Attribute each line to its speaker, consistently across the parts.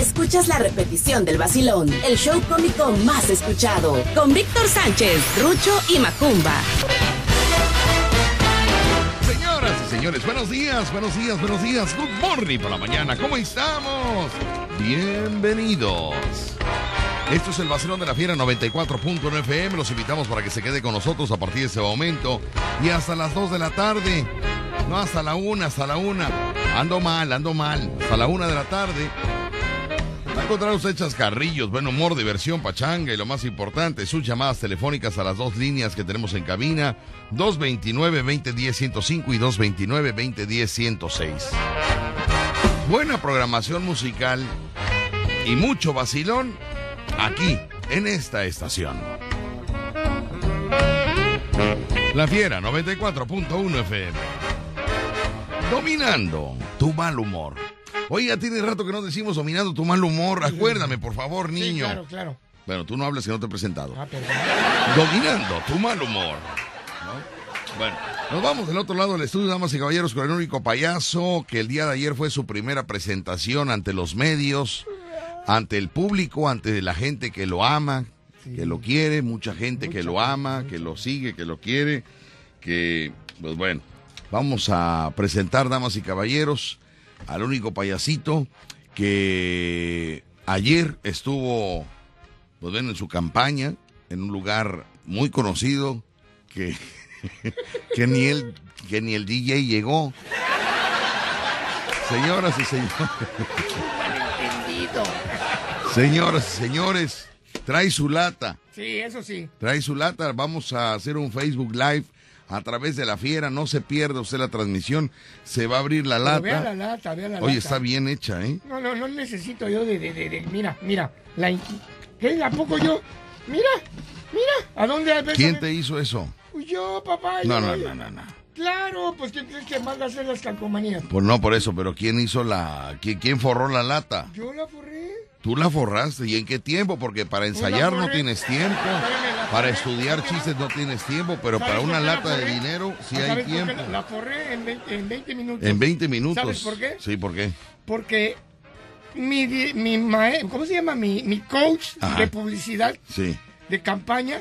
Speaker 1: escuchas la repetición del vacilón, el show cómico más escuchado, con Víctor Sánchez, Rucho y Macumba.
Speaker 2: Señoras y señores, buenos días, buenos días, buenos días. Good morning por la mañana. ¿Cómo estamos? Bienvenidos. Esto es el vacilón de la fiera 94.1 FM. Los invitamos para que se quede con nosotros a partir de ese momento y hasta las 2 de la tarde. No, hasta la 1, hasta la 1. Ando mal, ando mal. Hasta la 1 de la tarde. Va a encontrar usted chascarrillos, buen humor, diversión, pachanga y lo más importante, sus llamadas telefónicas a las dos líneas que tenemos en cabina, 229-2010-105 y 229-2010-106. Buena programación musical y mucho vacilón aquí, en esta estación. La Fiera 94.1 FM. Dominando tu mal humor. Oiga, tiene rato que no decimos dominando tu mal humor. Acuérdame, por favor, niño.
Speaker 3: Sí, claro, claro.
Speaker 2: Bueno, tú no hablas que no te he presentado.
Speaker 3: Ah, perdón.
Speaker 2: Dominando tu mal humor. ¿no? Bueno, nos vamos del otro lado del estudio, damas y caballeros, con el único payaso que el día de ayer fue su primera presentación ante los medios, ante el público, ante la gente que lo ama, que lo quiere, mucha gente que lo ama, que lo sigue, que lo quiere, que, pues bueno, vamos a presentar, damas y caballeros, al único payasito que ayer estuvo, pues bueno, en su campaña, en un lugar muy conocido, que, que ni el, que ni el DJ llegó. Señoras y señores. Señoras y señores, trae su lata.
Speaker 3: Sí, eso sí.
Speaker 2: Trae su lata. Vamos a hacer un Facebook Live a través de la fiera. No se pierda usted la transmisión. Se va a abrir la
Speaker 3: Pero vea
Speaker 2: lata.
Speaker 3: la lata, vea la
Speaker 2: Oye,
Speaker 3: lata.
Speaker 2: está bien hecha, ¿eh?
Speaker 3: No, no, no necesito yo de, de, de, de- mira, mira, la, ¿qué? ¿A poco yo? Mira, mira, ¿a dónde? a ver,
Speaker 2: ¿Quién te hizo eso?
Speaker 3: Pues Yo, papá.
Speaker 2: No,
Speaker 3: yo-
Speaker 2: no, no, no, no.
Speaker 3: Claro, pues ¿quién crees que manda a hacer las calcomanías?
Speaker 2: Pues no por eso, pero ¿quién hizo la... ¿Quién, quién forró la lata?
Speaker 3: Yo la forré.
Speaker 2: Tú la forraste. ¿Y en qué tiempo? Porque para ensayar no tienes tiempo. Para estudiar chistes no tienes tiempo, pero
Speaker 3: ¿Sabes
Speaker 2: para una lata de dinero sí hay
Speaker 3: ¿Sabes por qué
Speaker 2: tiempo.
Speaker 3: La, forré en 20, en 20 minutos.
Speaker 2: En 20 minutos.
Speaker 3: ¿Sabes por qué?
Speaker 2: Sí, ¿por qué?
Speaker 3: Porque mi, mi mae- ¿cómo se llama? Mi, mi coach
Speaker 2: Ajá.
Speaker 3: de publicidad,
Speaker 2: Sí.
Speaker 3: de campaña,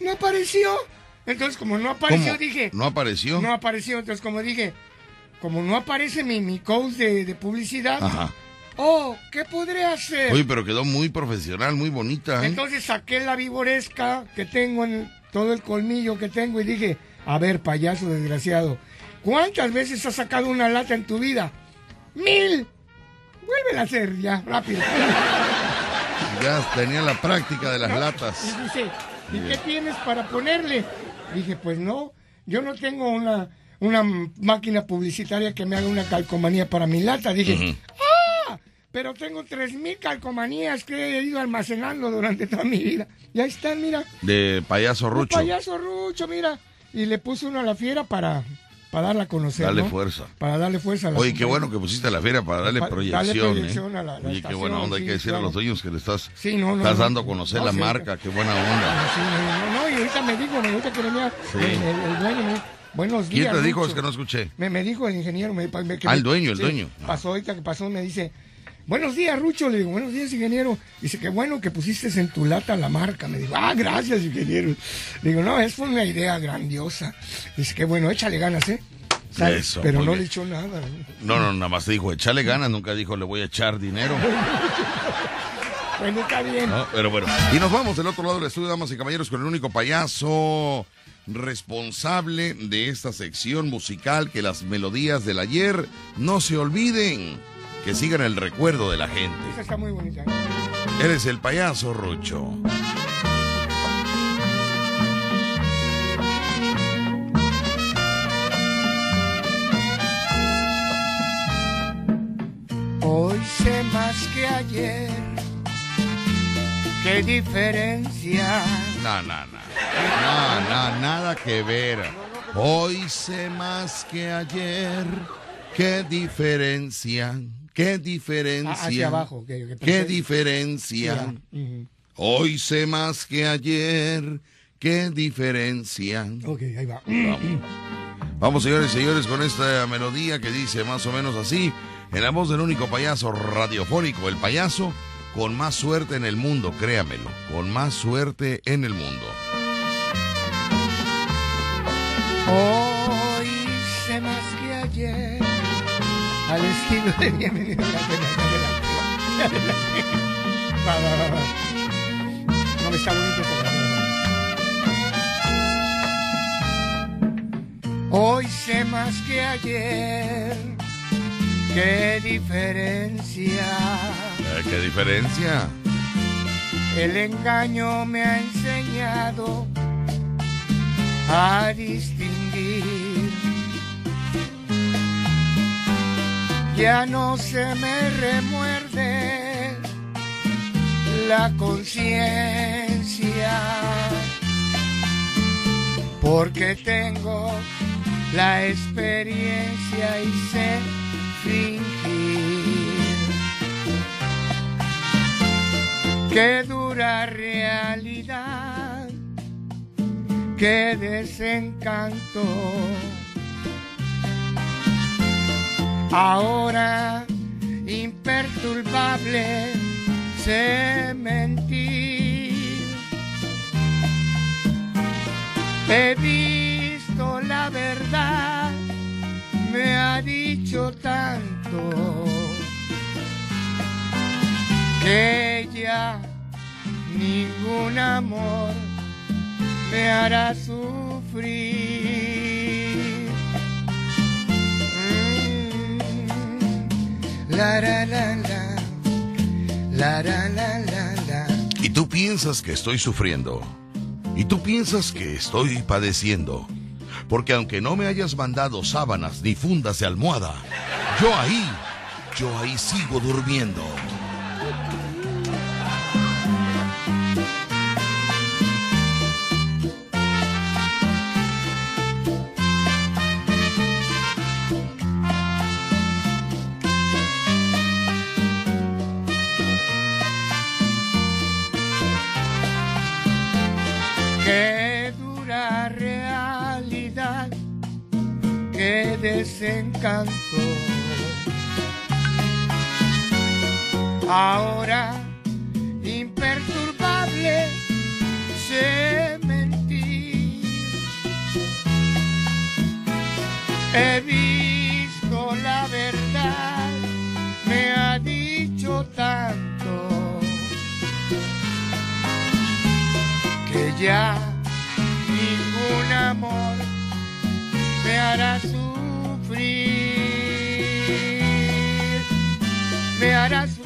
Speaker 3: no apareció. Entonces, como no apareció,
Speaker 2: ¿Cómo?
Speaker 3: dije,
Speaker 2: ¿No apareció?
Speaker 3: no apareció. Entonces, como dije, como no aparece mi, mi coach de, de publicidad,
Speaker 2: Ajá.
Speaker 3: Oh, ¿qué podré hacer?
Speaker 2: Oye, pero quedó muy profesional, muy bonita, ¿eh?
Speaker 3: Entonces saqué la vivoresca que tengo en todo el colmillo que tengo y dije, a ver, payaso desgraciado, ¿cuántas veces has sacado una lata en tu vida? Mil. Vuélvela a hacer ya, rápido.
Speaker 2: Ya tenía la práctica de las
Speaker 3: ¿No?
Speaker 2: latas.
Speaker 3: Y dice, ¿y qué tienes para ponerle? Dije, pues no, yo no tengo una, una máquina publicitaria que me haga una calcomanía para mi lata. Dije, ¡ah! Pero tengo tres mil calcomanías que he ido almacenando durante toda mi vida. Y ahí están, mira.
Speaker 2: De payaso rucho.
Speaker 3: payaso rucho, mira. Y le puse uno a la fiera para, para darla a conocer.
Speaker 2: Dale
Speaker 3: ¿no?
Speaker 2: fuerza.
Speaker 3: Para darle fuerza a la
Speaker 2: Oye, qué bueno que pusiste la feria para darle
Speaker 3: Pa- darle
Speaker 2: proyección,
Speaker 3: proyección
Speaker 2: ¿eh?
Speaker 3: a la- la
Speaker 2: Oye, qué buena onda. Hay que decir a los dueños que le estás,
Speaker 3: Sí, no, no,
Speaker 2: estás dando a conocer
Speaker 3: No,
Speaker 2: la
Speaker 3: sí,
Speaker 2: marca. Qué buena onda.
Speaker 3: Sí, no, no, y ahorita me dijo, me ahorita que venía
Speaker 2: Sí.
Speaker 3: el, el- el dueño, me dijo, buenos días.
Speaker 2: ¿Quién te dijo?
Speaker 3: Rucho".
Speaker 2: Es que no escuché.
Speaker 3: Me, me dijo el ingeniero, me, me- que
Speaker 2: Ah, el dueño, el dueño.
Speaker 3: Pasó ahorita que pasó, me dice, buenos días, Rucho. Le digo, buenos días, ingeniero. Dice, qué bueno que pusiste en tu lata la marca. Me dijo, ah, gracias, ingeniero. Le digo, no, es fue una idea grandiosa. Dice, qué bueno, échale ganas, ¿eh?
Speaker 2: Eso,
Speaker 3: Pero no
Speaker 2: bien.
Speaker 3: le echó nada.
Speaker 2: No, no, nada más dijo, échale ganas. Nunca dijo, le voy a echar dinero.
Speaker 3: Bueno, está bien.
Speaker 2: ¿no? Pero bueno. Y nos vamos del otro lado del estudio, damas y caballeros, con el único payaso responsable de esta sección musical, que las melodías del ayer no se olviden, que sigan el recuerdo de la gente.
Speaker 3: Esa está muy bonita.
Speaker 2: Eres el payaso Rucho.
Speaker 3: Hoy sé más que ayer. Qué diferencia.
Speaker 2: No, no, no. No, no, nada que ver. Hoy sé más que ayer. Qué diferencia. Qué diferencia.
Speaker 3: Ah, hacia abajo. ok, ok,
Speaker 2: Qué diferencia. Hoy sé más que ayer. Qué diferencia.
Speaker 3: Ok, ahí va.
Speaker 2: Vamos, señores y señores, con esta melodía que dice más o menos así. En la voz del único payaso radiofónico, el payaso con más suerte en el mundo, créamelo, con más suerte en el mundo.
Speaker 3: Hoy a la pena de la Va, va, va, va. No me está bonito. Hoy sé más que ayer, qué diferencia.
Speaker 2: Eh, ¿Qué diferencia?
Speaker 3: El engaño me ha enseñado a distinguir. Ya no se me remuerde la conciencia porque tengo la experiencia y sé fingir. Qué dura realidad, qué desencanto. Ahora imperturbable sé mentir. He visto la verdad, me ha dicho tanto que ya ningún amor me hará sufrir.
Speaker 2: Y tú piensas que estoy sufriendo. Y tú piensas que estoy padeciendo. Porque aunque no me hayas mandado sábanas ni fundas de almohada, yo ahí, yo ahí sigo durmiendo.
Speaker 3: Desencanto. Ahora imperturbable sé mentir. He visto la verdad, me ha dicho tanto que ya ningún amor me hará sufrir, me hará sufrir.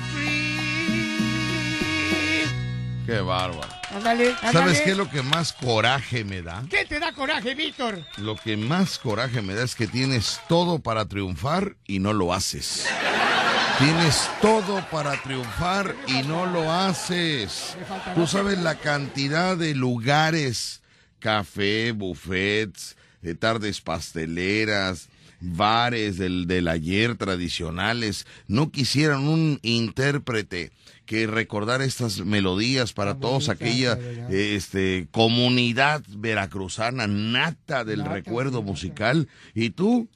Speaker 2: Qué bárbaro.
Speaker 3: Ándale, ándale.
Speaker 2: ¿Sabes qué es lo que más coraje me da?
Speaker 3: ¿Qué te da coraje, Víctor?
Speaker 2: Lo que más coraje me da es que tienes todo para triunfar y no lo haces. Tienes todo para triunfar y no lo haces. Tú sabes la cantidad de lugares, café, buffets, eh, tardes pasteleras, bares del, del ayer tradicionales, no quisieran un intérprete que recordar estas melodías para todos aquella eh, este comunidad veracruzana nata del recuerdo musical. Y tú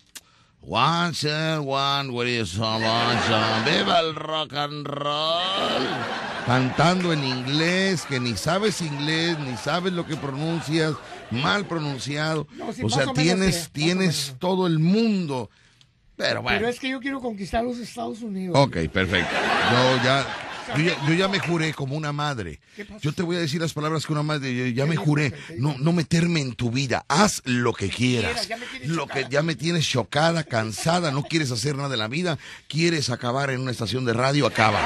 Speaker 2: One, two, one, what is viva el rock and roll. Cantando en inglés, que ni sabes inglés, ni sabes lo que pronuncias, mal pronunciado.
Speaker 3: No,
Speaker 2: o sea,
Speaker 3: o
Speaker 2: tienes, tienes todo el mundo. Pero bueno.
Speaker 3: Pero es que yo quiero conquistar los Estados Unidos.
Speaker 2: Ok, perfecto. Yo ya, yo ya, yo ya me juré como una madre. Yo te voy a decir las palabras que una madre, yo ya me juré,
Speaker 3: ¿Qué te
Speaker 2: no, no meterme en tu vida. Haz lo que quieras. Lo que ya me tienes chocada, cansada, no quieres hacer nada de la vida, quieres acabar en una estación de radio, acaba.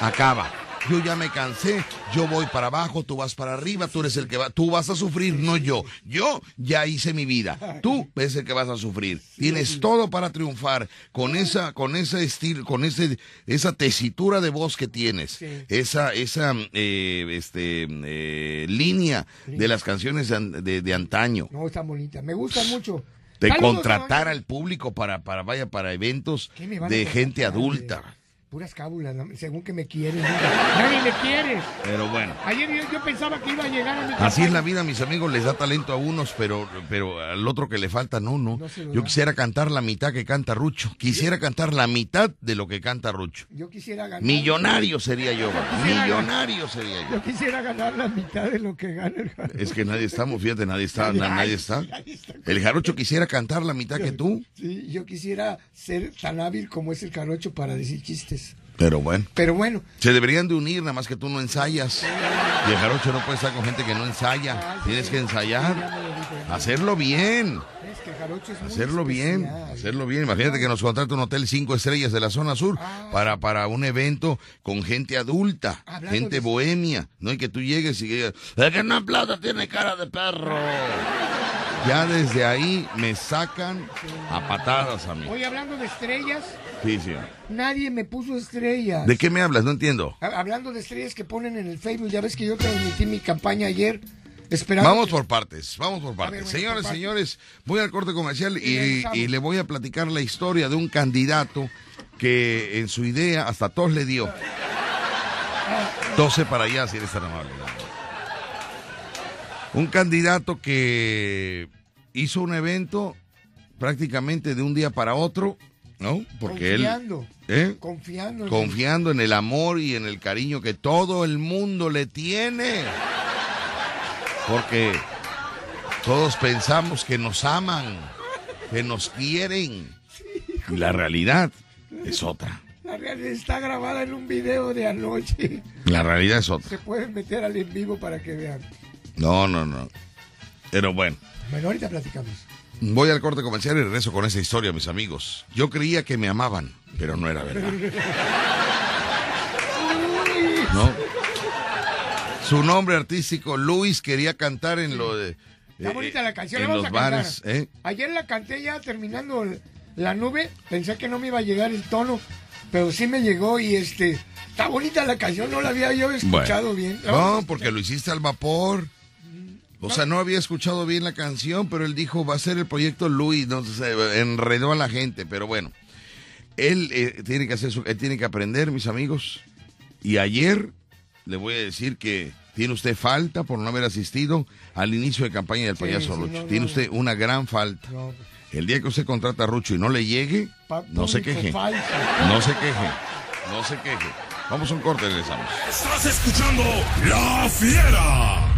Speaker 2: Acaba. Yo ya me cansé, yo voy para abajo, tú vas para arriba, tú eres el que va, tú vas a sufrir, no yo. Yo ya hice mi vida, tú eres el que vas a sufrir. Tienes todo para triunfar con esa, con ese estilo, con ese, esa tesitura de voz que tienes, esa, esa, eh, este, eh, línea de las canciones de, an- de- de antaño.
Speaker 3: No, está bonita. Me gusta mucho.
Speaker 2: De
Speaker 3: Saludos,
Speaker 2: contratar al público para, para, vaya, para eventos
Speaker 3: ¿Qué me van a
Speaker 2: de gente adulta.
Speaker 3: Puras cábulas, ¿no? según que me quieren. Nadie me quiere.
Speaker 2: Pero bueno.
Speaker 3: Ayer yo, yo pensaba que iba a llegar a mi
Speaker 2: Así es la vida, mis amigos, les da talento a unos, pero, pero al otro que le falta, no, no.
Speaker 3: No se lo
Speaker 2: Yo quisiera cantar la mitad que canta Rucho. Quisiera cantar la mitad de lo que canta Rucho.
Speaker 3: Yo quisiera ganar.
Speaker 2: Millonario sería yo,
Speaker 3: quisiera-
Speaker 2: millonario sería yo.
Speaker 3: Yo quisiera ganar la mitad de lo que gana el jarocho.
Speaker 2: Es que nadie estamos, fíjate, nadie está, na- nadie está.
Speaker 3: Nadie está.
Speaker 2: El jarocho quisiera cantar la mitad que tú,
Speaker 3: Sí, yo quisiera ser tan hábil como es el jarocho para decir chistes.
Speaker 2: Pero bueno.
Speaker 3: Pero bueno,
Speaker 2: Se deberían de unir, nada más que tú no ensayas. Y el jarocho no puede estar con gente que no ensaya. Tienes que
Speaker 3: ya
Speaker 2: ensayar. Hacerlo bien.
Speaker 3: lo- Es que el jarocho es muy
Speaker 2: Hacerlo bien, hacerlo bien. Imagínate que nos contrata un hotel cinco estrellas de la zona sur
Speaker 3: Ah.
Speaker 2: para, para un evento con gente adulta,
Speaker 3: Hablando
Speaker 2: gente
Speaker 3: de-
Speaker 2: bohemia, ¿no? Y que tú llegues y que digas, "Es que no aplauda, tiene cara de perro. Ya desde ahí me sacan a patadas a mí.
Speaker 3: Hoy hablando de estrellas,
Speaker 2: Sí, sí.
Speaker 3: nadie me puso estrellas.
Speaker 2: ¿De qué me hablas? No entiendo.
Speaker 3: Ha- Hablando de estrellas que ponen en el Facebook, ya ves que yo transmití mi campaña ayer esperando.
Speaker 2: Vamos
Speaker 3: que-
Speaker 2: por partes, vamos por partes.
Speaker 3: ver, bueno,
Speaker 2: señores,
Speaker 3: por partes.
Speaker 2: señores, voy al corte comercial
Speaker 3: Y
Speaker 2: y le voy a platicar la historia de un candidato que en su idea hasta tos le dio. Tose para allá, si eres tan amable. Un candidato que hizo un evento prácticamente de un día para otro, ¿no? Porque
Speaker 3: confiando,
Speaker 2: él... ¿eh?
Speaker 3: confiando. en-
Speaker 2: confiando en el amor y en el cariño que todo el mundo le tiene. Porque todos pensamos que nos aman, que nos quieren. Y la realidad es otra.
Speaker 3: La realidad está grabada en un video de anoche.
Speaker 2: La realidad es otra.
Speaker 3: Se pueden meter al en vivo para que vean.
Speaker 2: No, no, no. Pero bueno,
Speaker 3: Bueno, ahorita platicamos.
Speaker 2: Voy al corte comercial y regreso con esa historia, mis amigos. Yo creía que me amaban, pero no era verdad. ¿No? Su nombre artístico, Luis, quería cantar en lo de...
Speaker 3: Está
Speaker 2: eh,
Speaker 3: bonita la canción,
Speaker 2: En
Speaker 3: la
Speaker 2: los
Speaker 3: vamos a cantar.
Speaker 2: ¿eh?
Speaker 3: Ayer la canté ya terminando la nube. Pensé que no me iba a llegar el tono, pero sí me llegó y este. Está bonita la canción, no la había yo escuchado bien.
Speaker 2: No, porque lo hiciste al vapor. O sea, no había escuchado bien la canción, pero él dijo, va a ser el proyecto Luis, no sé, enredó a la gente, pero bueno. Él eh, tiene que hacer su, él tiene que aprender, mis amigos. Y ayer le voy a decir que tiene usted falta por no haber asistido al inicio de campaña del
Speaker 3: Sí,
Speaker 2: payaso
Speaker 3: sí,
Speaker 2: Rucho.
Speaker 3: no,
Speaker 2: tiene usted una gran falta.
Speaker 3: No,
Speaker 2: El día que usted contrata a Rucho y no le llegue, no se queje.
Speaker 3: falso.
Speaker 2: No se queje. No se queje. Vamos a un corte, regresamos.
Speaker 4: Estás escuchando La Fiera.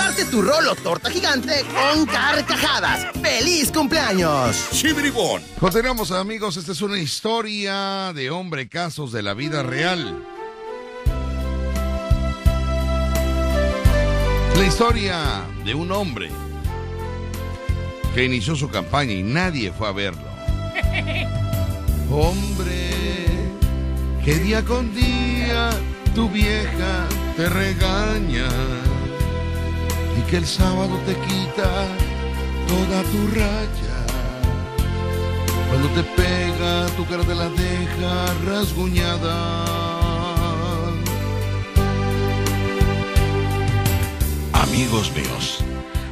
Speaker 5: Parte tu rolo torta gigante con carcajadas. ¡Feliz cumpleaños!
Speaker 4: Chibribón.
Speaker 2: Continuamos amigos, esta es una historia de hombre casos de la vida real. La historia de un hombre que inició su campaña y nadie fue a verlo. Hombre, que día con día tu vieja te regaña y que el sábado te quita toda tu raya. Cuando te pega, tu cara te la deja rasguñada. Amigos míos,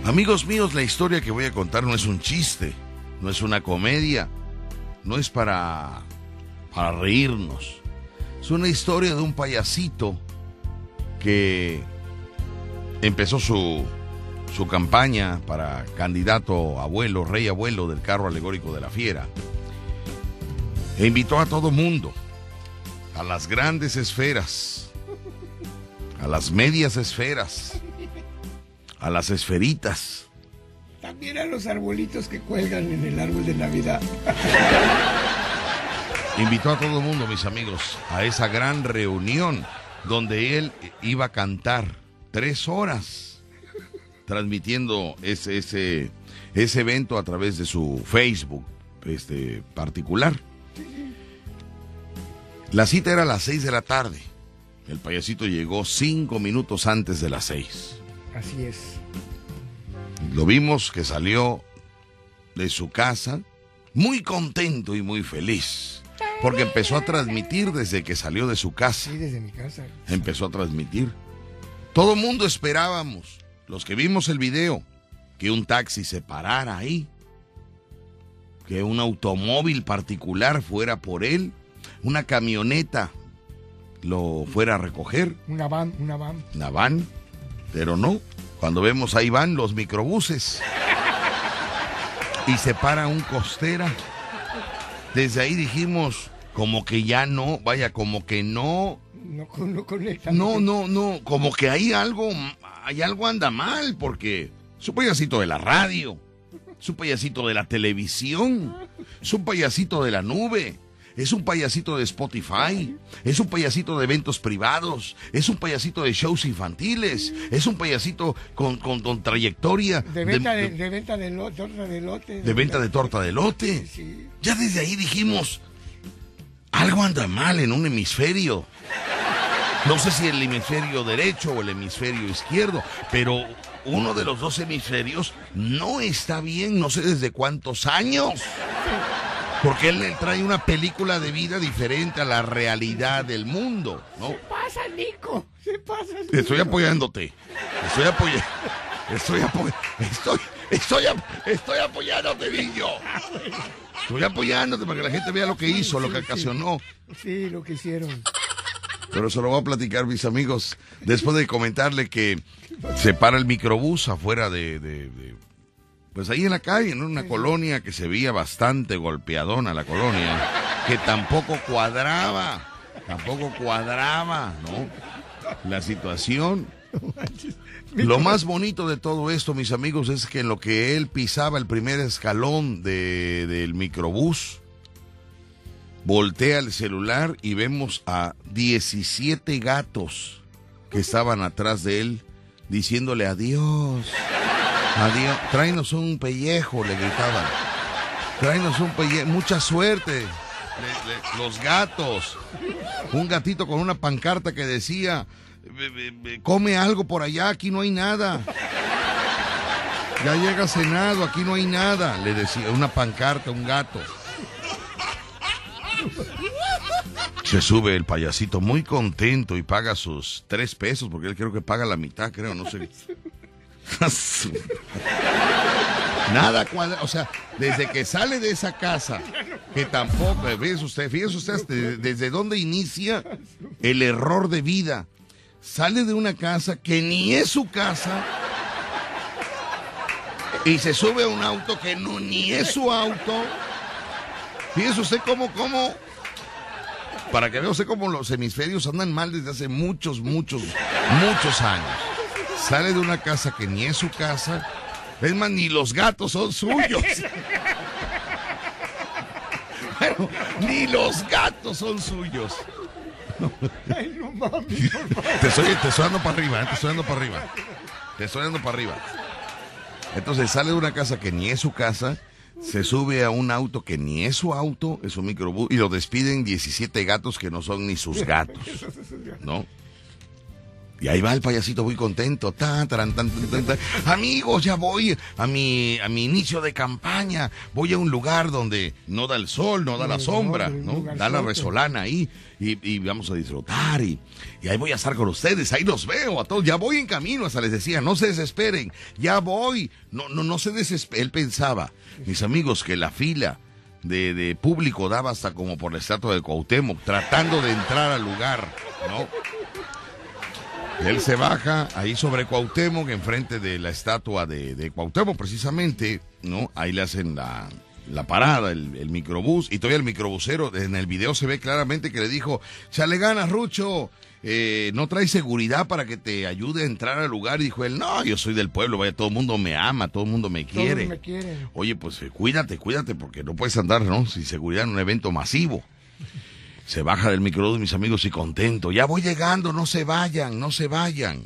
Speaker 2: amigos míos, la historia que voy a contar no es un chiste, no es una comedia, no es para, para reírnos. Es una historia de un payasito que empezó su, su campaña para candidato abuelo, rey abuelo del carro alegórico de la fiera. E invitó a todo mundo, a las grandes esferas, a las medias esferas, a las esferitas.
Speaker 3: También a los arbolitos que cuelgan en el árbol de Navidad.
Speaker 2: Invitó a todo mundo, mis amigos, a esa gran reunión donde él iba a cantar tres horas, transmitiendo ese, ese, ese evento a través de su Facebook este, particular. La cita era a las 6 de la tarde. El payasito llegó cinco minutos antes de las 6.
Speaker 3: Así es.
Speaker 2: Lo vimos que salió de su casa muy contento y muy feliz. Porque empezó a transmitir desde que salió de su casa.
Speaker 3: Sí, desde mi casa.
Speaker 2: Empezó a transmitir. Todo mundo esperábamos, los que vimos el video, que un taxi se parara ahí. Que un automóvil particular fuera por él. Una camioneta lo fuera a recoger.
Speaker 3: Una van, una van.
Speaker 2: Una van. Pero no. Cuando vemos ahí van los microbuses. Y se para un costera. Desde ahí dijimos, como que ya no, vaya, como que no.
Speaker 3: No, no,
Speaker 2: no. Como que hay algo, hay algo anda mal, porque es un payasito de la radio, es un payasito de la televisión, es un payasito de la nube. Es un payasito de Spotify, es un payasito de eventos privados, es un payasito de shows infantiles, es un payasito con, con, con trayectoria
Speaker 3: De venta de,
Speaker 2: de-
Speaker 3: de venta de torta de lote.
Speaker 2: de venta de torta de lote.
Speaker 3: Sí.
Speaker 2: Ya desde ahí dijimos, algo anda mal en un hemisferio. No sé si el hemisferio derecho o el hemisferio izquierdo, pero uno de los dos hemisferios no está bien, no sé desde cuántos años. Porque él le trae una película de vida diferente a la realidad del mundo, ¿no?
Speaker 3: Pasa, Nico. Se pasa.
Speaker 2: Estoy apoyándote. Estoy apoyando. Estoy apoyando. Estoy, estoy, ap- estoy apoyándote, niño. Estoy apoyándote para que la gente vea lo que hizo, lo que ocasionó.
Speaker 3: Sí, lo que hicieron.
Speaker 2: Pero eso lo voy a platicar, mis amigos, después de comentarle que se para el microbús afuera de, de- de- pues ahí en la calle, en una colonia que se veía bastante golpeadona la colonia, que tampoco cuadraba, tampoco cuadraba, ¿no? La situación. Lo más bonito de todo esto, mis amigos, es que en lo que él pisaba el primer escalón de- del microbús, voltea el celular y vemos a 17 gatos que estaban atrás de él diciéndole adiós. Adiós. Tráenos un pellejo, le gritaban. Tráenos un pellejo. Mucha suerte. Los gatos. Un gatito con una pancarta que decía, "Ve- ve- ve, come algo por allá, aquí no hay nada. Ya llega cenado, aquí no hay nada. Le decía una pancarta, un gato. Se sube el payasito muy contento y paga sus tres pesos, porque él creo que paga la mitad, creo, no sé. Nada cuadra, o sea, desde que sale de esa casa, que tampoco, fíjese usted, fíjese usted hasta de- desde dónde inicia el error de vida. Sale de una casa que ni es su casa y se sube a un auto que no ni es su auto. Fíjese usted cómo, cómo, para que vea usted cómo los hemisferios andan mal desde hace muchos, muchos, muchos años. Sale de una casa que ni es su casa. Es más, ni los gatos son suyos. Bueno, ni los gatos son suyos.
Speaker 3: Ay, no por favor.
Speaker 2: Te estoy, te estoy dando para arriba, eh, te estoy dando para arriba. Te estoy dando para arriba. Entonces sale de una casa que ni es su casa, se sube a un auto que ni es su auto, es un microbús, y lo despiden 17 gatos que no son ni sus gatos. ¿No? Y ahí va el payasito muy contento. Tan, taran, tan, tan. Amigos, ya voy a mi, a mi inicio de campaña. Voy a un lugar donde no da el sol, no da la sombra, ¿no? Da la resolana ahí. Y, y vamos a disfrutar. Y, y ahí voy a estar con ustedes. Ahí los veo a todos. Ya voy en camino. Hasta les decía, no se desesperen. Ya voy. No, no, no se desesperen. Él pensaba, mis amigos, que la fila de, de público daba hasta como por la estatua de Cuauhtémoc, tratando de entrar al lugar, ¿no? Él se baja ahí sobre Cuauhtémoc, enfrente de la estatua de, de Cuauhtémoc, precisamente, ¿no? Ahí le hacen la, la parada, el, el microbús, y todavía el microbusero, en el video se ve claramente que le dijo, chale ganas, Rucho, eh, no trae seguridad para que te ayude a entrar al lugar. Y dijo él, no, yo soy del pueblo, vaya, todo el mundo me ama, todo el mundo me quiere.
Speaker 3: me.
Speaker 2: Oye, pues eh, cuídate, cuídate, porque no puedes andar, ¿no? Sin seguridad en un evento masivo. Se baja del microbús, mis amigos, y contento. Ya voy llegando, no se vayan, no se vayan.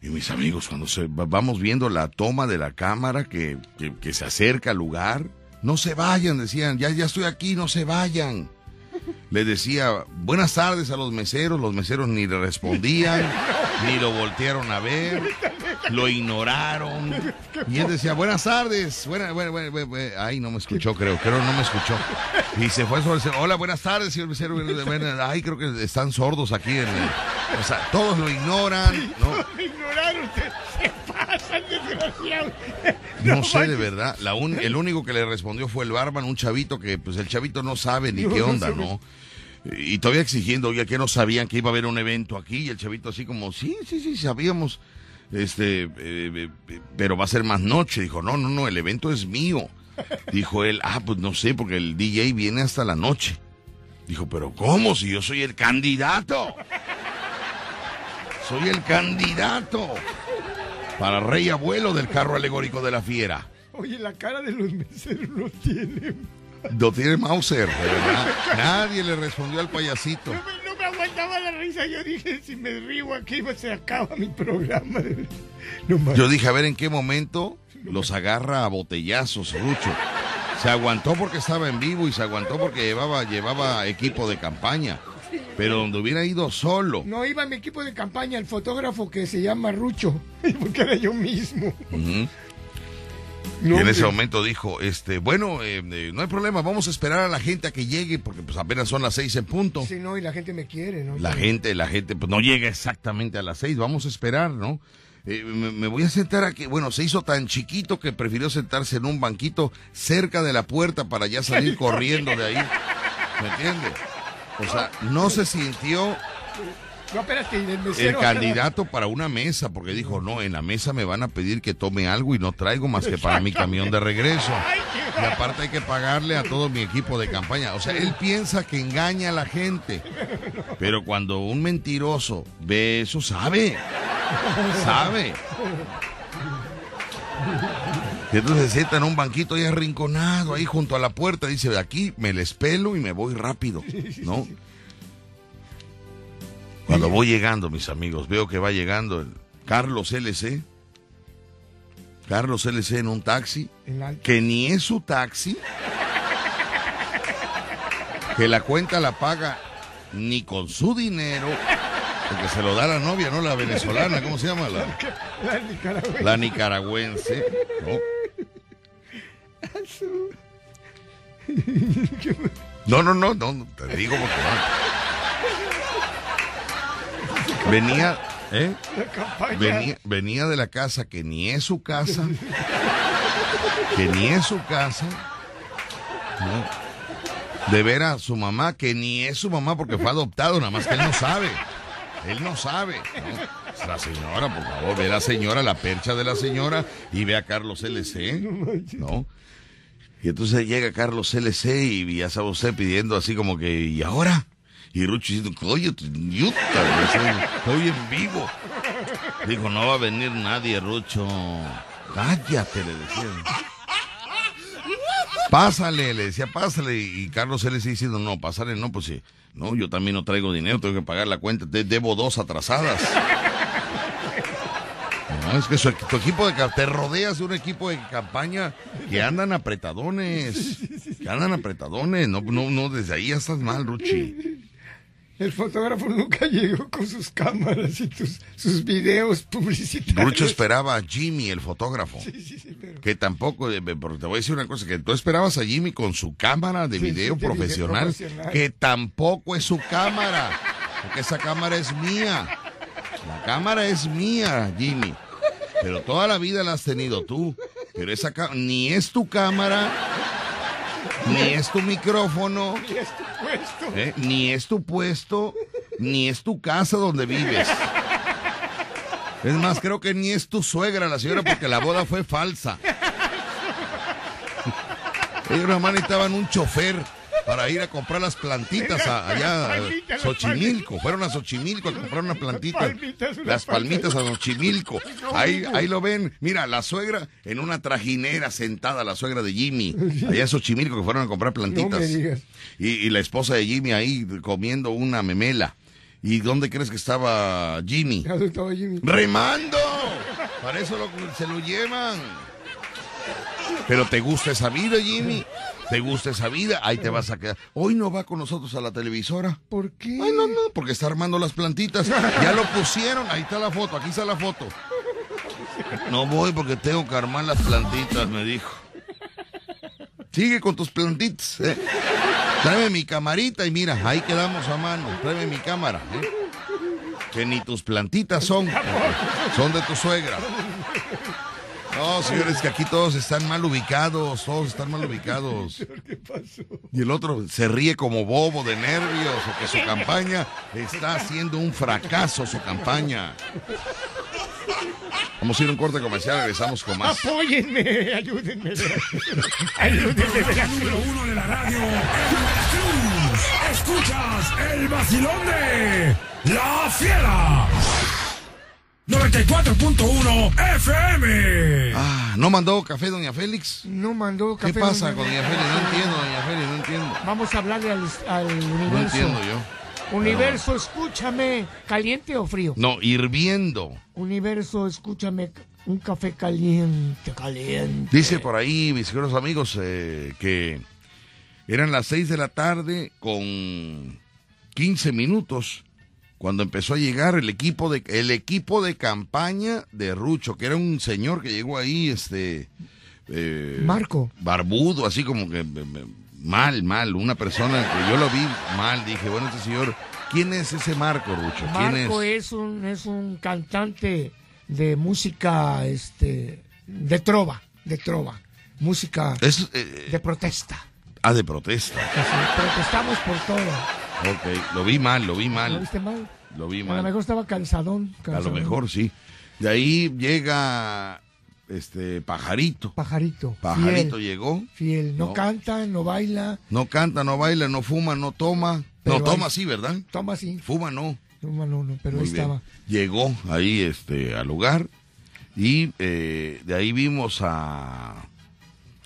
Speaker 2: Y mis amigos, cuando se, va- vamos viendo la toma de la cámara que, que, que se acerca al lugar, no se vayan, decían, ya, ya estoy aquí, no se vayan. le decía buenas tardes a los meseros, los meseros ni le respondían, ni lo voltearon a ver, lo ignoraron. Y él decía buenas tardes, buena, buena, buena, buena, buena". ay no me escuchó creo, creo no me escuchó. Y se fue sobre, hola buenas tardes señor mesero, ay creo que están sordos aquí en el- o sea, todos lo ignoran, ¿no?
Speaker 3: Me ignoraron,
Speaker 2: No sé de verdad. La un- el único que le respondió fue el barman, un chavito que pues el chavito no sabe ni
Speaker 3: No,
Speaker 2: qué onda. ¿no? Y todavía exigiendo, oye, que no sabían que iba a haber un evento aquí. Y el chavito así como, sí, sí, sí, sabíamos. Este, eh, eh, pero va a ser más noche. Dijo, no, no, no, el evento es mío. Dijo él, ah, pues no sé, porque el DJ viene hasta la noche. Dijo, pero ¿cómo? Si yo soy el candidato. Soy el candidato para rey abuelo del carro alegórico de la fiera.
Speaker 3: Oye, la cara de los meseros no tiene.
Speaker 2: Lo tiene Mauser, de verdad. Nadie le respondió al payasito.
Speaker 3: No me, no me aguantaba la risa. Yo dije, si me río aquí, pues, se acaba mi programa. No.
Speaker 2: Yo dije, a ver en qué momento los agarra a botellazos, Rucho. Se aguantó porque estaba en vivo y se aguantó porque llevaba, llevaba equipo de campaña. Pero donde hubiera ido solo.
Speaker 3: No iba mi equipo de campaña, el fotógrafo que se llama Rucho, porque era yo mismo. No,
Speaker 2: y en ese momento dijo, este, bueno, eh, eh, no hay problema, vamos a esperar a la gente a que llegue, porque pues apenas son las seis en punto.
Speaker 3: Sí, no, y la gente me quiere, ¿no?
Speaker 2: La gente, la gente, pues no llega exactamente a las seis, vamos a esperar, ¿no? Eh, me, me voy a sentar aquí. Bueno, se hizo tan chiquito que prefirió sentarse en un banquito cerca de la puerta para ya salir corriendo de ahí. ¿Me entiendes? O sea, no se sintió
Speaker 3: No, espérate,
Speaker 2: el
Speaker 3: mesero.
Speaker 2: candidato para una mesa, porque dijo, no, en la mesa me van a pedir que tome algo y no traigo más que para mi camión de regreso. Y aparte hay que pagarle a todo mi equipo de campaña. O sea, él piensa que engaña a la gente. Pero cuando un mentiroso ve eso, sabe. Sabe. Y entonces se sienta en un banquito ahí arrinconado, ahí junto a la puerta. Dice, de aquí me les pelo y me voy rápido. ¿No? Cuando voy llegando, mis amigos, veo que va llegando el Carlos LC. Carlos LC en un taxi que ni es su taxi, que la cuenta la paga ni con su dinero, porque se lo da la novia, ¿no? La venezolana, ¿cómo se llama? La,
Speaker 3: la nicaragüense.
Speaker 2: la nicaragüense. No, no, no, no, no, te digo porque no. Venía, ¿eh? Venía, venía de la casa que ni es su casa, que ni es su casa, ¿no? de ver a su mamá, que ni es su mamá porque fue adoptado, nada más que él no sabe. Él no sabe. ¿no? La señora, por favor, ve a la señora, la percha de la señora y ve a Carlos LC, ¿no? Y entonces llega Carlos LC y ya sabe usted pidiendo así como que, ¿y ahora? Y Rucho diciendo, oye, yuta, estoy en vivo. Dijo, no va a venir nadie, Rucho. Cállate, le decían. Pásale, le decía, pásale. Y Carlos LC diciendo, no, pásale, no, pues sí. No, yo también no traigo dinero, tengo que pagar la cuenta. Debo dos atrasadas. No, es que su- tu equipo de te rodeas de un equipo de campaña que andan apretadones, que andan apretadones, no, no, no, desde ahí ya estás mal, Ruchi.
Speaker 3: El fotógrafo nunca llegó con sus cámaras y tus- sus videos publicitarios.
Speaker 2: Rucho esperaba a Jimmy, el fotógrafo,
Speaker 3: Sí, sí, sí, pero-
Speaker 2: que tampoco, eh, porque te voy a decir una cosa, que tú esperabas a Jimmy con su cámara de video
Speaker 3: de video
Speaker 2: profesional,
Speaker 3: profesional.
Speaker 2: que tampoco es su cámara, porque esa cámara es mía. La cámara es mía, Jimmy. Pero toda la vida la has tenido tú. Pero esa ni es tu cámara, ni es tu micrófono,
Speaker 3: Y es tu puesto.
Speaker 2: ¿eh? ni es tu puesto, ni es tu casa donde vives. Es más, creo que ni es tu suegra la señora porque la boda fue falsa. Ellos nada más necesitaban un chofer para ir a comprar las plantitas a- allá a Xochimilco. Fueron a Xochimilco a comprar
Speaker 3: palmitas, unas
Speaker 2: Las palmitas a Xochimilco. Ahí, ahí lo ven. Mira, la suegra en una trajinera sentada, la suegra de Jimmy. Allá en Xochimilco que fueron a comprar plantitas. Y, y la esposa de Jimmy ahí comiendo una memela. ¿Y dónde crees que estaba Jimmy?
Speaker 3: Estaba Jimmy.
Speaker 2: ¡Remando! Para eso lo- se lo llevan. Pero ¿te gusta esa vida, Jimmy? ¿Te gusta esa vida? Ahí te vas a quedar. Hoy no va con nosotros a la televisora.
Speaker 3: ¿Por qué?
Speaker 2: Ay, no, no, porque está armando las plantitas. Ya lo pusieron, ahí está la foto, aquí está la foto. No voy porque tengo que armar las plantitas, me dijo. Sigue con tus plantitas. eh. Tráeme mi camarita y mira, ahí quedamos a mano. Tráeme mi cámara. eh. Que ni tus plantitas son. Son de tu suegra. No, señores, que aquí todos están mal ubicados, todos están mal ubicados. Y el otro se ríe como bobo de nervios o que su campaña está haciendo un fracaso, su campaña. Vamos a ir a un corte comercial, regresamos con más.
Speaker 3: Apóyenme, ayúdenme. ayúdenme.
Speaker 4: Número uno de la radio. Escuchas el vacilón de La Fiera. 94.1 FM.
Speaker 2: Ah, ¿no mandó café, doña Félix?
Speaker 3: No mandó
Speaker 2: ¿Qué
Speaker 3: café.
Speaker 2: pasa
Speaker 3: doña
Speaker 2: con doña Félix? No entiendo, doña Félix, no entiendo.
Speaker 3: Vamos a hablarle al, al
Speaker 2: No
Speaker 3: universo.
Speaker 2: entiendo yo.
Speaker 3: Universo, escúchame. ¿Caliente o frío?
Speaker 2: No, hirviendo.
Speaker 3: Universo, escúchame. Un café caliente, caliente.
Speaker 2: Dice por ahí, mis queridos amigos, eh, que eran las 6 de la tarde con 15 minutos cuando empezó a llegar el equipo de el equipo de campaña de Rucho, que era un señor que llegó ahí, este eh,
Speaker 3: Marco.
Speaker 2: barbudo, así como que mal, mal, una persona que yo lo vi mal, dije, bueno, este señor, ¿quién es ese Marco, Rucho? ¿Quién
Speaker 3: Marco
Speaker 2: es?
Speaker 3: es un, es un cantante de música este de trova, de trova. Música
Speaker 2: Es, eh,
Speaker 3: de protesta.
Speaker 2: ah, de protesta.
Speaker 3: Así, protestamos por todo.
Speaker 2: Ok, lo vi mal, lo vi
Speaker 3: ¿Lo
Speaker 2: mal,
Speaker 3: viste mal?
Speaker 2: lo vi
Speaker 3: A lo
Speaker 2: mal.
Speaker 3: mejor estaba cansadón.
Speaker 2: A lo
Speaker 3: cansadón.
Speaker 2: mejor sí. De ahí llega este pajarito.
Speaker 3: Pajarito.
Speaker 2: Pajarito
Speaker 3: fiel,
Speaker 2: llegó.
Speaker 3: fiel. No,
Speaker 2: No.
Speaker 3: canta, no baila.
Speaker 2: No canta, no baila, no fuma, no toma.
Speaker 3: Pero
Speaker 2: no toma
Speaker 3: ahí-
Speaker 2: sí, ¿verdad?
Speaker 3: Toma así.
Speaker 2: Fuma no.
Speaker 3: No, no, no, pero
Speaker 2: Muy
Speaker 3: ahí
Speaker 2: bien.
Speaker 3: estaba.
Speaker 2: Llegó ahí este al lugar y eh, de ahí vimos a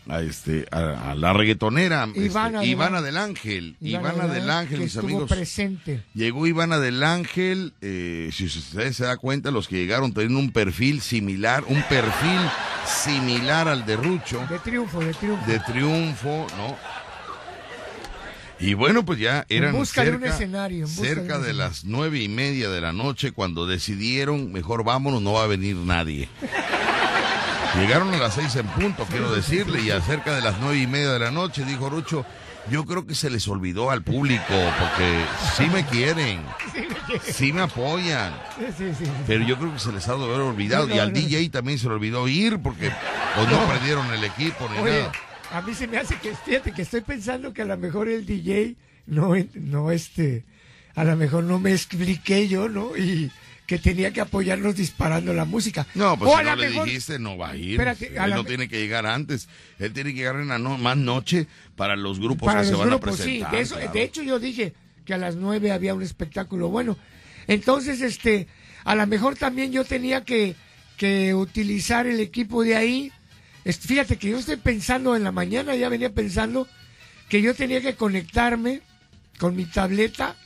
Speaker 2: a este a, a la reggaetonera este,
Speaker 3: Ivana del
Speaker 2: Ivana
Speaker 3: Ángel.
Speaker 2: del Ángel.
Speaker 3: Ivana
Speaker 2: Ivana del Ángel,
Speaker 3: que
Speaker 2: mis amigos.
Speaker 3: presente.
Speaker 2: Llegó Ivana del Ángel, eh, si ustedes se da cuenta, los que llegaron tenían un perfil similar, un perfil similar al de Rucho,
Speaker 3: De triunfo, de triunfo.
Speaker 2: de triunfo, ¿no? Y bueno, pues ya eran cerca,
Speaker 3: escenario, de
Speaker 2: cerca de, las nueve y media de la noche cuando decidieron, mejor vámonos, no va a venir nadie. Llegaron a las seis en punto, quiero decirle, y acerca de las nueve y media de la noche, dijo Rucho, yo creo que se les olvidó al público, porque sí me quieren, sí me apoyan, pero yo creo que se les ha de haber olvidado, y al. DJ también se le olvidó ir, porque pues no perdieron el equipo ni
Speaker 3: Oye,
Speaker 2: nada.
Speaker 3: a mí se me hace que, fíjate, que estoy pensando que a lo mejor el DJ no, no este, a lo mejor no me expliqué yo, ¿no? Y que tenía que apoyarnos disparando la música.
Speaker 2: No, pues
Speaker 3: O
Speaker 2: si
Speaker 3: a
Speaker 2: no le
Speaker 3: mejor-
Speaker 2: dijiste, no va a ir.
Speaker 3: Espérate, a
Speaker 2: Él
Speaker 3: la
Speaker 2: no tiene que llegar antes. Él tiene que llegar en la no- más noche para los grupos
Speaker 3: para
Speaker 2: que
Speaker 3: los
Speaker 2: se van
Speaker 3: grupos,
Speaker 2: a
Speaker 3: sí.
Speaker 2: presentar.
Speaker 3: De, eso-
Speaker 2: claro.
Speaker 3: de hecho, yo dije que a las nueve había un espectáculo bueno. Entonces, este, a lo mejor también yo tenía que, que utilizar el equipo de ahí. Fíjate que yo estoy pensando en la mañana, ya venía pensando que yo tenía que conectarme con mi tableta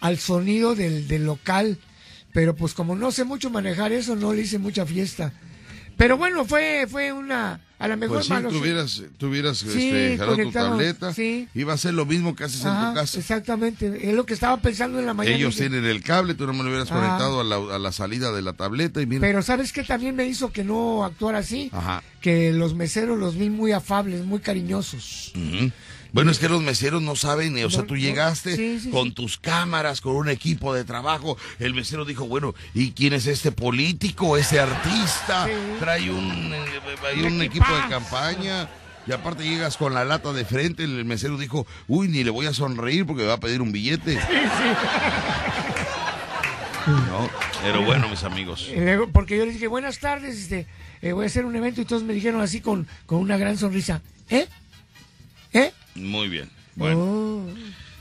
Speaker 3: al sonido del, del local. Pero pues como no sé mucho manejar eso, no le hice mucha fiesta. Pero bueno, fue, fue una, a lo mejor
Speaker 2: Pues sí,
Speaker 3: malo,
Speaker 2: tuvieras, tuvieras
Speaker 3: Sí,
Speaker 2: este, jalado tu tableta.
Speaker 3: sí.
Speaker 2: Iba a ser lo mismo que haces en tu casa.
Speaker 3: Exactamente, es lo que estaba pensando en la mañana.
Speaker 2: Ellos tienen el cable, tú no me lo hubieras
Speaker 3: Ajá.
Speaker 2: conectado a la, a la salida de la tableta y mira.
Speaker 3: Pero ¿sabes qué también me hizo que no actuara así?
Speaker 2: Ajá.
Speaker 3: Que los meseros los vi muy afables, muy cariñosos.
Speaker 2: Bueno, es que los meseros no saben, o sea, tú llegaste
Speaker 3: sí, sí,
Speaker 2: con
Speaker 3: sí.
Speaker 2: tus cámaras, con un equipo de trabajo. El mesero dijo, bueno, ¿y quién es este político, ese artista?
Speaker 3: Sí.
Speaker 2: Trae un, eh, hay
Speaker 3: Un
Speaker 2: equipo de campaña. Y aparte llegas con la lata de frente, el mesero dijo, uy, ni le voy a sonreír porque me va a pedir un billete. No, pero bueno, mis amigos.
Speaker 3: Luego- porque yo les dije, buenas tardes, este, eh, voy a hacer un evento y todos me dijeron así con, con una gran sonrisa. ¿Eh? ¿Eh?
Speaker 2: Muy bien. Bueno,
Speaker 3: Oh.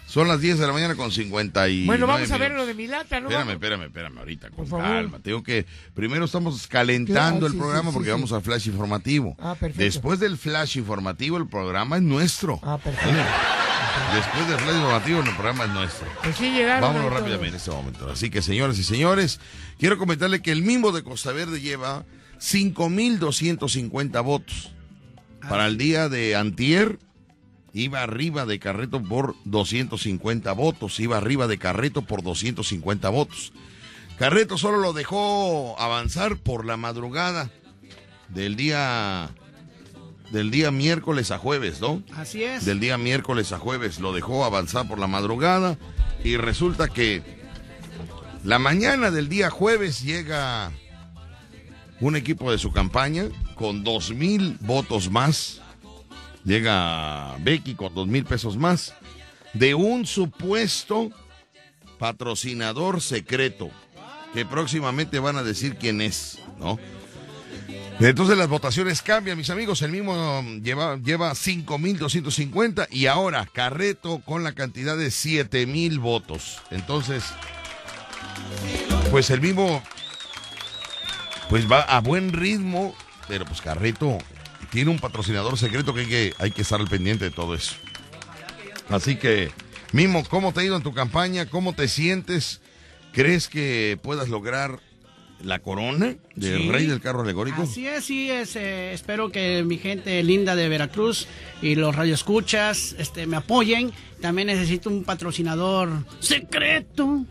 Speaker 2: son las 10 de la mañana con 50 y
Speaker 3: Bueno, vamos a ver
Speaker 2: minutos.
Speaker 3: lo de mi lata, ¿no?
Speaker 2: Espérame, espérame, espérame, ahorita, con
Speaker 3: Por favor.
Speaker 2: calma. Tengo que, primero estamos calentando
Speaker 3: Claro,
Speaker 2: el
Speaker 3: sí,
Speaker 2: programa
Speaker 3: sí,
Speaker 2: porque
Speaker 3: sí,
Speaker 2: vamos
Speaker 3: sí.
Speaker 2: al flash informativo.
Speaker 3: Ah, perfecto.
Speaker 2: Después del flash informativo, el programa es nuestro.
Speaker 3: Ah, perfecto.
Speaker 2: Después del flash informativo, el programa es nuestro.
Speaker 3: Pues sí llegaron.
Speaker 2: Vámonos rápidamente en este momento. Así que, señoras y señores, quiero comentarle que el Mimbo de Costa Verde lleva 5.250 votos para el día de antier iba arriba de Carreto por 250 votos, iba arriba de Carreto por 250 votos. Carreto solo lo dejó avanzar por la madrugada del día del día miércoles a jueves, ¿no?
Speaker 6: Así es.
Speaker 2: Del día miércoles a jueves lo dejó avanzar por la madrugada y resulta que la mañana del día jueves llega un equipo de su campaña con dos mil votos más. Llega Becky con dos mil pesos más de un supuesto patrocinador secreto que próximamente van a decir quién es, ¿no? Entonces las votaciones cambian, mis amigos. El mismo lleva, lleva 5.250 y ahora Carreto con la cantidad de 7.000 votos. Entonces, pues el mismo, pues va a buen ritmo, pero pues Carreto tiene un patrocinador secreto que hay que, hay que estar al pendiente de todo eso. Así que, Mimo, ¿cómo te ha ido en tu campaña? ¿Cómo te sientes? ¿Crees que puedas lograr la corona del
Speaker 6: Sí.
Speaker 2: rey del carro alegórico?
Speaker 6: Así es, sí, es, eh, espero que mi gente linda de Veracruz y los radioescuchas este, me apoyen. También necesito un patrocinador secreto.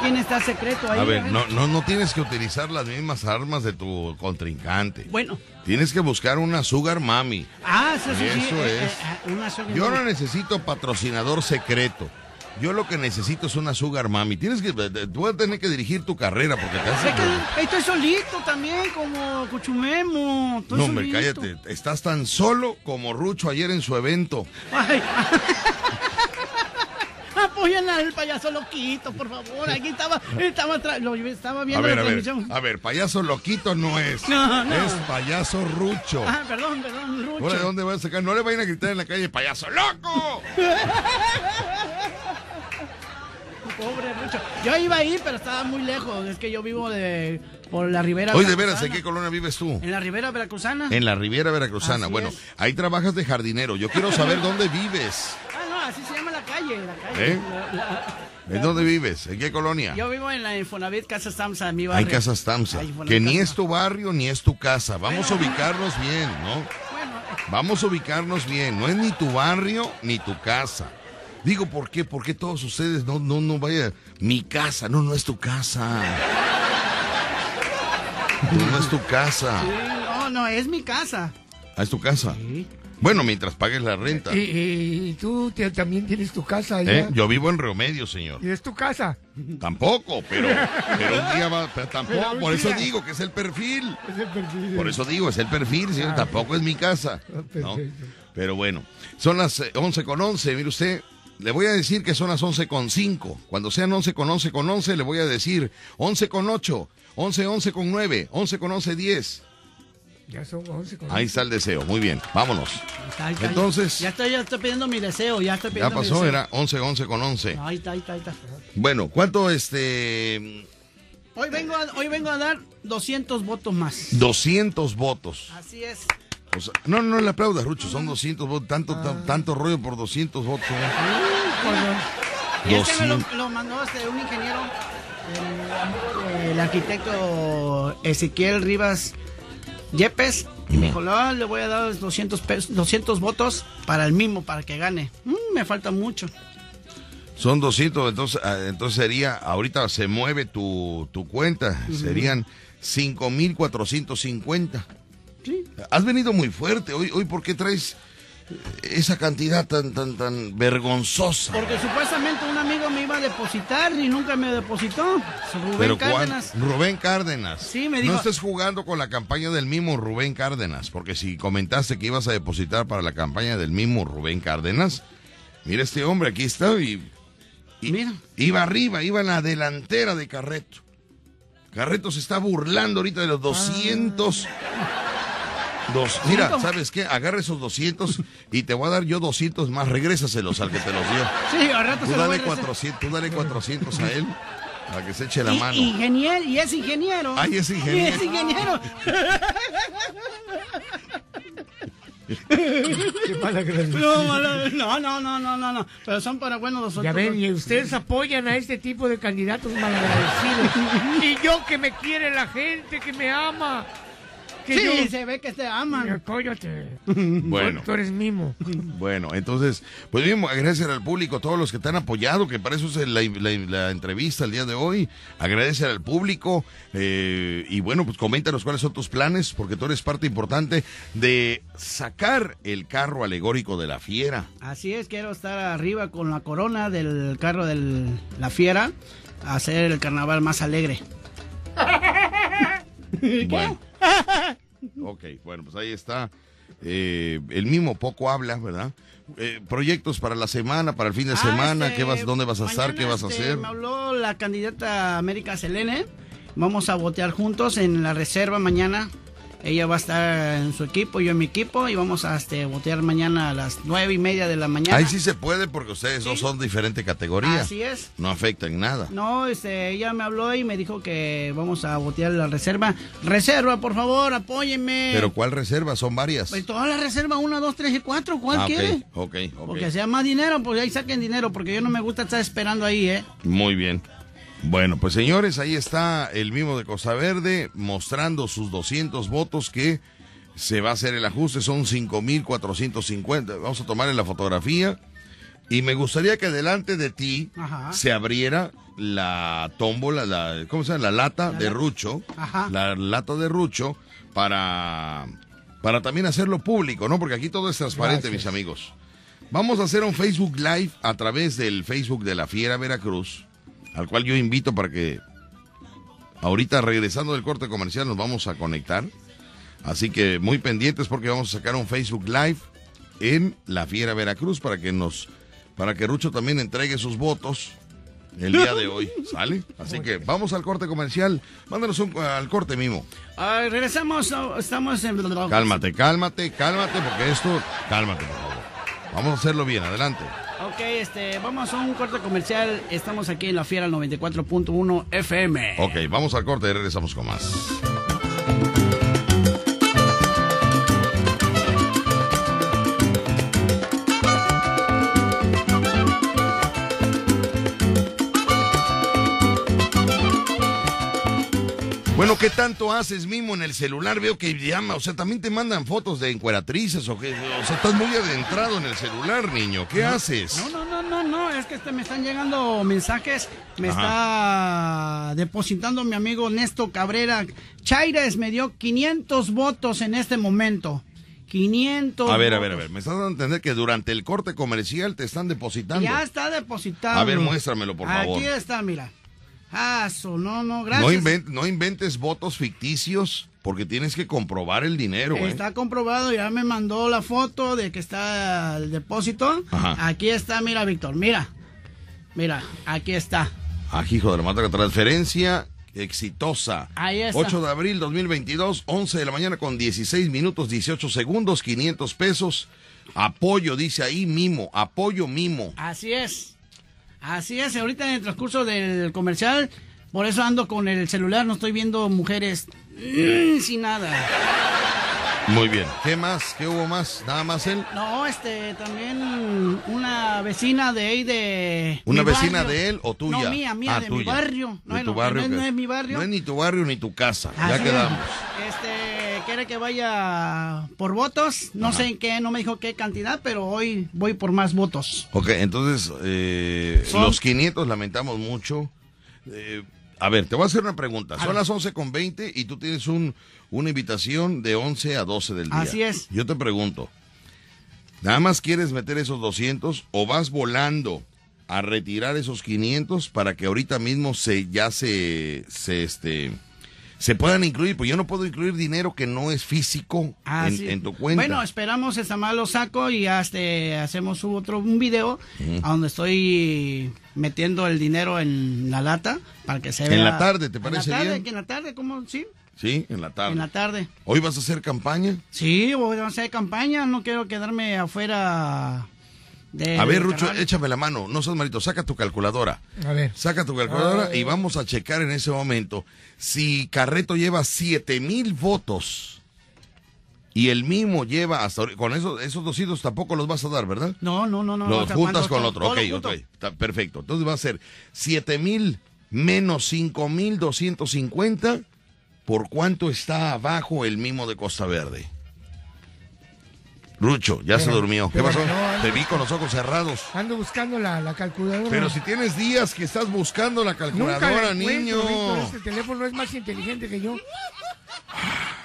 Speaker 6: ¿Quién está secreto ahí?
Speaker 2: A ver, no, no, no tienes que utilizar las mismas armas de tu contrincante.
Speaker 6: Bueno.
Speaker 2: Tienes que buscar una sugar mami.
Speaker 6: Ah, eso, sí, sí,
Speaker 2: Eso
Speaker 6: eh,
Speaker 2: es.
Speaker 6: eh, eh, una
Speaker 2: Yo no necesito patrocinador secreto. Yo lo que necesito es una sugar mami. Tienes que, tú vas a tener que dirigir tu carrera porque te hace...
Speaker 6: Es que estoy solito también, como Cuchumemo. Estoy
Speaker 2: No, hombre,
Speaker 6: solito.
Speaker 2: cállate. Estás tan solo como Rucho ayer en su evento.
Speaker 6: Ay. Apoyen al payaso loquito, por favor. Aquí estaba, estaba, lo- estaba
Speaker 2: A
Speaker 6: viendo
Speaker 2: ver,
Speaker 6: la
Speaker 2: a ver,
Speaker 6: transmisión.
Speaker 2: a ver, payaso loquito no es.
Speaker 6: No, no.
Speaker 2: Es payaso Rucho.
Speaker 6: Ah, perdón, perdón, Rucho.
Speaker 2: Ahora, ¿de dónde vas a sacar? No le vayan a gritar en la calle, payaso loco.
Speaker 6: Pobre Rucho. Yo iba ahí, pero estaba muy lejos. Es que yo vivo de por la ribera.
Speaker 2: Oye, de veras, ¿en qué colonia vives tú?
Speaker 6: En la ribera veracruzana.
Speaker 2: En la Riviera Veracruzana.
Speaker 6: Así
Speaker 2: bueno,
Speaker 6: es.
Speaker 2: ahí trabajas de jardinero. Yo quiero saber dónde vives.
Speaker 6: Llama la calle. La calle.
Speaker 2: ¿Eh?
Speaker 6: La-
Speaker 2: ¿En dónde vives? ¿En qué colonia?
Speaker 6: yo vivo en la Infonavit Casa Tamsa, mi barrio.
Speaker 2: Hay Casas Tamsa,
Speaker 6: Ay, Infonavit
Speaker 2: que ni
Speaker 6: Casa
Speaker 2: es tu barrio ni es tu casa. Vamos a ubicarnos bien, ¿no?
Speaker 6: Bueno,
Speaker 2: Vamos a ubicarnos bien. No es ni tu barrio ni tu casa. Digo, ¿por qué? ¿Por qué todos ustedes no, no, no vaya? Mi casa, no, no es tu casa. No, no es tu casa.
Speaker 6: sí, no, no, es mi casa.
Speaker 2: Ah, es tu casa. Bueno, mientras pagues la renta.
Speaker 3: Y, y- y tú te- también tienes tu casa allá.
Speaker 2: ¿Eh? Yo vivo en Río Medio, señor.
Speaker 3: Y es tu casa.
Speaker 2: Tampoco, pero, pero un día va, pero tampoco,
Speaker 3: Pero
Speaker 2: por eso
Speaker 3: día.
Speaker 2: digo que es el perfil.
Speaker 3: Es el perfil.
Speaker 2: Por eso digo, es el perfil, señor, tampoco es mi casa.
Speaker 3: Ah,
Speaker 2: ¿no? Pero bueno, son las eh, 11 con 11, mire usted, le voy a decir que son las 11 con 5. Cuando sean 11 con 11 con 11, le voy a decir 11 con 8, 11, 11 con 9, 11 con 11, 10.
Speaker 3: Ya son 11 con
Speaker 2: Ahí está el deseo, muy bien, vámonos.
Speaker 6: Está, está.
Speaker 2: Entonces-
Speaker 6: Ya estoy, ya estoy pidiendo mi deseo, ya estoy
Speaker 2: Ya
Speaker 6: pidiendo mi
Speaker 2: pasó,
Speaker 6: deseo.
Speaker 2: era 11, 11 con 11.
Speaker 6: Ahí está, ahí está, ahí está.
Speaker 2: Bueno, ¿cuánto este...
Speaker 6: Hoy vengo, a, hoy vengo a dar 200 votos más.
Speaker 2: 200 votos.
Speaker 6: Así es.
Speaker 2: O sea, no, no le aplaudas, Rucho, son 200 votos, tanto, tan- tanto rollo por 200 votos. ¿eh?
Speaker 6: Y este me lo,
Speaker 2: 200.
Speaker 6: lo mandó este, un ingeniero, el del arquitecto Ezequiel Rivas Yepes. Y me dijo, "No, le voy a dar 200, pesos, 200 votos para el mismo, para que gane. Mm, me falta mucho.
Speaker 2: Son 200, entonces, ah, entonces sería, ahorita se mueve tu, tu cuenta, serían 5.450.
Speaker 6: Sí.
Speaker 2: Has venido muy fuerte, hoy, hoy ¿por qué traes esa cantidad tan, tan, tan vergonzosa?
Speaker 6: Porque supuestamente un amigo me iba a depositar y nunca me depositó. Rubén. Cárdenas.
Speaker 2: Rubén Cárdenas.
Speaker 6: Sí, me dijo-
Speaker 2: No estés jugando con la campaña del mismo Rubén Cárdenas, porque si comentaste que ibas a depositar para la campaña del mismo Rubén Cárdenas, mira este hombre, aquí está y, y-
Speaker 6: Mira.
Speaker 2: iba arriba, iba en la delantera de Carreto. Carreto se está burlando ahorita de los 200. Dos, mira. ¿sabes qué? Agarra esos 200 y te voy a dar yo 200 más. Regrésaselos al que te los dio.
Speaker 6: Sí, al rato
Speaker 2: Tú
Speaker 6: se
Speaker 2: dale
Speaker 6: a regresar.
Speaker 2: 400, tú dale 400 a él para que se eche la
Speaker 6: Y-
Speaker 2: mano.
Speaker 6: ingeniero, y es ingeniero.
Speaker 2: Ay, es ingeniero.
Speaker 6: Y es ingeniero.
Speaker 3: Qué mala.
Speaker 6: No, mala- no, no, no, no, no. Pero son para buenos nosotros.
Speaker 3: Ya ven, y ustedes apoyan a este tipo de candidatos malagradecidos. y yo que me quiere la gente, que me ama. Que
Speaker 6: Sí,
Speaker 3: yo.
Speaker 6: se ve que te aman.
Speaker 3: Cállate.
Speaker 2: Bueno.
Speaker 3: Tú eres mimo.
Speaker 2: Bueno, entonces, pues mismo agradecer al público, todos los que te han apoyado, que para eso es la, la- la entrevista el día de hoy. Agradecer al público eh, y bueno, pues coméntanos cuáles son tus planes, porque tú eres parte importante de sacar el carro alegórico de la fiera.
Speaker 6: Así es, quiero estar arriba con la corona del carro de la fiera, hacer el carnaval más alegre.
Speaker 2: Bueno. Ok, bueno, pues ahí está. Eh, el mismo poco habla, ¿verdad? Eh, proyectos para la semana, para el fin de
Speaker 6: Ah,
Speaker 2: semana,
Speaker 6: este,
Speaker 2: ¿qué vas, ¿dónde vas a estar? ¿Qué vas a
Speaker 6: este,
Speaker 2: hacer?
Speaker 6: Me habló la candidata América Selene. Vamos a votear juntos en la reserva mañana. Ella va a estar en su equipo, yo en mi equipo, y vamos a este, votear mañana a las nueve y media de la mañana.
Speaker 2: Ahí sí se puede porque ustedes no son diferente categoría.
Speaker 6: Así es.
Speaker 2: No afecta en nada.
Speaker 6: No, este, ella me habló y me dijo que vamos a votear la reserva. Reserva, por favor, apóyenme.
Speaker 2: Pero ¿cuál reserva? Son varias.
Speaker 6: Pues toda la reserva, una, dos, tres y cuatro, ¿cuál
Speaker 2: Ah, ok,
Speaker 6: quiere?
Speaker 2: ok, ok.
Speaker 6: Porque sea más dinero, pues ahí saquen dinero, porque yo no me gusta estar esperando ahí, ¿eh?
Speaker 2: Muy bien. Bueno, pues señores, ahí está el mismo de Costa Verde mostrando sus 200 votos que se va a hacer el ajuste, son 5.450. Vamos a tomarle la fotografía y me gustaría que delante de ti
Speaker 6: Ajá.
Speaker 2: se abriera la tómbola, la, ¿cómo se llama? La lata de Rucho,
Speaker 6: Ajá.
Speaker 2: la lata de Rucho para, para también hacerlo público, ¿no? Porque aquí todo es transparente, mis amigos. Vamos a hacer un Facebook Live a través del Facebook de la Fiera Veracruz, al cual yo invito para que ahorita regresando del corte comercial nos vamos a conectar. Así que muy pendientes porque vamos a sacar un Facebook Live en la Fiera Veracruz para que nos para que Rucho también entregue sus votos el día de hoy, ¿sale? Así que vamos al corte comercial. Mándanos un, al corte mimo.
Speaker 6: Regresamos, estamos en...
Speaker 2: Cálmate, cálmate, cálmate porque esto, cálmate por favor. Vamos a hacerlo bien, adelante.
Speaker 6: Ok, este, vamos a un corte comercial. Estamos aquí en la Fiera 94.1 FM.
Speaker 2: Ok, vamos al corte y regresamos con más. Bueno, ¿qué tanto haces mismo en el celular? Veo que llama, o sea, también te mandan fotos de encueratrices o que, o sea, estás muy adentrado en el celular, niño. ¿Qué haces?
Speaker 6: No, no, no, no, no, es que este, me están llegando mensajes, me
Speaker 2: Ajá.
Speaker 6: está depositando mi amigo Néstor Cabrera. Chaires me dio 500 votos en este momento. 500
Speaker 2: A ver, a ver, a ver, me estás dando a entender que durante el corte comercial te están depositando.
Speaker 6: Ya está depositado.
Speaker 2: A ver, muéstramelo, por favor.
Speaker 6: Aquí está, mira. Ah, su, no, no, gracias.
Speaker 2: No, inven- no inventes votos ficticios porque tienes que comprobar el dinero, ¿eh?
Speaker 6: Está comprobado, ya me mandó la foto de que está el depósito.
Speaker 2: Ajá.
Speaker 6: Aquí está, mira, Víctor, mira. Mira, aquí está.
Speaker 2: Ah, hijo de la mata, transferencia exitosa.
Speaker 6: Ahí está.
Speaker 2: 8 de abril 2022, 11 de la mañana con 16 minutos 18 segundos, 500 pesos. Apoyo, dice ahí, mimo, apoyo mimo.
Speaker 6: Así es. Así es, ahorita en el transcurso del comercial, por eso ando con el celular, no estoy viendo mujeres mm, sin nada.
Speaker 2: Muy bien. ¿Qué más? ¿Qué hubo más? ¿Nada más él?
Speaker 6: No, este, también una vecina de ahí de...
Speaker 2: ¿Una vecina
Speaker 6: barrio.
Speaker 2: de él o tuya?
Speaker 6: No, mía, mía,
Speaker 2: Ah,
Speaker 6: de mi barrio. No,
Speaker 2: de tu
Speaker 6: no,
Speaker 2: barrio.
Speaker 6: no, es-
Speaker 2: que-
Speaker 6: no es mi barrio.
Speaker 2: No es ni tu barrio ni tu casa.
Speaker 6: Así
Speaker 2: ya
Speaker 6: es.
Speaker 2: quedamos.
Speaker 6: Este, quiere que vaya por votos, no sé en qué, no me dijo qué cantidad, pero hoy voy por más votos.
Speaker 2: Ok, entonces, eh, los 500 lamentamos mucho. Eh, a ver, te voy a hacer una pregunta. Son las 11 con 20 y tú tienes un, una invitación de 11 a 12 del día.
Speaker 6: Así es.
Speaker 2: Yo te pregunto, ¿nada más quieres meter esos 200 o vas volando a retirar esos 500 para que ahorita mismo se ya se, se este se puedan incluir? Pues yo no puedo incluir dinero que no es físico
Speaker 6: Ah,
Speaker 2: en,
Speaker 6: sí.
Speaker 2: en tu cuenta.
Speaker 6: Bueno, esperamos esta lo saco y ya este, hacemos un otro un video a donde estoy metiendo el dinero en la lata para que se
Speaker 2: En
Speaker 6: vea.
Speaker 2: la tarde, ¿te parece
Speaker 6: en la tarde,
Speaker 2: bien?
Speaker 6: que en la tarde, ¿cómo? Sí,
Speaker 2: sí, en la tarde.
Speaker 6: en la tarde.
Speaker 2: ¿Hoy vas a hacer campaña?
Speaker 6: Sí, voy a hacer campaña, no quiero quedarme afuera de...
Speaker 2: A ver, Rucho, échame la mano, no seas malito, saca tu calculadora.
Speaker 3: A ver.
Speaker 2: Saca tu calculadora y vamos a checar en ese momento si Carreto lleva siete mil votos y el mismo lleva hasta con esos esos 200 tampoco los vas a dar, ¿verdad?
Speaker 6: No, no, no, no.
Speaker 2: los juntas con otro, ok, ok, está perfecto. Entonces va a ser siete mil menos cinco mil doscientos cincuenta ¿por cuánto está abajo el mimo de Costa Verde? Rucho, ya se durmió. ¿Qué pasó?
Speaker 3: no, ando-
Speaker 2: Te vi con los ojos cerrados.
Speaker 3: Ando buscando la, la calculadora.
Speaker 2: Pero si tienes días que estás buscando la
Speaker 3: Nunca
Speaker 2: calculadora,
Speaker 3: la
Speaker 2: niño.
Speaker 3: Víctor, este teléfono es más inteligente que yo.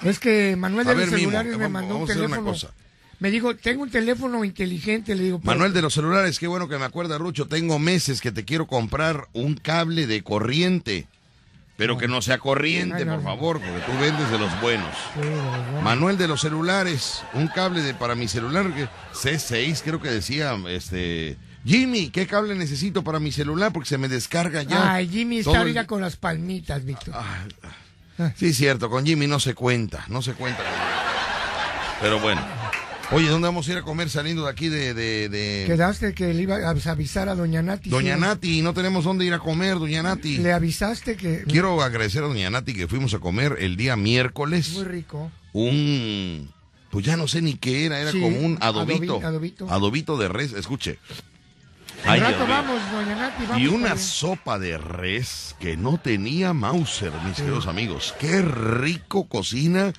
Speaker 3: Es que Manuel
Speaker 2: A
Speaker 3: de los
Speaker 2: ver, Mimo,
Speaker 3: celulares me
Speaker 2: vamos-
Speaker 3: mandó un
Speaker 2: vamos una
Speaker 3: teléfono.
Speaker 2: cosa.
Speaker 3: Me dijo, tengo un teléfono inteligente, le digo.
Speaker 2: Manuel de los celulares, qué bueno que me acuerda, Rucho. Tengo meses que te quiero comprar un cable de corriente. Pero que no sea corriente,
Speaker 3: Ay, no,
Speaker 2: por
Speaker 3: no.
Speaker 2: favor, porque tú vendes de los buenos.
Speaker 3: Sí.
Speaker 2: Manuel de los celulares, un cable de para mi celular, que- C6 creo que decía, este... Jimmy, ¿qué cable necesito para mi celular? Porque se me descarga ya.
Speaker 3: Ay, Jimmy está
Speaker 2: el-
Speaker 3: ahorita con las palmitas, Víctor.
Speaker 2: Sí, cierto, con Jimmy no se cuenta, no se cuenta. con. Pero bueno. Oye, ¿dónde vamos a ir a comer saliendo de aquí de... de- de-
Speaker 3: Quedaste que le iba a avisar a Doña Nati.
Speaker 2: Doña
Speaker 3: sí.
Speaker 2: Nati, no tenemos dónde ir a comer, Doña Nati.
Speaker 3: Le avisaste que...
Speaker 2: Quiero agradecer a Doña Nati que fuimos a comer el día miércoles
Speaker 3: Muy rico.
Speaker 2: un... Pues ya no sé ni qué era, era
Speaker 3: Sí,
Speaker 2: como un adobito.
Speaker 3: adobi- adobito.
Speaker 2: Adobito de res, escuche.
Speaker 3: Al
Speaker 2: Ay,
Speaker 3: rato
Speaker 2: Dios mío.
Speaker 3: vamos, Doña Nati, vamos.
Speaker 2: Y una sopa de res que no tenía Mauser, mis queridos amigos. Qué rico cocina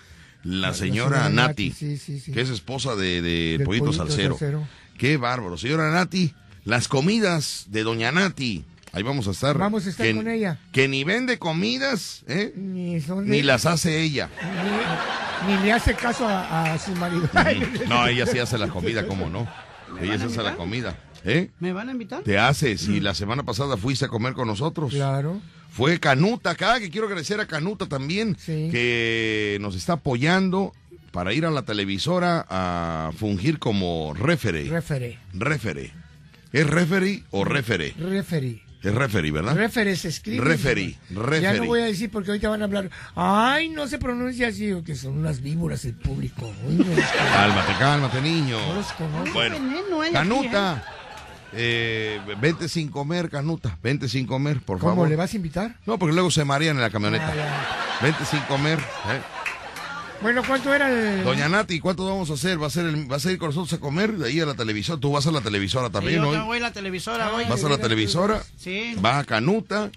Speaker 2: la señora
Speaker 3: señora
Speaker 2: Nati,
Speaker 3: Nati, sí, sí, sí.
Speaker 2: que es esposa de, de Pollito
Speaker 3: Pollito
Speaker 2: Salcero.
Speaker 3: Salcero.
Speaker 2: Qué bárbaro. Señora Nati, las comidas de Doña Nati. Ahí vamos a estar.
Speaker 3: Vamos a estar
Speaker 2: que,
Speaker 3: con ella.
Speaker 2: Que ni vende comidas, ¿eh?
Speaker 3: Ni, son de-
Speaker 2: ni las hace ella.
Speaker 3: ni, ni le hace caso a, a su marido.
Speaker 2: No, ella sí hace la comida, ¿cómo no? Ella sí hace la comida. ¿Eh?
Speaker 6: ¿Me van a invitar?
Speaker 2: Te hace, si la semana pasada fuiste a comer con nosotros.
Speaker 3: Claro.
Speaker 2: Fue Canuta acá, que quiero agradecer a Canuta también,
Speaker 3: Sí.
Speaker 2: que nos está apoyando para ir a la televisora a fungir como referee.
Speaker 3: Referee.
Speaker 2: referee. ¿Es referee o referee?
Speaker 3: Referee.
Speaker 2: Es referee, ¿verdad?
Speaker 3: Referee se escribe.
Speaker 2: Referee,
Speaker 3: Ya
Speaker 2: referee.
Speaker 3: no voy a decir porque ahorita van a hablar. Ay, no se pronuncia así, o que son unas víboras el público. Uy, no,
Speaker 2: Cálmate, cálmate, niño.
Speaker 3: no los conozco.
Speaker 2: Bueno,
Speaker 6: veneno hay aquí,
Speaker 2: Canuta, eh, vente sin comer, Canuta, vente sin comer, por
Speaker 3: ¿Cómo
Speaker 2: favor.
Speaker 3: le vas a invitar?
Speaker 2: No, porque luego se marean en la camioneta.
Speaker 3: Ah, ya.
Speaker 2: Vente sin comer. ¿eh?
Speaker 3: Bueno, ¿cuánto era el...?
Speaker 2: Doña Nati, ¿cuánto vamos a hacer? ¿Va a, ser el- ¿Vas a ir con nosotros a comer de ahí a la televisora? ¿Tú vas a la televisora
Speaker 6: Sí,
Speaker 2: también
Speaker 6: yo
Speaker 2: hoy?
Speaker 6: voy a la televisora hoy.
Speaker 2: ¿Vas a la televisora?
Speaker 6: Sí.
Speaker 2: Va a Canuta,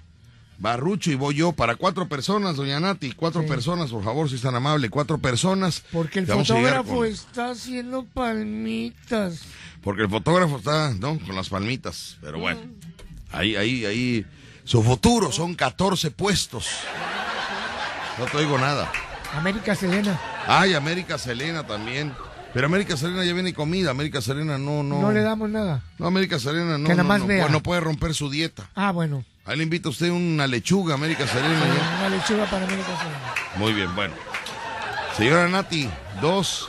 Speaker 2: va Rucho y voy yo para cuatro personas, Doña Nati. Cuatro
Speaker 3: Sí.
Speaker 2: personas, por favor, si es tan amable. Cuatro personas.
Speaker 3: Porque el fotógrafo
Speaker 2: con-
Speaker 3: está haciendo palmitas.
Speaker 2: Porque el fotógrafo está, ¿no? Con las palmitas. Pero bueno, ahí, ahí, ahí. Su futuro son 14 puestos. No te oigo nada.
Speaker 3: América Selena.
Speaker 2: Ay, América Selena también. Pero América Selena ya viene comida. América Selena no, no.
Speaker 3: No, le damos nada.
Speaker 2: No, América Selena no.
Speaker 3: Que nada
Speaker 2: no,
Speaker 3: más
Speaker 2: no,
Speaker 3: vea.
Speaker 2: puede- no puede romper su dieta.
Speaker 3: Ah, bueno.
Speaker 2: Ahí le invita a usted una lechuga, América Selena. ya.
Speaker 3: Una lechuga para América Selena.
Speaker 2: Muy bien, bueno. Señora Nati, dos,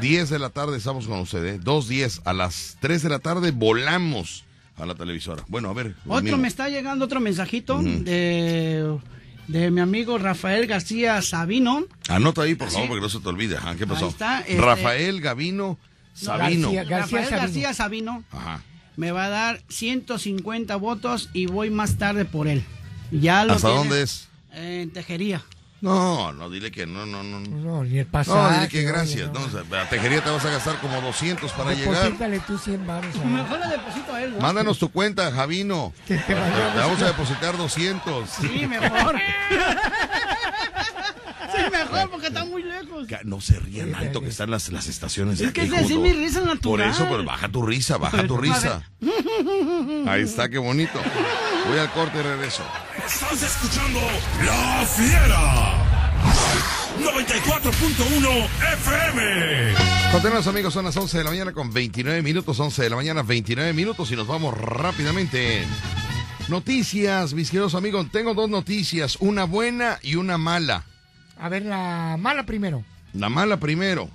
Speaker 2: diez de la tarde estamos con usted, ¿eh? Dos, diez. A las tres de la tarde volamos a la televisora. Bueno, a ver.
Speaker 6: Otro
Speaker 2: amigo.
Speaker 6: me está llegando otro mensajito de, de mi amigo Rafael García Sabino.
Speaker 2: Anota ahí, por favor, porque no se te olvide. ¿Qué pasó?
Speaker 6: Ahí está, este-
Speaker 2: Rafael Gavino Sabino.
Speaker 3: García.
Speaker 6: Rafael
Speaker 3: Sabino.
Speaker 6: García Sabino
Speaker 2: Ajá.
Speaker 6: Me va a dar 150 votos y voy más tarde por él. Ya lo
Speaker 2: ¿Hasta
Speaker 6: tiene
Speaker 2: dónde es?
Speaker 6: En Tejería.
Speaker 2: No, no, dile que no, no, no. No,
Speaker 3: No, ni el pasaje.
Speaker 2: dile que
Speaker 3: oye,
Speaker 2: gracias.
Speaker 3: no.
Speaker 2: No, o sea, a Tejería te vas a gastar como 200 para llegar.
Speaker 3: Deposítale tú 100 baros.
Speaker 6: Mejor le deposito a él, ¿no?
Speaker 2: Mándanos tu cuenta, Javino.
Speaker 3: Que te
Speaker 2: Te,
Speaker 3: vayamos.
Speaker 2: te vamos a depositar 200.
Speaker 6: Sí, mejor. mejor porque está muy lejos.
Speaker 2: No se rían alto que están las, las estaciones de
Speaker 6: Es que
Speaker 2: aquí
Speaker 6: esa es
Speaker 2: junto.
Speaker 6: mi risa natural.
Speaker 2: Por eso, pues baja tu risa, baja tu risa. Ahí está, qué bonito. Voy al corte y regreso.
Speaker 4: Estás escuchando La Fiera. 94.1 FM.
Speaker 2: Continuamos amigos, son las 11 de la mañana con 29 minutos, 11 de la mañana 29 minutos y nos vamos rápidamente. Noticias, mis queridos amigos, tengo dos noticias, una buena y una mala.
Speaker 3: A ver, la mala primero.
Speaker 2: La mala primero.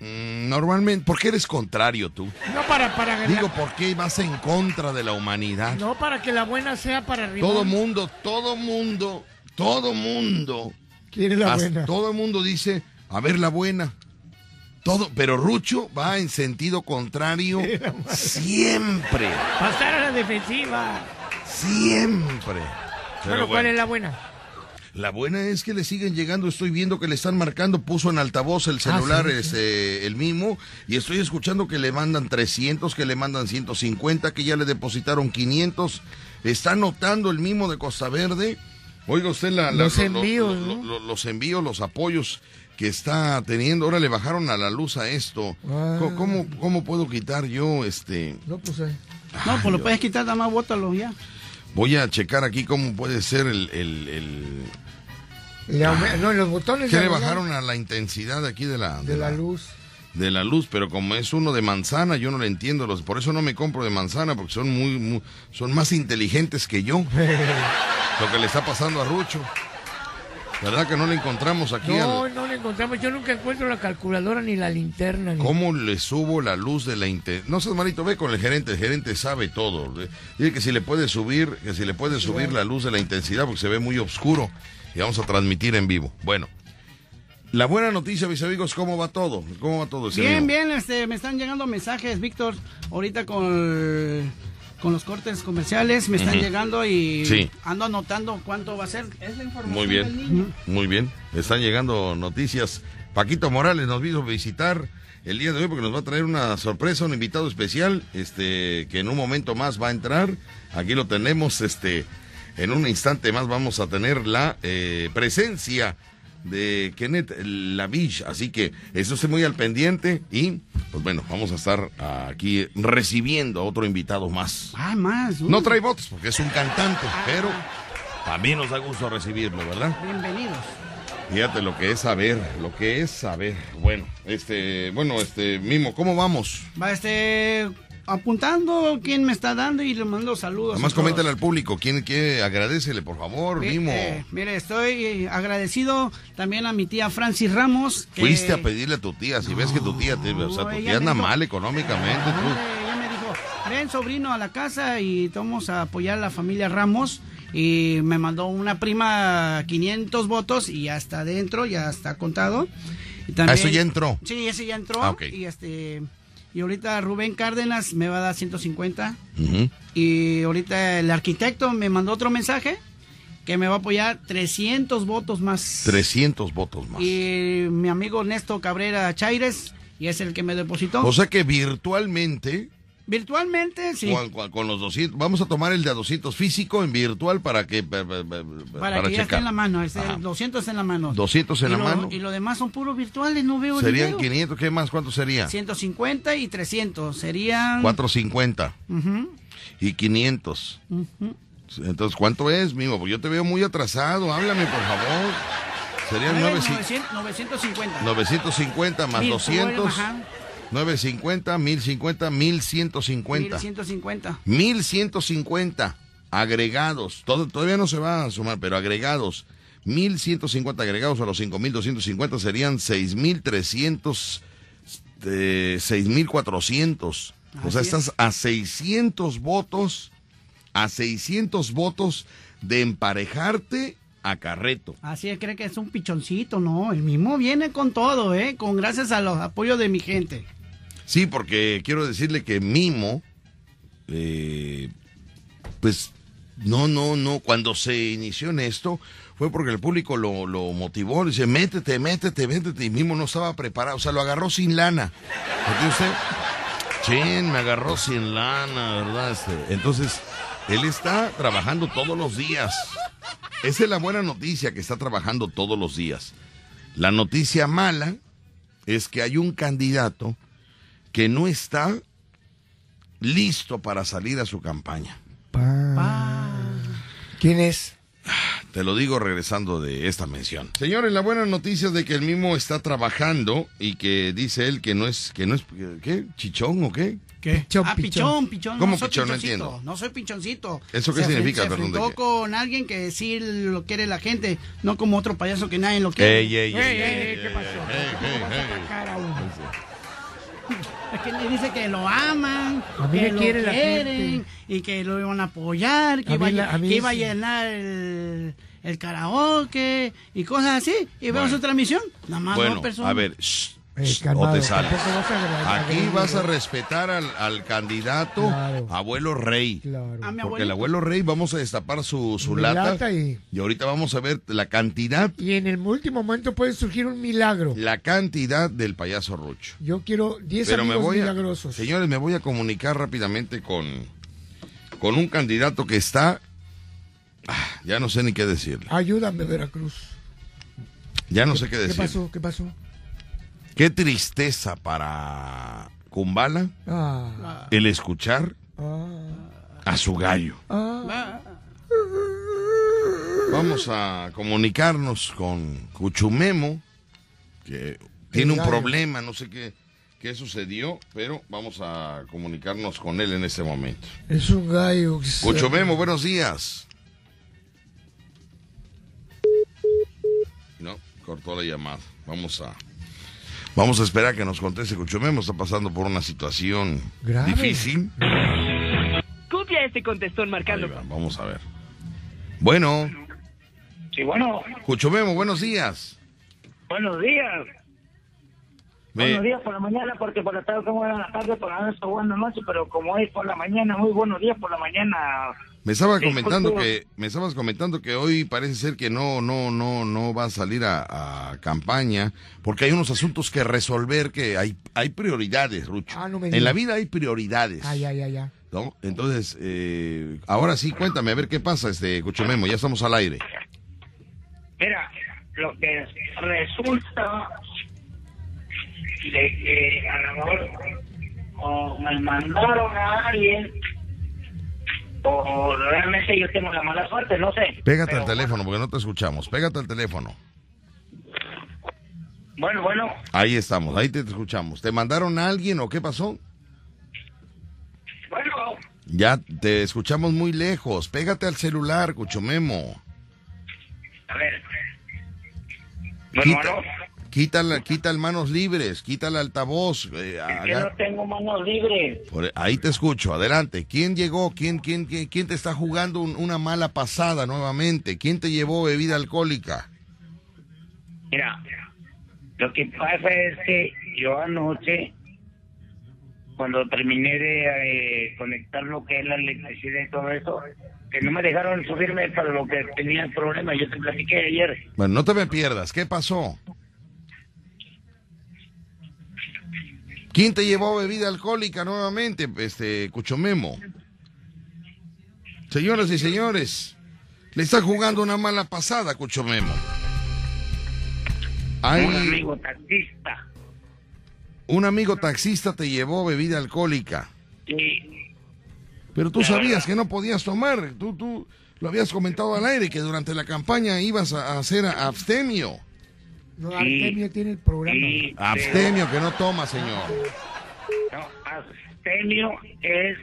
Speaker 2: Mm, normalmente, ¿por qué eres contrario tú?
Speaker 3: No para, para
Speaker 2: Digo, ¿por qué vas en contra de la humanidad?
Speaker 3: No para que la buena sea para arriba.
Speaker 2: Todo mundo, todo mundo, todo mundo,
Speaker 3: Quiere la buena.
Speaker 2: todo mundo dice, a ver la buena. Todo, pero Rucho va en sentido contrario siempre,
Speaker 3: Pasar a la defensiva.
Speaker 2: siempre. Pero
Speaker 3: bueno, ¿cuál
Speaker 2: bueno,
Speaker 3: es la buena?
Speaker 2: La buena es que le siguen llegando, estoy viendo que le están marcando, puso en altavoz el celular
Speaker 3: sí, sí.
Speaker 2: este, el mismo, y estoy escuchando que le mandan 300, que le mandan 150, que ya le depositaron 500. Está notando el mismo de Costa Verde Oiga usted la, la-
Speaker 3: Los
Speaker 2: lo- lo-
Speaker 3: envíos,
Speaker 2: lo-
Speaker 3: ¿no?
Speaker 2: lo- los envíos, los apoyos que está teniendo. Ahora le bajaron a la luz a esto.
Speaker 3: Ah.
Speaker 2: ¿Cómo, cómo puedo quitar yo este?
Speaker 3: No, pues eh.
Speaker 6: No, pues lo puedes quitar, nada más bótalo ya.
Speaker 2: Voy a checar aquí cómo puede ser el... el, el-
Speaker 3: no, los botones
Speaker 2: que
Speaker 3: de
Speaker 2: le
Speaker 3: la-
Speaker 2: bajaron a la intensidad aquí de la,
Speaker 3: de la luz.
Speaker 2: de la luz, pero como es uno de manzana, yo no le entiendo. Los, por eso no me compro de manzana, porque son muy, muy- son más inteligentes que yo. Lo que le está pasando a Rucho. ¿Verdad que no le encontramos aquí
Speaker 3: No,
Speaker 2: al-
Speaker 3: no le encontramos. Yo nunca encuentro la calculadora ni la linterna. ni-
Speaker 2: ¿Cómo le subo la luz de la inter... No seas malito, ve con el gerente, el gerente sabe todo. Dile que si le puede subir, que si le puede subir la luz de la intensidad porque se ve muy oscuro y vamos a transmitir en vivo. Bueno, la buena noticia, mis amigos, ¿cómo va todo? ¿Cómo va todo ese
Speaker 6: Bien,
Speaker 2: amigo?
Speaker 6: bien, este, me están llegando mensajes, Víctor, ahorita con, el- con los cortes comerciales, me están llegando y
Speaker 2: Sí.
Speaker 6: ando anotando cuánto va a ser. Es la información
Speaker 2: Muy
Speaker 6: del
Speaker 2: bien,
Speaker 6: niño.
Speaker 2: muy bien. Están llegando noticias. Paquito Morales nos vino a visitar el día de hoy porque nos va a traer una sorpresa, un invitado especial, este, que en un momento más va a entrar. Aquí lo tenemos, este, en un instante más vamos a tener la eh, presencia de Kenneth Lavich, así que eso esté muy al pendiente y, pues bueno, vamos a estar aquí recibiendo a otro invitado más.
Speaker 6: Ah, más.
Speaker 2: No trae votos porque es un cantante, pero también nos da gusto recibirlo, ¿verdad?
Speaker 6: Bienvenidos.
Speaker 2: Fíjate lo que es saber, lo que es saber. Bueno, este, bueno, este, Mimo, ¿cómo vamos?
Speaker 6: Va este apuntando quién me está dando y le mando saludos.
Speaker 2: Además,
Speaker 6: a
Speaker 2: coméntale al público, ¿quién quiere? Agradecele, por favor,
Speaker 6: Mi-
Speaker 2: Mimo.
Speaker 6: eh, mire, estoy eh, agradecido también a mi tía Francis Ramos. que-
Speaker 2: Fuiste a pedirle a tu tía, si ves que tu tía, te, o sea, tu tía anda
Speaker 6: dijo-
Speaker 2: mal económicamente, tú.
Speaker 6: Hombre, ella me dijo, ven sobrino a la casa y vamos a apoyar a la familia Ramos. Y me mandó una prima 500 votos y ya está dentro, ya está contado. Y también-
Speaker 2: Ah, eso ya entró.
Speaker 6: Sí, ese ya entró.
Speaker 2: Ah, ok.
Speaker 6: Y este y ahorita Rubén Cárdenas me va a dar 150.
Speaker 2: Ujú.
Speaker 6: Y ahorita el arquitecto me mandó otro mensaje que me va a apoyar 300 votos más.
Speaker 2: 300 votos más.
Speaker 6: Y mi amigo Néstor Cabrera Chaires, y es el que me depositó.
Speaker 2: O sea que virtualmente,
Speaker 6: Virtualmente, sí.
Speaker 2: con, con- con los 200, vamos a tomar el de a 200 físico en virtual para que, pa- pa- pa-
Speaker 6: para, que ya esté
Speaker 2: checar.
Speaker 6: en la mano, es el
Speaker 2: Ajá.
Speaker 6: 200 en la mano.
Speaker 2: 200 en
Speaker 6: Y
Speaker 2: la
Speaker 6: lo-
Speaker 2: mano.
Speaker 6: Y lo demás son puros virtuales, no veo
Speaker 2: Serían
Speaker 6: dinero.
Speaker 2: 500, ¿qué más? ¿Cuánto sería?
Speaker 6: 150 y 300, serían...
Speaker 2: 450
Speaker 6: Ujú,
Speaker 2: y 500.
Speaker 6: ujú.
Speaker 2: Entonces, ¿cuánto es, Mimo? Pues yo te veo muy atrasado. Háblame, por favor. Serían
Speaker 6: A ver,
Speaker 2: 900
Speaker 6: 900 950.
Speaker 2: 950 más
Speaker 6: Mil,
Speaker 2: 200.
Speaker 6: ajá,
Speaker 2: 950, 1050, 1150.
Speaker 6: 1150.
Speaker 2: 1150 agregados. Todo, todavía no se va a sumar, pero agregados. 1150 agregados a los 5250 serían 6300, eh, 6400. O sea,
Speaker 6: es.
Speaker 2: estás a 600 votos, a 600 votos de emparejarte a Carreto.
Speaker 6: Así es, cree que es un pichoncito, no, el mismo viene con todo, ¿eh? Con gracias a los apoyos de mi gente.
Speaker 2: Sí, porque quiero decirle que Mimo, eh, pues no, no, no, cuando se inició en esto fue porque el público lo, lo motivó, le dice, métete, métete, métete, y Mimo no estaba preparado, o sea, lo agarró sin lana. ¿Entiende usted? Chin, me agarró sin lana, ¿verdad? Este, entonces, él está trabajando todos los días. Esa es la buena noticia, que está trabajando todos los días. La noticia mala es que hay un candidato que no está listo para salir a su campaña.
Speaker 3: ¿Quién es?
Speaker 2: Te lo digo regresando de esta mención. Señores, la buena noticia es de que el mismo está trabajando y que dice él que no es, que no es, ¿qué? ¿Chichón o qué?
Speaker 6: ¿Qué?
Speaker 3: Pichón,
Speaker 6: ah,
Speaker 3: pichón.
Speaker 6: pichón.
Speaker 2: ¿Cómo
Speaker 6: no soy
Speaker 2: pichón? No
Speaker 6: pichoncito,
Speaker 2: entiendo.
Speaker 6: No soy pichoncito.
Speaker 2: ¿Eso qué
Speaker 6: Se
Speaker 2: significa,
Speaker 6: Se
Speaker 2: perdón, qué?
Speaker 6: con alguien que sí lo quiere la gente, no como otro payaso que nadie lo quiere.
Speaker 2: Ey, ey,
Speaker 3: Ey,
Speaker 2: ey,
Speaker 3: ey,
Speaker 2: ey,
Speaker 3: ey, ¿qué
Speaker 2: ey,
Speaker 3: pasó?
Speaker 2: ey, ey,
Speaker 3: ¿Cómo vas a
Speaker 2: ey.
Speaker 3: atacar a uno?
Speaker 6: Es que le dice que lo aman,
Speaker 3: A mí
Speaker 6: que lo
Speaker 3: quiere
Speaker 6: quieren y que lo iban a apoyar, que,
Speaker 3: A
Speaker 6: iba, a,
Speaker 3: la- a mí
Speaker 6: que iba a
Speaker 3: sí.
Speaker 6: llenar el, el karaoke y cosas así. Y vemos
Speaker 2: Bueno.
Speaker 6: su transmisión. Nada más
Speaker 2: Bueno,
Speaker 6: dos personas.
Speaker 2: a ver, shh,
Speaker 3: Eh,
Speaker 2: shh,
Speaker 3: calmado,
Speaker 2: o te sales.
Speaker 3: vas
Speaker 2: Aquí vas a respetar al, al candidato
Speaker 3: Claro.
Speaker 2: abuelo rey.
Speaker 3: Claro.
Speaker 2: Porque el abuelo rey vamos a destapar su, su lata,
Speaker 3: lata y-
Speaker 2: y ahorita vamos a ver la cantidad,
Speaker 3: Y en el último momento puede surgir un milagro.
Speaker 2: la cantidad del payaso Rucho.
Speaker 3: Yo quiero 10
Speaker 2: Pero me voy a,
Speaker 3: milagrosos.
Speaker 2: señores, me voy a comunicar rápidamente con, con un candidato que está, ah, ya no sé ni qué decirle.
Speaker 3: Ayúdame, Veracruz.
Speaker 2: Ya no sé qué
Speaker 3: ¿Qué
Speaker 2: decir.
Speaker 3: pasó? ¿Qué pasó?
Speaker 2: Qué tristeza para Kumbala
Speaker 3: Ah,
Speaker 2: el escuchar a su gallo.
Speaker 3: ah.
Speaker 2: Vamos a comunicarnos con Cuchumemo, que tiene un problema, no sé qué, qué sucedió, pero vamos a comunicarnos con él en este momento.
Speaker 3: Es un gallo. que se-
Speaker 2: Cuchumemo, buenos días. No, cortó la llamada. Vamos a vamos a esperar que nos conteste Cuchumemo. Está pasando por una situación
Speaker 3: Grave.
Speaker 2: difícil.
Speaker 7: Copia este contestón marcando.
Speaker 2: va, vamos a ver. Bueno,
Speaker 8: Sí, bueno,
Speaker 2: Cuchumemo, buenos días.
Speaker 8: buenos días.
Speaker 2: Me-
Speaker 8: Buenos días por la mañana, porque por la tarde como era la tarde, por la noche buenas noches, pero como es por la mañana, muy buenos días por la mañana.
Speaker 2: Me estaba
Speaker 8: Sí,
Speaker 2: comentando que me estabas comentando que hoy parece ser que no no no no va a salir a, a campaña porque hay unos asuntos que resolver que hay hay prioridades, Rucho.
Speaker 3: Ah, no me
Speaker 2: en la vida hay prioridades,
Speaker 3: Ay, ay, ay, ay.
Speaker 2: ¿no? Entonces, eh, ahora sí cuéntame a ver qué pasa, este Cuchumemo, ya estamos al aire.
Speaker 8: Mira, lo que resulta de que a lo mejor o me mandaron a alguien o realmente yo tengo la mala suerte, no sé.
Speaker 2: Pégate al teléfono porque no te escuchamos. Pégate al teléfono.
Speaker 8: Bueno, bueno,
Speaker 2: Ahí estamos, ahí te escuchamos. ¿Te mandaron a alguien o qué pasó?
Speaker 8: bueno,
Speaker 2: Ya te escuchamos muy lejos. Pégate al celular, Cuchumemo.
Speaker 8: a ver. Bueno,
Speaker 2: Quita,
Speaker 8: bueno.
Speaker 2: Quita, la- quita el manos libres, quita el altavoz. eh,
Speaker 8: Es que
Speaker 2: haga-
Speaker 8: no tengo manos libres.
Speaker 2: por- ahí te escucho, adelante. ¿Quién llegó? ¿Quién, quién, quién, quién te está jugando un- una mala pasada nuevamente? ¿Quién te llevó bebida alcohólica?
Speaker 8: Mira, lo que pasa es que yo anoche, cuando terminé de eh, conectar lo que es la electricidad y todo eso, que no me dejaron subirme para lo que tenía el problema. Yo te platiqué ayer.
Speaker 2: Bueno, no te me pierdas. ¿Qué pasó? ¿Quién te llevó bebida alcohólica nuevamente, este Cuchomemo? Señoras y señores, le está jugando una mala pasada, Cuchomemo. Hay
Speaker 8: Un amigo taxista.
Speaker 2: un amigo taxista te llevó bebida alcohólica,
Speaker 8: Y
Speaker 2: pero tú sabías que no podías tomar. Tú, tú lo habías comentado al aire que durante la campaña ibas a a hacer abstemio.
Speaker 3: No,
Speaker 8: Sí.
Speaker 3: Artemio tiene el programa.
Speaker 8: y-
Speaker 2: Abstemio que no toma, señor.
Speaker 8: No, abstemio es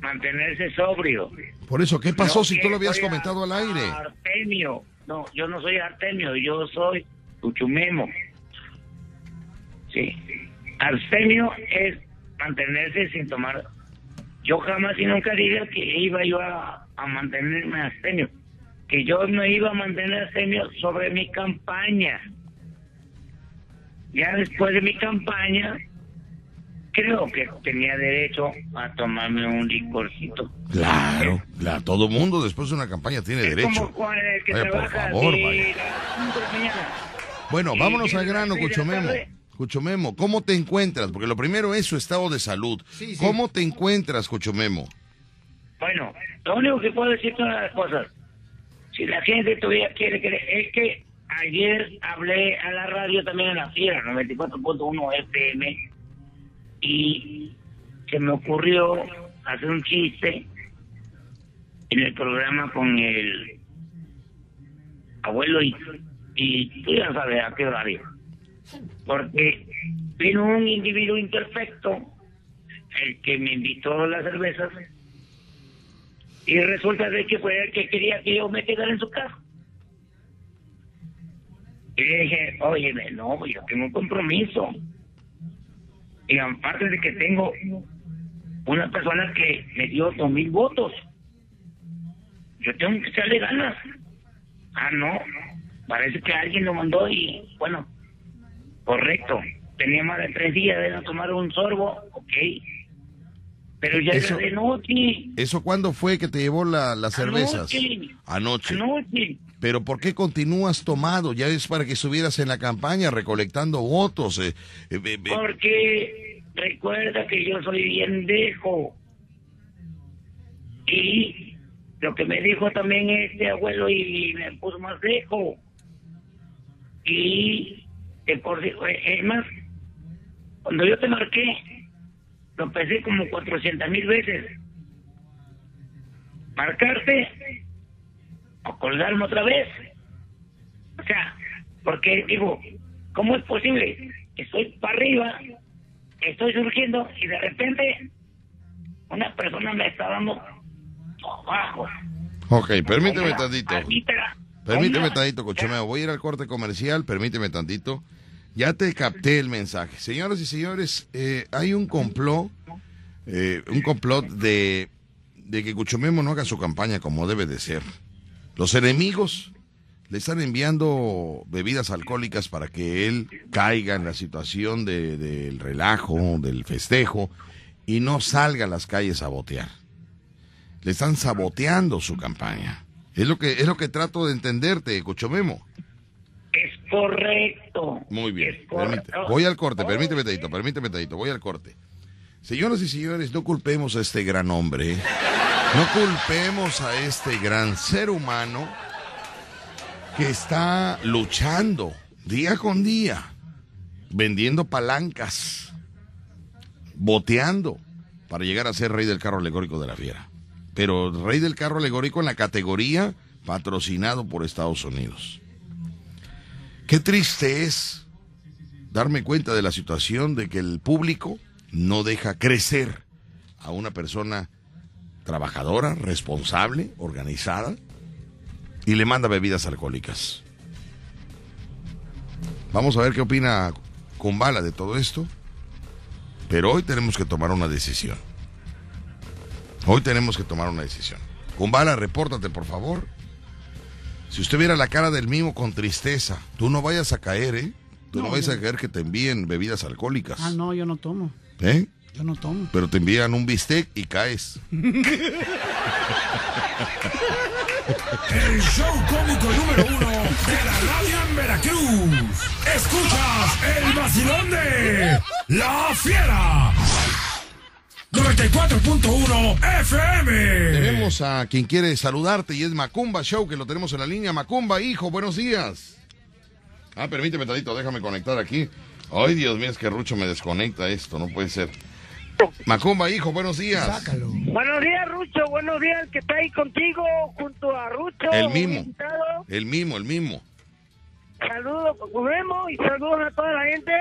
Speaker 8: mantenerse sobrio.
Speaker 2: Por eso, ¿qué pasó
Speaker 8: No,
Speaker 2: si tú lo habías comentado al aire?
Speaker 8: Artemio. No, yo no soy Artemio, yo soy Uchumemo. Sí. Abstemio es mantenerse sin tomar. Yo jamás y nunca dije que iba yo a, a mantenerme abstemio. Que yo me iba a mantener abstemio sobre mi campaña. Ya después de mi campaña, creo que tenía derecho a tomarme un licorcito.
Speaker 2: Claro, claro, todo mundo después de una campaña tiene
Speaker 8: Es
Speaker 2: derecho.
Speaker 8: como el que
Speaker 2: Vaya, por
Speaker 8: trabaja
Speaker 2: favor,
Speaker 8: de
Speaker 2: vaya.
Speaker 8: las cinco de la mañana.
Speaker 2: Bueno, vámonos al
Speaker 8: a
Speaker 2: grano, Cuchomemo. Cuchomemo, ¿cómo te encuentras? Porque lo primero es su estado de salud.
Speaker 3: Sí, sí.
Speaker 2: ¿Cómo te encuentras, Cuchomemo?
Speaker 8: Bueno, lo único que puedo decir son las cosas. Si la gente todavía quiere creer, es que ayer hablé a la radio también en la fiera, 94.1 FM, y se me ocurrió hacer un chiste en el programa con el abuelo y, y tú ya sabes a qué horario. Porque vino un individuo imperfecto, el que me invitó las cervezas, y resulta de que fue el que quería que yo me quedara en su casa. Y le dije, oye, no, pues yo tengo un compromiso. Y aparte de que tengo una persona que me dio dos mil votos, yo tengo que echarle ganas. Ah, no, parece que alguien lo mandó y, bueno, correcto. Tenía más de tres días de no tomar un sorbo, ok. Pero ya
Speaker 2: Eso-
Speaker 8: de noche.
Speaker 2: ¿Eso cuándo fue que te llevó la- las cervezas?
Speaker 8: Anoche.
Speaker 2: Anoche.
Speaker 8: Anoche.
Speaker 2: Pero ¿por qué continúas tomado? Ya es para que estuvieras en la campaña recolectando votos. eh, eh, eh,
Speaker 8: Porque recuerda que yo soy bien dejo. Y lo que me dijo también este abuelo y me puso más lejos. Y por es más, cuando yo te marqué, lo pensé como 400 mil veces. Marcarte o colgarme otra vez. O sea, porque digo, ¿cómo es posible? Estoy para arriba, estoy surgiendo y de repente una persona me está dando abajo.
Speaker 2: Ok, permíteme tantito. Permíteme tantito, Cochomeo. Voy a ir al corte comercial, permíteme tantito. Ya te capté el mensaje. Señoras y señores, eh, hay un complot, eh, un complot de, de que Cuchomemo no haga su campaña como debe de ser. Los enemigos le están enviando bebidas alcohólicas para que él caiga en la situación de- del relajo, del festejo, y no salga a las calles a botear. Le están saboteando su campaña. Es lo que, es lo que trato de entenderte, Cuchomemo.
Speaker 8: Es correcto.
Speaker 2: Muy bien.
Speaker 8: Correcto.
Speaker 2: Voy al corte, permíteme, Tadito, permíteme, Tadito, voy al corte. Señoras y señores, no culpemos a este gran hombre. No culpemos a este gran ser humano que está luchando día con día, vendiendo palancas, boteando para llegar a ser rey del carro alegórico de la fiera. Pero rey del carro alegórico en la categoría patrocinado por Estados Unidos. Qué triste es darme cuenta de la situación de que el público no deja crecer a una persona trabajadora, responsable, organizada y le manda bebidas alcohólicas. Vamos a ver qué opina Kumbala de todo esto. Pero hoy tenemos que tomar una decisión. Hoy tenemos que tomar una decisión. Kumbala, repórtate, por favor. Si usted viera la cara del mimo con tristeza, tú no vayas a caer, ¿eh? Tú no,
Speaker 6: No,
Speaker 2: vayas
Speaker 6: yo
Speaker 2: a caer que te envíen bebidas alcohólicas.
Speaker 6: Ah, no, yo no tomo.
Speaker 2: ¿Eh?
Speaker 6: Yo no tomo.
Speaker 2: Pero te envían un bistec y caes.
Speaker 4: El show cómico número uno de la radio en Veracruz. Escuchas el vacilón de La Fiera. 94.1 FM.
Speaker 2: Tenemos a quien quiere saludarte y es Macumba Show, que lo tenemos en la línea. Macumba, hijo, buenos días. Ah, permíteme, Tadito, déjame conectar aquí. Ay, Dios mío, es que Rucho me desconecta esto, no puede ser. Macumba, hijo, buenos días.
Speaker 3: Sácalo.
Speaker 9: Buenos días, Rucho. Buenos días, el que está ahí contigo, junto a Rucho.
Speaker 2: El mismo. El mismo, el mismo.
Speaker 9: Saludos, Memo, y saludos a toda la gente.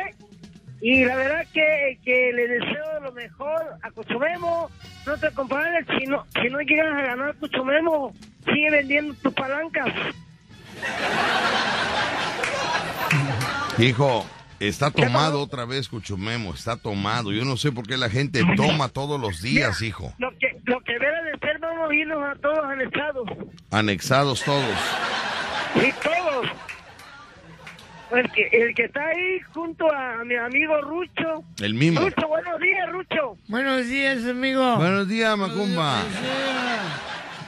Speaker 9: Y la verdad que, que le deseo lo mejor a Cuchumemo. No te compares, si no, si no llegas a ganar Cuchumemo, sigue vendiendo tus palancas.
Speaker 2: Hijo, está tomado otra vez, Cuchumemo, está tomado. Yo no sé por qué la gente toma todos los días, hijo.
Speaker 9: Lo que, lo que debe de ser, vamos a irnos a todos al estado.
Speaker 2: Anexados todos.
Speaker 9: Y todos. El que, el que está ahí junto a mi amigo Rucho.
Speaker 2: El mismo.
Speaker 9: Rucho, buenos días, Rucho.
Speaker 3: Buenos días, amigo.
Speaker 2: Buenos días, Macumba.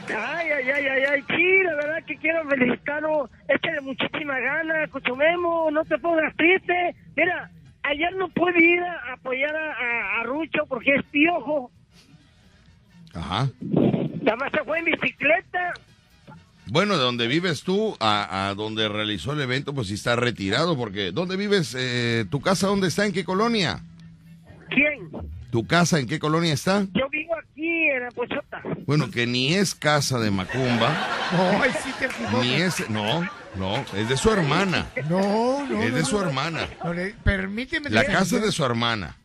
Speaker 9: Ay, ay, ay, ay, ay, sí, la verdad que quiero felicitarlo. Échale muchísimas ganas, Cuchumemo, no te pongas triste. Mira, ayer no pude ir a apoyar a, a- a Rucho porque es piojo.
Speaker 2: Ajá.
Speaker 9: Nada más se fue en bicicleta.
Speaker 2: Bueno, de donde vives tú a, a donde realizó el evento, pues sí está retirado, porque ¿dónde vives? Eh, ¿Tu casa dónde está? ¿En qué colonia?
Speaker 9: ¿Quién?
Speaker 2: ¿Tu casa en qué colonia está?
Speaker 9: Yo vivo aquí en la Pochota.
Speaker 2: Bueno, que ni es casa de Macumba,
Speaker 3: Ay, sí te equivocas.
Speaker 2: ni es... No, no, es de su hermana.
Speaker 3: No, no.
Speaker 2: Es
Speaker 3: no,
Speaker 2: de su
Speaker 3: no.
Speaker 2: hermana.
Speaker 3: No, le- permíteme.
Speaker 2: La casa es de su hermana.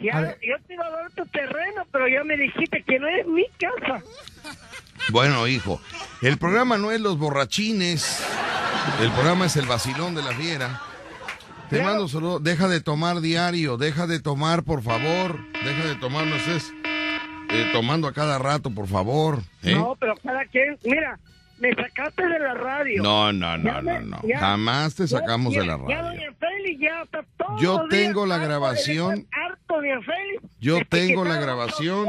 Speaker 9: Ya, yo te iba a dar tu terreno, pero ya me dijiste que no es mi casa.
Speaker 2: Bueno, hijo, el programa no es Los Borrachines, el programa es El Vacilón de la Fiera. Te mando solo, deja de tomar diario, deja de tomar, por favor, deja de tomar, no estés eh, tomando a cada rato, por favor. ¿eh?
Speaker 9: No, pero cada quien, mira, me sacaste de la radio.
Speaker 2: No, no, no,
Speaker 9: Ya
Speaker 2: no, no,
Speaker 9: ya-
Speaker 2: jamás te
Speaker 9: ya-
Speaker 2: sacamos
Speaker 9: ya-
Speaker 2: de la
Speaker 9: Ya
Speaker 2: radio.
Speaker 9: doña Félix ya está todo
Speaker 2: Yo tengo la
Speaker 9: de
Speaker 2: grabación.
Speaker 9: Harto, doña Félix.
Speaker 2: Yo
Speaker 9: de
Speaker 2: tengo la grabación.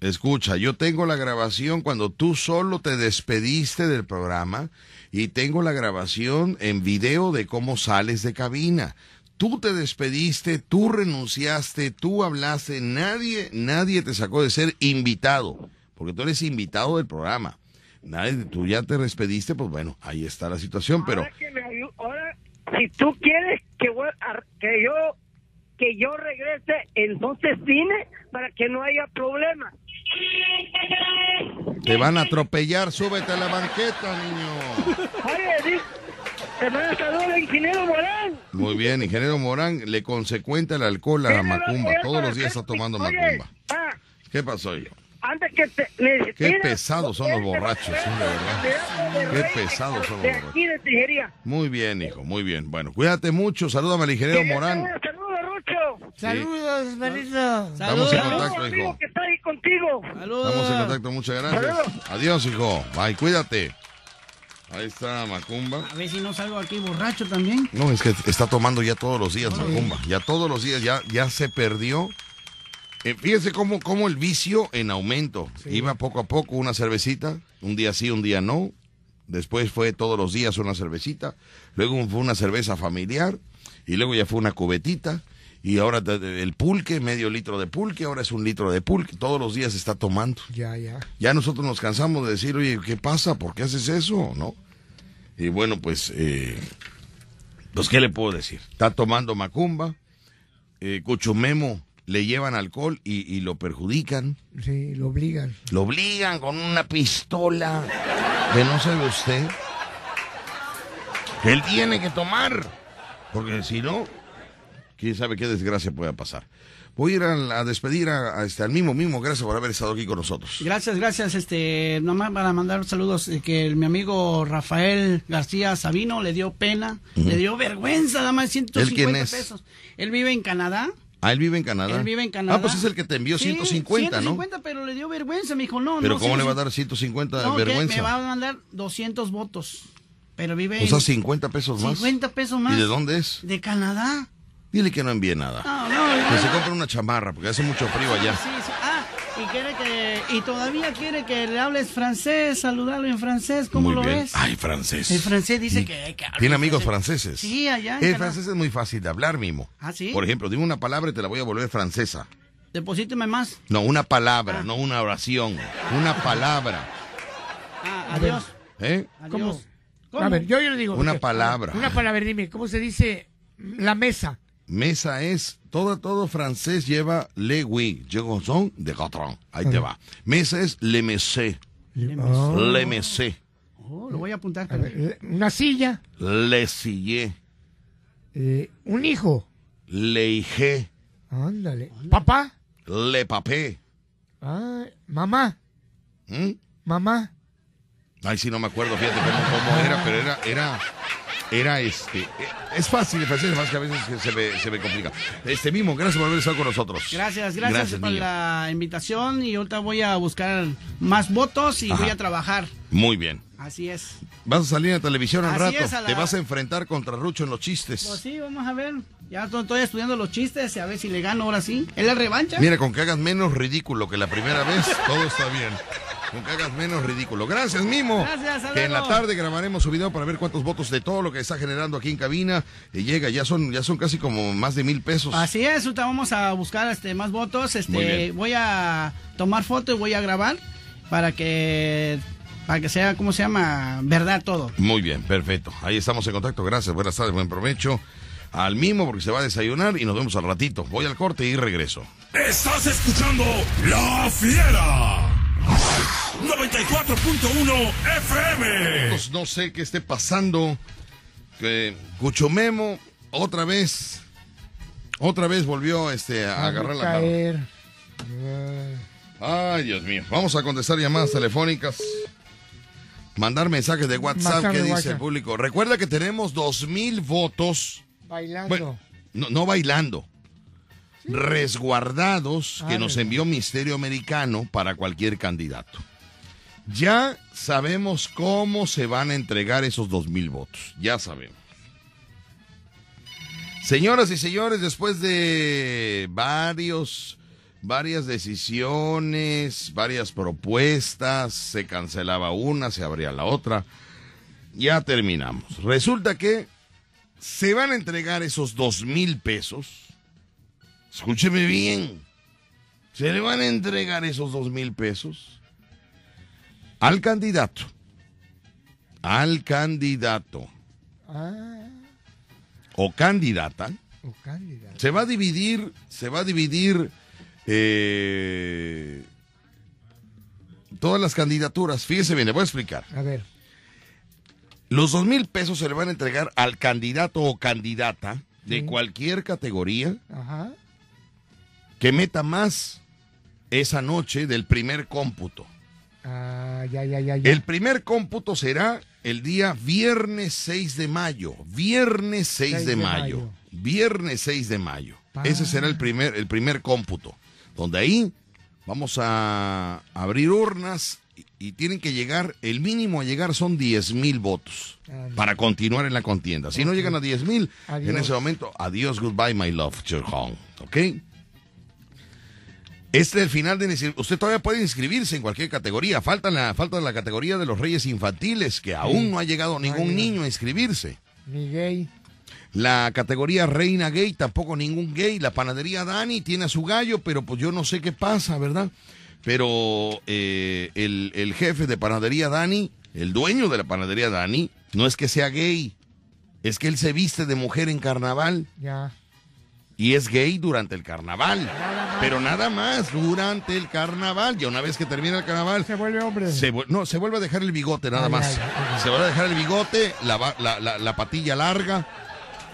Speaker 2: Escucha, yo tengo la grabación cuando tú solo te despediste del programa y tengo la grabación en video de cómo sales de cabina. Tú te despediste, tú renunciaste, tú hablaste, nadie, nadie te sacó de ser invitado. porque tú eres invitado del programa. Nadie, tú ya te despediste, pues bueno, ahí está la situación, pero
Speaker 9: Ahora que me ahora, si tú quieres que, voy a- que yo que yo regrese, entonces dime para que no haya problema.
Speaker 2: te van a atropellar, súbete a la banqueta, niño.
Speaker 9: Oye, te manda saludos al ingeniero Morán.
Speaker 2: Muy bien, ingeniero Morán, le consecuente el alcohol a Macumba, todos los días está tomando Macumba. ¿Qué pasó yo?
Speaker 9: antes que te
Speaker 2: Qué pesados son los borrachos, sí, de verdad. Qué pesados son los borrachos.
Speaker 9: aquí de Tijería.
Speaker 2: Muy bien, hijo, muy bien. Bueno, cuídate mucho, salúdame al ingeniero Morán.
Speaker 9: Saludos, Rucho.
Speaker 3: Saludos, Benito.
Speaker 2: Estamos en
Speaker 9: Saludos,
Speaker 2: contacto,
Speaker 9: amigo,
Speaker 2: hijo.
Speaker 9: que está ahí contigo.
Speaker 2: Estamos en contacto, muchas gracias. Adiós, hijo. Bye, cuídate. Ahí está Macumba.
Speaker 6: A ver si no salgo aquí borracho también.
Speaker 2: No, es que está tomando ya todos los días Macumba. Ya todos los días, ya, ya se perdió. Eh, fíjese cómo, cómo el vicio en aumento. Iba poco a poco una cervecita, un día sí, un día no. Después fue todos los días una cervecita. Luego fue una cerveza familiar. Y luego ya fue una cubetita. Y ahora el pulque, medio litro de pulque, ahora es un litro de pulque. Todos los días se está tomando.
Speaker 3: Ya, ya.
Speaker 2: Ya nosotros nos cansamos de decir, oye, ¿qué pasa? ¿Por qué haces eso? ¿No? Y bueno, pues, eh, pues, ¿qué le puedo decir? Está tomando macumba, eh, Cuchumemo le llevan alcohol y, y lo perjudican,
Speaker 3: Sí, lo obligan.
Speaker 2: lo obligan con una pistola que no sabe usted que él tiene que tomar, porque si no, quién sabe qué desgracia pueda pasar. Voy a ir a, a despedir a, a este, al mismo mismo, gracias por haber estado aquí con nosotros.
Speaker 6: Gracias, gracias. Este, nomás para mandar saludos eh, que el- mi amigo Rafael García Sabino le dio pena, le dio vergüenza, nada más 150
Speaker 2: ¿Él quién es?
Speaker 6: pesos. Él vive en Canadá.
Speaker 2: Ah, él vive en Canadá.
Speaker 6: Él vive en Canadá.
Speaker 2: Ah, pues es el que te envió
Speaker 6: Sí,
Speaker 2: 150,
Speaker 6: 150, pero le dio vergüenza, me dijo, no,
Speaker 2: ¿no? Pero
Speaker 6: no.
Speaker 2: ¿cómo
Speaker 6: sí,
Speaker 2: le va a dar 150
Speaker 6: No,
Speaker 2: de vergüenza?
Speaker 6: me va a mandar 200 votos. Pero vive
Speaker 2: O sea,
Speaker 6: en
Speaker 2: 50 pesos más.
Speaker 6: 50 pesos más.
Speaker 2: ¿Y de dónde es?
Speaker 6: De Canadá.
Speaker 2: Dile que no envíe nada.
Speaker 6: No, no,
Speaker 2: Que
Speaker 6: no.
Speaker 2: se compre una chamarra, porque hace mucho frío allá.
Speaker 6: Sí, sí. Ah, y quiere que y todavía quiere que le hables francés, saludarlo en francés, ¿cómo
Speaker 2: Muy
Speaker 6: lo
Speaker 2: bien.
Speaker 6: ves?
Speaker 2: Ay, francés.
Speaker 6: El francés dice que, que hable
Speaker 2: ¿Tiene amigos
Speaker 6: francés.
Speaker 2: franceses?
Speaker 6: Sí, allá
Speaker 2: El francés es muy fácil de hablar, Mimo.
Speaker 6: Ah, ¿sí?
Speaker 2: Por ejemplo, dime una palabra y te la voy a volver francesa.
Speaker 6: Deposíteme más.
Speaker 2: No, una palabra, no una oración. Una palabra.
Speaker 6: Ah, adiós.
Speaker 2: ¿Eh?
Speaker 6: Adiós.
Speaker 3: A ver, yo, yo le digo.
Speaker 2: Una palabra.
Speaker 3: Una palabra, dime, ¿cómo se dice la mesa?
Speaker 2: Mesa es, todo, todo francés lleva le oui, je son de gatron. Ahí te va. Mesa es le messé,
Speaker 3: Oh.
Speaker 2: le messé,
Speaker 6: Oh, lo voy a apuntar.
Speaker 3: A ver, le- una silla,
Speaker 2: le sillé,
Speaker 3: eh, un hijo.
Speaker 2: le hijé,
Speaker 3: Ándale. Papá.
Speaker 2: le papé.
Speaker 3: Ah, mamá.
Speaker 2: ¿Mm?
Speaker 3: Mamá.
Speaker 2: Ay, sí, no me acuerdo, fíjate cómo, cómo era, pero era, era, era este. Es fácil de francés, más que a veces que se me, se me complica. Este mismo, gracias por haber estado con nosotros.
Speaker 6: Gracias, gracias, por
Speaker 2: niño.
Speaker 6: la invitación y ahorita voy a buscar más votos y
Speaker 2: Ajá.
Speaker 6: voy a trabajar.
Speaker 2: Muy bien.
Speaker 6: Así es.
Speaker 2: Vas a salir en televisión al rato.
Speaker 6: es, a la-
Speaker 2: Te vas a enfrentar contra Rucho en los chistes.
Speaker 6: Pues sí, vamos a ver. Ya to- estoy estudiando los chistes y a ver si le gano ahora sí. ¿Es la revancha?
Speaker 2: Mira, con que hagas menos ridículo que la primera vez, todo está bien. Con que hagas menos ridículo. Gracias, Mimo.
Speaker 6: Gracias,
Speaker 2: Que en la tarde grabaremos su video para ver cuántos votos de todo lo que está generando aquí en cabina y llega. Ya son, ya son casi como más de mil pesos.
Speaker 6: Así es, ahorita vamos a buscar este más votos. Este, voy a tomar foto y voy a grabar para que para que sea, ¿cómo se llama? Verdad todo.
Speaker 2: Muy bien, perfecto. Ahí estamos en contacto. Gracias, buenas tardes, buen provecho. Al Mimo porque se va a desayunar y nos vemos al ratito. Voy al corte y regreso.
Speaker 4: Estás escuchando La Fiera. 94.1 FM.
Speaker 2: Pues no sé qué esté pasando. Que Cuchomemo otra vez, otra vez volvió este, a agarrar la mano.
Speaker 3: caer.
Speaker 2: Ay, Dios mío. Vamos a contestar llamadas telefónicas. Mandar mensajes de WhatsApp.
Speaker 3: Mensaje
Speaker 2: ¿Qué
Speaker 3: de
Speaker 2: dice
Speaker 3: WhatsApp.
Speaker 2: el público? Recuerda que tenemos dos mil votos.
Speaker 3: Bailando.
Speaker 2: Bueno, no, no bailando. Resguardados que
Speaker 3: Ah,
Speaker 2: nos envió Misterio Americano para cualquier candidato. Ya sabemos cómo se van a entregar esos dos mil votos. Ya sabemos. Señoras y señores, después de varios, varias decisiones, varias propuestas, se cancelaba una, se abría la otra, ya terminamos. Resulta que se van a entregar esos dos mil pesos. Escúcheme bien. Se le van a entregar esos dos mil pesos al candidato, al candidato
Speaker 3: Ah,
Speaker 2: o candidata,
Speaker 3: o
Speaker 2: se va a dividir, se va a dividir eh, todas las candidaturas. Fíjese bien, le voy a explicar.
Speaker 3: A ver.
Speaker 2: Los dos mil pesos se le van a entregar al candidato o candidata de
Speaker 3: Sí.
Speaker 2: cualquier categoría
Speaker 3: Ajá.
Speaker 2: que meta más esa noche del primer cómputo. El primer cómputo será el día viernes 6 de mayo. Viernes 6,
Speaker 3: 6
Speaker 2: de,
Speaker 3: de
Speaker 2: mayo.
Speaker 3: mayo.
Speaker 2: Viernes 6 de mayo. Ese será el primer, el primer cómputo. Donde ahí vamos a abrir urnas y, y tienen que llegar, el mínimo a llegar son 10 mil votos para continuar en la contienda. Si no llegan a 10 mil, en ese momento, adiós, goodbye, my love, Hong. ¿Ok? Este es el final de Usted todavía puede inscribirse en cualquier categoría. Falta la, falta la categoría de los reyes infantiles, que aún no ha llegado ningún niño a inscribirse.
Speaker 3: Ni gay.
Speaker 2: La categoría reina gay, tampoco ningún gay. La panadería Dani tiene a su gallo, pero pues yo no sé qué pasa, ¿verdad? Pero eh, el, el jefe de panadería Dani, el dueño de la panadería Dani, no es que sea gay, es que él se viste de mujer en carnaval
Speaker 3: Ya.
Speaker 2: y es gay durante el carnaval.
Speaker 3: Más.
Speaker 2: Pero nada más durante el carnaval. Ya una vez que termina el carnaval,
Speaker 3: Se vuelve hombre.
Speaker 2: se, vu- no, se vuelve a dejar el bigote nada
Speaker 3: Ay,
Speaker 2: más.
Speaker 3: ay, ay.
Speaker 2: Se vuelve a dejar el bigote, la, la, la- la patilla larga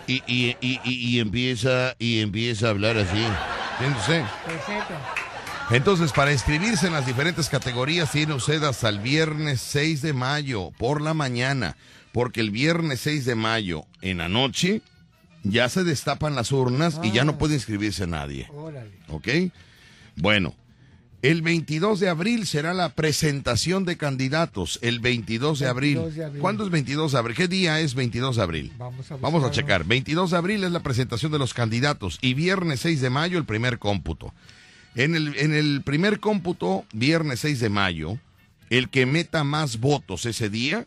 Speaker 2: y, y- y- y- y empieza y empieza a hablar así. ¿Entiende usted?
Speaker 3: Perfecto.
Speaker 2: Entonces, para inscribirse en las diferentes categorías, tiene usted hasta el viernes 6 de mayo por la mañana, porque el viernes 6 de mayo en la noche ya se destapan las urnas y ya no
Speaker 3: Ah.
Speaker 2: puede inscribirse nadie.
Speaker 3: Órale.
Speaker 2: ¿Ok? Bueno, el 22 de abril será la presentación de candidatos. El 22 de abril.
Speaker 3: 22 de abril.
Speaker 2: ¿Cuándo es 22 de abril? ¿Qué día es 22 de abril?
Speaker 3: Vamos a
Speaker 2: Vamos a checar. 22 de abril es la presentación de los candidatos y viernes 6 de mayo el primer cómputo. En el, en el primer cómputo, viernes 6 de mayo, el que meta más votos ese día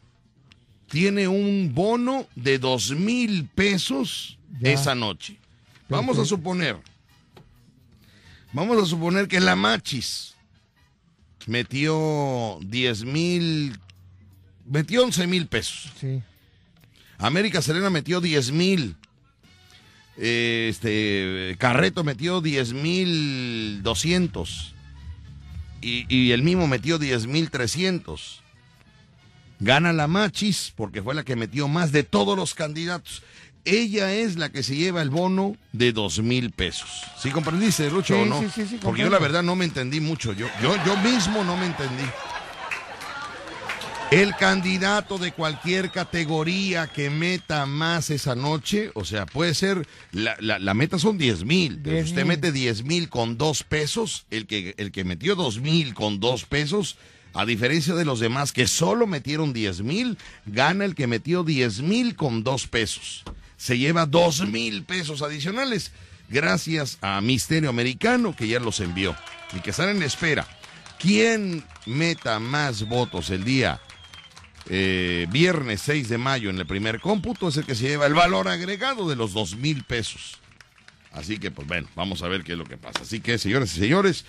Speaker 2: tiene un bono de dos mil pesos
Speaker 3: Ya.
Speaker 2: esa noche. Vamos a suponer, vamos a suponer que la Machis metió 10 mil, metió 11 mil pesos.
Speaker 3: Sí.
Speaker 2: América Serena metió 10 mil. Este Carreto metió 10 mil 200. Y, y el mismo metió 10 mil 300. Gana la Machis porque fue la que metió más de todos los candidatos. Ella es la que se lleva el bono de dos mil pesos. ¿Sí comprendiste, Rucho,
Speaker 3: Sí,
Speaker 2: o no?
Speaker 3: sí, sí, sí,
Speaker 2: porque yo la verdad no me entendí mucho. Yo, yo, yo mismo no me entendí. El candidato de cualquier categoría que meta más esa noche, o sea, puede ser, la, la- la meta son 10 mil, pero si
Speaker 3: 10
Speaker 2: usted mete 10 mil con dos pesos, el que, el que metió 2 mil con dos pesos, a diferencia de los demás que solo metieron 10 mil, gana el que metió 10 mil con dos pesos. Se lleva 2 mil pesos adicionales, gracias a Misterio Americano que ya los envió y que están en espera. ¿Quién meta más votos el día eh, viernes 6 de mayo en el primer cómputo es el que se lleva el valor agregado de los dos mil pesos. Así que, pues bueno, vamos a ver qué es lo que pasa. Así que, señores y señores,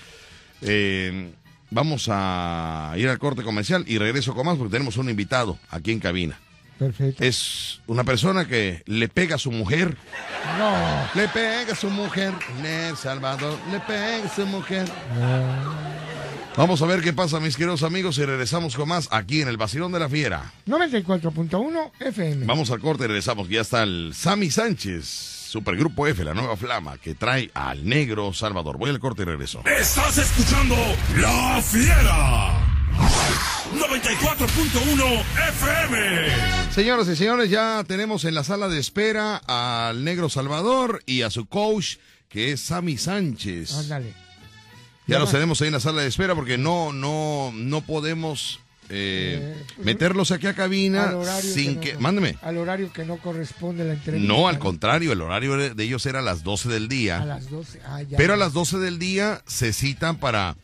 Speaker 2: eh, vamos a ir al corte comercial y regreso con más porque tenemos un invitado aquí en cabina.
Speaker 3: Perfecto.
Speaker 2: Es una persona que le pega a su mujer.
Speaker 3: No.
Speaker 2: Le pega a su mujer en El Salvador. Le pega a su mujer. Vamos a ver qué pasa, mis queridos amigos, y regresamos con más aquí en el Basilón de la Fiera.
Speaker 3: 94.1 FM.
Speaker 2: Vamos al corte y regresamos. Ya está el Sammy Sánchez, Supergrupo F, la nueva flama, que trae al negro Salvador. Voy al corte y regreso.
Speaker 4: Estás escuchando La Fiera. 94.1 FM.
Speaker 2: Señoras y señores, ya tenemos en la sala de espera al negro Salvador y a su coach, que es Sammy Sánchez.
Speaker 3: Ándale.
Speaker 2: Ya
Speaker 3: Ya
Speaker 2: los tenemos ahí en la sala de espera porque no, no, no podemos eh,
Speaker 3: Eh, pues,
Speaker 2: meterlos aquí a cabina sin
Speaker 3: no-
Speaker 2: que... Mándeme.
Speaker 3: Al horario que no corresponde la entrevista.
Speaker 2: No, al contrario, el horario de de ellos era a las 12 del día.
Speaker 3: A las 12. Ah, ya.
Speaker 2: Pero a las 12 del día se citan para,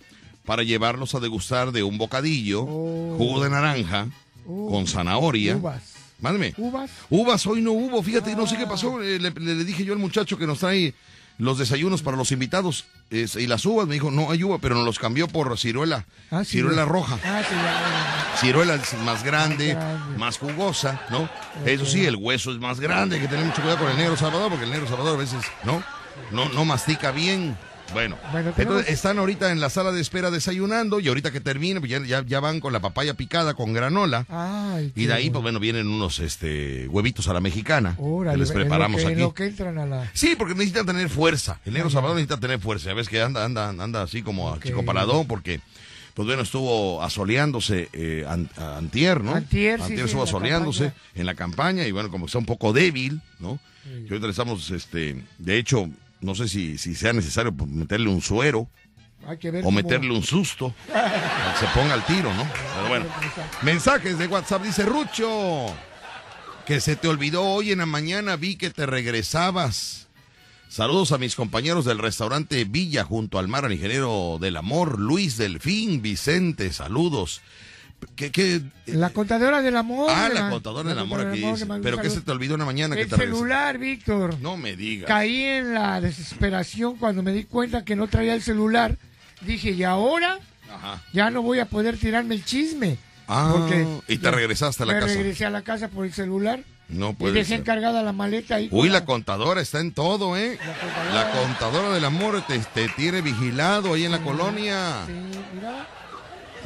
Speaker 2: para llevarlos a degustar de un bocadillo,
Speaker 3: Oh.
Speaker 2: jugo de naranja,
Speaker 3: Oh.
Speaker 2: con zanahoria.
Speaker 3: Uvas.
Speaker 2: Mándeme.
Speaker 3: Uvas.
Speaker 2: Uvas hoy no hubo, fíjate, no sé qué pasó. eh, Le, le- le dije yo al muchacho que nos trae los desayunos para los invitados y las uvas. Me dijo, no hay uva, pero nos los cambió por ciruela.
Speaker 3: Ah, sí,
Speaker 2: ciruela
Speaker 3: ya.
Speaker 2: roja.
Speaker 3: Ah, sí, ya.
Speaker 2: Ciruela es más grande,
Speaker 3: Más grande.
Speaker 2: más jugosa, ¿no? Eso sí, el hueso es más grande, hay que tener mucho cuidado con el negro Salvador, porque el negro Salvador a veces, ¿no? No, no mastica bien. Bueno,
Speaker 3: Bueno, tenemos-
Speaker 2: entonces están ahorita en la sala de espera desayunando y ahorita que termine, pues ya, ya, ya van con la papaya picada con granola.
Speaker 3: Ay,
Speaker 2: Y de ahí, pues
Speaker 3: bueno.
Speaker 2: vienen unos este huevitos a la mexicana
Speaker 3: Órale,
Speaker 2: que les
Speaker 3: en lo
Speaker 2: preparamos
Speaker 3: en
Speaker 2: aquí.
Speaker 3: lo que entran a la...
Speaker 2: Sí, porque necesitan tener fuerza. El negro Salvador necesita tener fuerza. Ya ves que anda, anda, anda así como
Speaker 3: Ok.
Speaker 2: chico paladón, porque, pues bueno, estuvo asoleándose eh, an- antier, ¿no?
Speaker 3: Antier, sí, sí,
Speaker 2: estuvo
Speaker 3: en
Speaker 2: asoleándose en la campaña y bueno, como está un poco débil, ¿no?
Speaker 3: Sí.
Speaker 2: Y ahorita le estamos, este, de hecho, no sé si, si sea necesario pues, meterle un suero
Speaker 3: Hay que ver
Speaker 2: o
Speaker 3: cómo-
Speaker 2: meterle un susto se ponga al tiro, ¿no? Pero bueno, mensajes de WhatsApp dice Rucho, que se te olvidó hoy en la mañana, vi que te regresabas. Saludos a mis compañeros del restaurante Villa junto al mar, al ingeniero del amor, Luis Delfín, Vicente, saludos. ¿Qué, qué?
Speaker 3: La contadora del amor.
Speaker 2: Ah, la contadora del amor aquí dice. ¿Pero qué se te olvidó en la mañana que
Speaker 3: El
Speaker 2: te regresas?
Speaker 3: celular, Víctor.
Speaker 2: No me digas.
Speaker 3: Caí en la desesperación cuando me di cuenta que no traía el celular. Dije, ¿y ahora?
Speaker 2: Ajá.
Speaker 3: Ya no voy a poder tirarme el chisme.
Speaker 2: Ah,
Speaker 3: Porque
Speaker 2: y te regresaste a la
Speaker 3: me
Speaker 2: casa.
Speaker 3: regresé a la casa por el celular.
Speaker 2: No
Speaker 3: Y
Speaker 2: puede
Speaker 3: dejé
Speaker 2: ser.
Speaker 3: encargada la maleta ahí.
Speaker 2: Uy, la contadora está en todo, ¿eh? La contadora del amor te, te tiene vigilado ahí en la colonia.
Speaker 3: Sí, mira.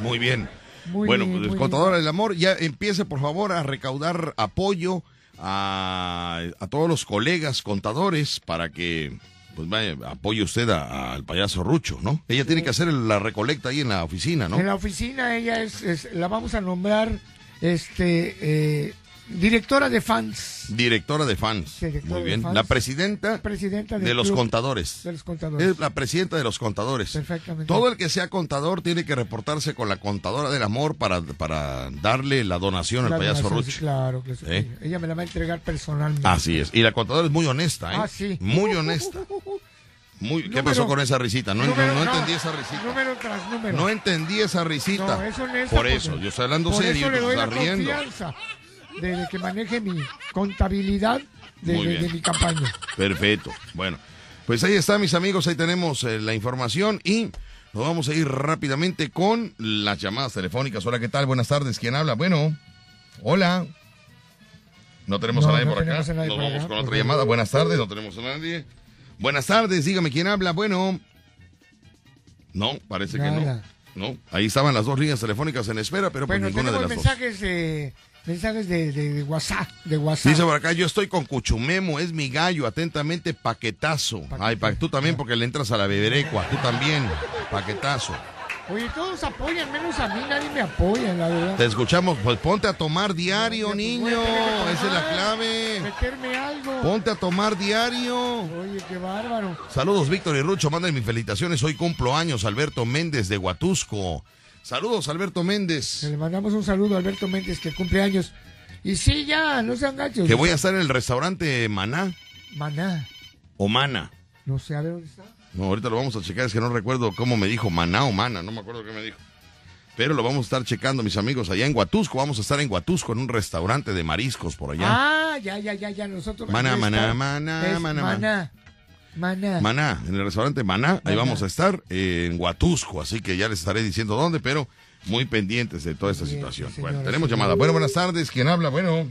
Speaker 2: Muy bien.
Speaker 3: Muy
Speaker 2: bueno,
Speaker 3: bien,
Speaker 2: pues contadora del amor, ya empiece por favor a recaudar apoyo a, a todos los colegas contadores para que pues vaya, apoye usted al payaso Rucho, ¿no? Ella tiene que hacer la recolecta ahí en la oficina, ¿no?
Speaker 3: En la oficina ella es, es- la vamos a nombrar este eh, directora de fans.
Speaker 2: Directora de fans.
Speaker 3: Directora
Speaker 2: Muy bien.
Speaker 3: fans.
Speaker 2: La presidenta, de los
Speaker 3: club
Speaker 2: contadores.
Speaker 3: De los contadores.
Speaker 2: Es la presidenta de los contadores.
Speaker 3: Perfectamente.
Speaker 2: Todo el que sea contador tiene que reportarse con la contadora del amor para, para darle la donación al payaso
Speaker 3: sí, Claro.
Speaker 2: ¿Eh?
Speaker 3: Ella me la va a entregar personalmente.
Speaker 2: Así es. Y la contadora es muy honesta, ¿eh?
Speaker 3: Ah, sí.
Speaker 2: Muy honesta. Muy, ¿Qué
Speaker 3: Número-
Speaker 2: pasó con esa risita? No,
Speaker 3: número-
Speaker 2: no, no
Speaker 3: no,
Speaker 2: entendí esa risita.
Speaker 3: Número tras número.
Speaker 2: No entendí esa risita. Por eso, yo estoy hablando
Speaker 3: por
Speaker 2: serio
Speaker 3: eso le doy la
Speaker 2: riendo.
Speaker 3: confianza de, de que maneje mi contabilidad de, mi campaña.
Speaker 2: Perfecto. Bueno, pues ahí está, mis amigos. Ahí tenemos eh, la información y nos vamos a ir rápidamente con las llamadas telefónicas. Hola, ¿qué tal? Buenas tardes. ¿Quién habla? Bueno, hola. No tenemos
Speaker 3: No,
Speaker 2: a nadie
Speaker 3: no
Speaker 2: por acá.
Speaker 3: nadie
Speaker 2: Nos
Speaker 3: por
Speaker 2: vamos
Speaker 3: acá,
Speaker 2: con otra llamada. Buenas tardes. No tenemos a nadie. Buenas tardes. Dígame quién habla. Bueno. No, parece que no. No, ahí estaban las dos líneas telefónicas en espera, pero pues
Speaker 3: Bueno,
Speaker 2: ninguna de las dos.
Speaker 3: mensajes de mensajes de, de- de WhatsApp, de WhatsApp.
Speaker 2: Dice por acá, yo estoy con Cuchumemo, es mi gallo, atentamente, paquetazo. Ay, pa- tú también porque le entras a la beberecua, tú también, paquetazo.
Speaker 3: Oye, todos apoyan, menos a mí, nadie me apoya, la verdad.
Speaker 2: Te escuchamos, pues ponte a tomar diario, niño,
Speaker 3: tener que
Speaker 2: esa es la clave.
Speaker 3: Meterme algo.
Speaker 2: Ponte a tomar diario.
Speaker 3: Oye, qué bárbaro.
Speaker 2: Saludos, Víctor y Rucho, manden mis felicitaciones, hoy cumplo años, Alberto Méndez de Huatusco. Saludos, Alberto Méndez.
Speaker 3: Le mandamos un saludo a Alberto Méndez, que cumple años. Y sí, ya, no sean gachos.
Speaker 2: Que voy a estar en el restaurante Maná
Speaker 3: Maná.
Speaker 2: o Mana.
Speaker 3: No sé, a ver dónde está.
Speaker 2: No, ahorita lo vamos a checar, es que no recuerdo cómo me dijo, maná o mana, no me acuerdo qué me dijo. Pero lo vamos a estar checando, mis amigos, allá en Huatusco. Vamos a estar en Huatusco, en un restaurante de mariscos por allá.
Speaker 3: Ah, ya, ya, ya, ya. Nosotros.
Speaker 2: Maná, maná, maná, maná,
Speaker 3: maná. Maná.
Speaker 2: Maná, en el restaurante Maná, ahí vamos a estar, eh, en Huatusco. Así que ya les estaré diciendo dónde, pero muy pendientes de toda esta
Speaker 3: Bien,
Speaker 2: situación. bueno, tenemos llamada. Bueno, buenas tardes. ¿Quién habla? Bueno,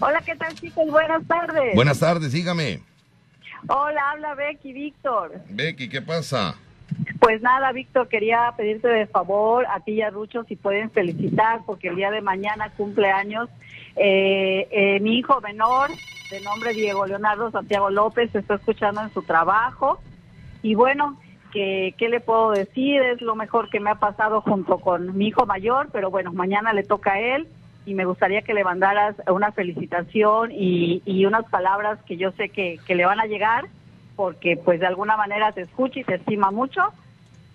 Speaker 10: Hola, ¿qué tal, chicos? Buenas tardes.
Speaker 2: buenas tardes, dígame.
Speaker 10: Hola, habla Becky, Víctor.
Speaker 2: Becky, ¿qué pasa?
Speaker 10: Pues nada, Víctor, quería pedirte de favor a ti y a Rucho si pueden felicitar porque el día de mañana cumple años eh, eh, mi hijo menor, de nombre Diego Leonardo Santiago López, está escuchando en su trabajo. Y bueno, que, ¿qué le puedo decir? Es lo mejor que me ha pasado junto con mi hijo mayor, pero bueno, mañana le toca a él y me gustaría que le mandaras una felicitación y, y unas palabras que yo sé que, que le van a llegar porque pues de alguna manera se escucha y se estima mucho.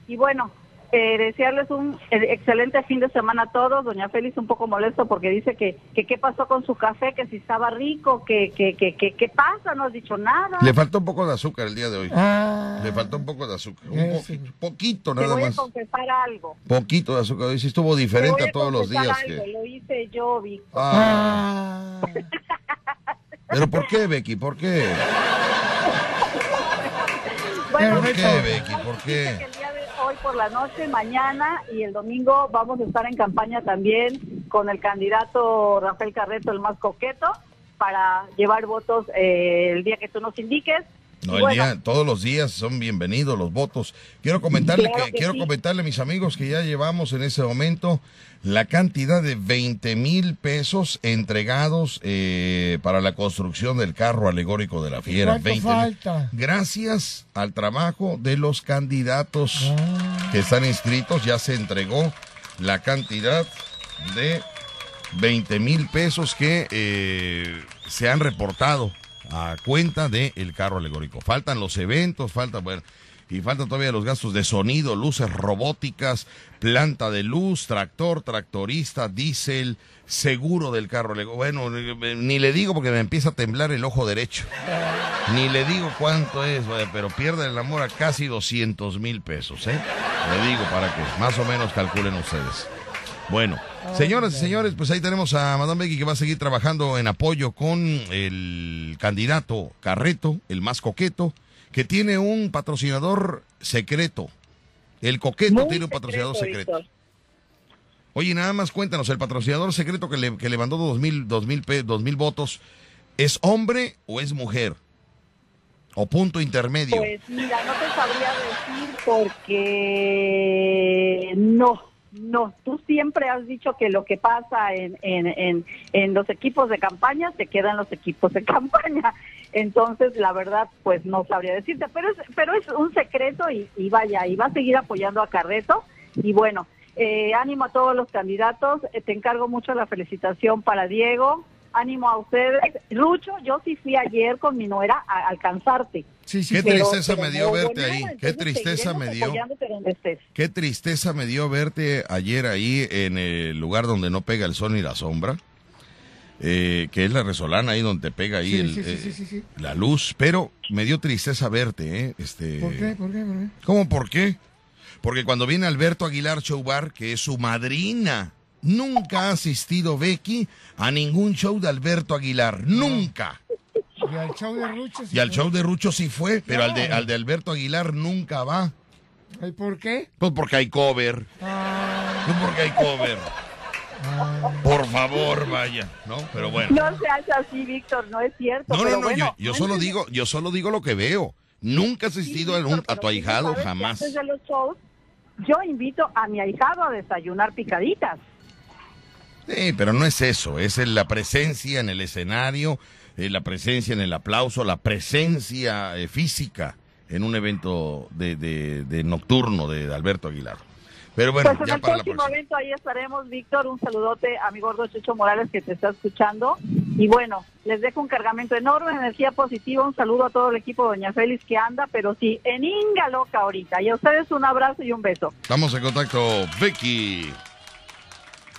Speaker 10: Y bueno, eh, desearles un eh, excelente fin de semana a todos. Doña Félix un poco molesto porque dice que, que qué pasó con su café, que si estaba rico, que que, que, que qué pasa, no has dicho nada.
Speaker 2: Le faltó un poco de azúcar el día de hoy.
Speaker 3: Ah,
Speaker 2: Le faltó un poco de azúcar. Un
Speaker 3: Ese.
Speaker 2: poquito, poquito
Speaker 10: Te
Speaker 2: nada
Speaker 10: voy a
Speaker 2: más.
Speaker 10: confesar algo.
Speaker 2: Poquito de azúcar. Hoy sí estuvo
Speaker 10: Te
Speaker 2: diferente
Speaker 10: voy
Speaker 2: a todos los días.
Speaker 10: algo,
Speaker 2: Que...
Speaker 10: Lo hice yo, Víctor.
Speaker 2: Ah,
Speaker 3: ah.
Speaker 2: ¿Pero por qué, Becky? ¿Por qué?
Speaker 10: Bueno,
Speaker 2: ¿Por qué. Becky? ¿Por qué?
Speaker 10: el día de hoy por la noche, mañana y el domingo vamos a estar en campaña también con el candidato Rafael Carreto, el más coqueto, para llevar votos eh, el día que tú nos indiques.
Speaker 2: No, el
Speaker 10: bueno,
Speaker 2: día, todos los días son bienvenidos los votos. Quiero comentarle
Speaker 10: Claro
Speaker 2: que,
Speaker 10: que
Speaker 2: quiero
Speaker 10: sí.
Speaker 2: comentarle a mis amigos que ya llevamos en ese momento la cantidad de 20 mil pesos entregados eh, para la construcción del carro alegórico de la fiera.
Speaker 3: ¿Cuánto
Speaker 2: 20,000.
Speaker 3: falta?
Speaker 2: Gracias al trabajo de los candidatos
Speaker 3: Ah.
Speaker 2: que están inscritos, ya se entregó la cantidad de 20 mil pesos que eh, se han reportado a cuenta del carro alegórico. Faltan los eventos, falta, bueno, y faltan todavía los gastos de sonido, luces robóticas, planta de luz, tractor, tractorista, diésel, seguro del carro alegórico. Bueno, ni le digo porque me empieza a temblar el ojo derecho. Ni le digo cuánto es, pero pierde el amor a casi 200 mil pesos, ¿eh? Le digo para que más o menos calculen ustedes. Bueno, señoras y señores, pues ahí tenemos a Madame Becky que va a seguir trabajando en apoyo con el candidato Carreto, el más coqueto, que tiene un patrocinador secreto. El coqueto
Speaker 10: muy
Speaker 2: tiene un patrocinador secreto. Oye, nada más cuéntanos, el patrocinador secreto que le, que le mandó dos mil, dos mil, dos mil votos, ¿es hombre o es mujer? ¿O punto intermedio?
Speaker 10: Pues mira, no te sabría decir porque no, no. Tú siempre has dicho que lo que pasa en, en, en, en los equipos de campaña se queda en los equipos de campaña. Entonces, la verdad, pues no sabría decirte, pero es, pero es un secreto y, vaya, y va a seguir apoyando a Carreto. Y bueno, eh, ánimo a todos los candidatos. Eh, te encargo mucho la felicitación para Diego. Ánimo a ustedes. Rucho, yo sí fui ayer con mi nuera a alcanzarte.
Speaker 3: Sí, sí,
Speaker 2: Qué
Speaker 3: pero-
Speaker 2: tristeza
Speaker 10: pero
Speaker 2: me dio verte ahí. Qué tristeza me dio. Qué tristeza me dio verte ayer ahí en el lugar donde no pega el sol ni la sombra, eh, que es la resolana ahí donde te pega ahí
Speaker 3: Sí,
Speaker 2: el,
Speaker 3: sí, sí,
Speaker 2: eh,
Speaker 3: sí, sí, sí.
Speaker 2: la luz, pero me dio tristeza verte, ¿eh? Este,
Speaker 3: ¿Por qué? ¿Por qué? ¿Por qué?
Speaker 2: ¿Cómo por qué? Porque cuando viene Alberto Aguilar Showbar, que es su madrina, nunca ha asistido Becky a ningún show de Alberto Aguilar, nunca.
Speaker 3: Y al show de Rucho. sí
Speaker 2: Y al
Speaker 3: fue.
Speaker 2: show de Rucho sí fue, pero al de, al de Alberto Aguilar nunca va.
Speaker 3: ¿Y por qué?
Speaker 2: Pues porque hay cover.
Speaker 3: Ah,
Speaker 2: Pues porque hay cover. Por favor, vaya, ¿no? Pero bueno.
Speaker 10: No seas así, Víctor, no es cierto.
Speaker 2: No,
Speaker 10: pero
Speaker 2: no, no,
Speaker 10: bueno,
Speaker 2: yo, yo solo digo, yo solo digo lo que veo. Nunca he asistido a, un- a tu ahijado,
Speaker 10: ¿Sabes que
Speaker 2: jamás.
Speaker 10: Antes de los shows, yo invito a mi ahijado a desayunar picaditas.
Speaker 2: Sí, pero no es eso, es la presencia en el escenario, eh, la presencia en el aplauso, la presencia eh, física en un evento de, de- de nocturno de Alberto Aguilar. Pero bueno,
Speaker 10: pues en
Speaker 2: ya
Speaker 10: el
Speaker 2: para
Speaker 10: próximo evento ahí estaremos, Víctor. Un saludote a mi gordo Chucho Morales que te está escuchando. Y bueno, les dejo un cargamento enorme de energía positiva. Un saludo a todo el equipo de Doña Félix que anda, pero sí, en Inga loca ahorita. Y a ustedes un abrazo y un beso.
Speaker 2: Estamos en contacto, Becky.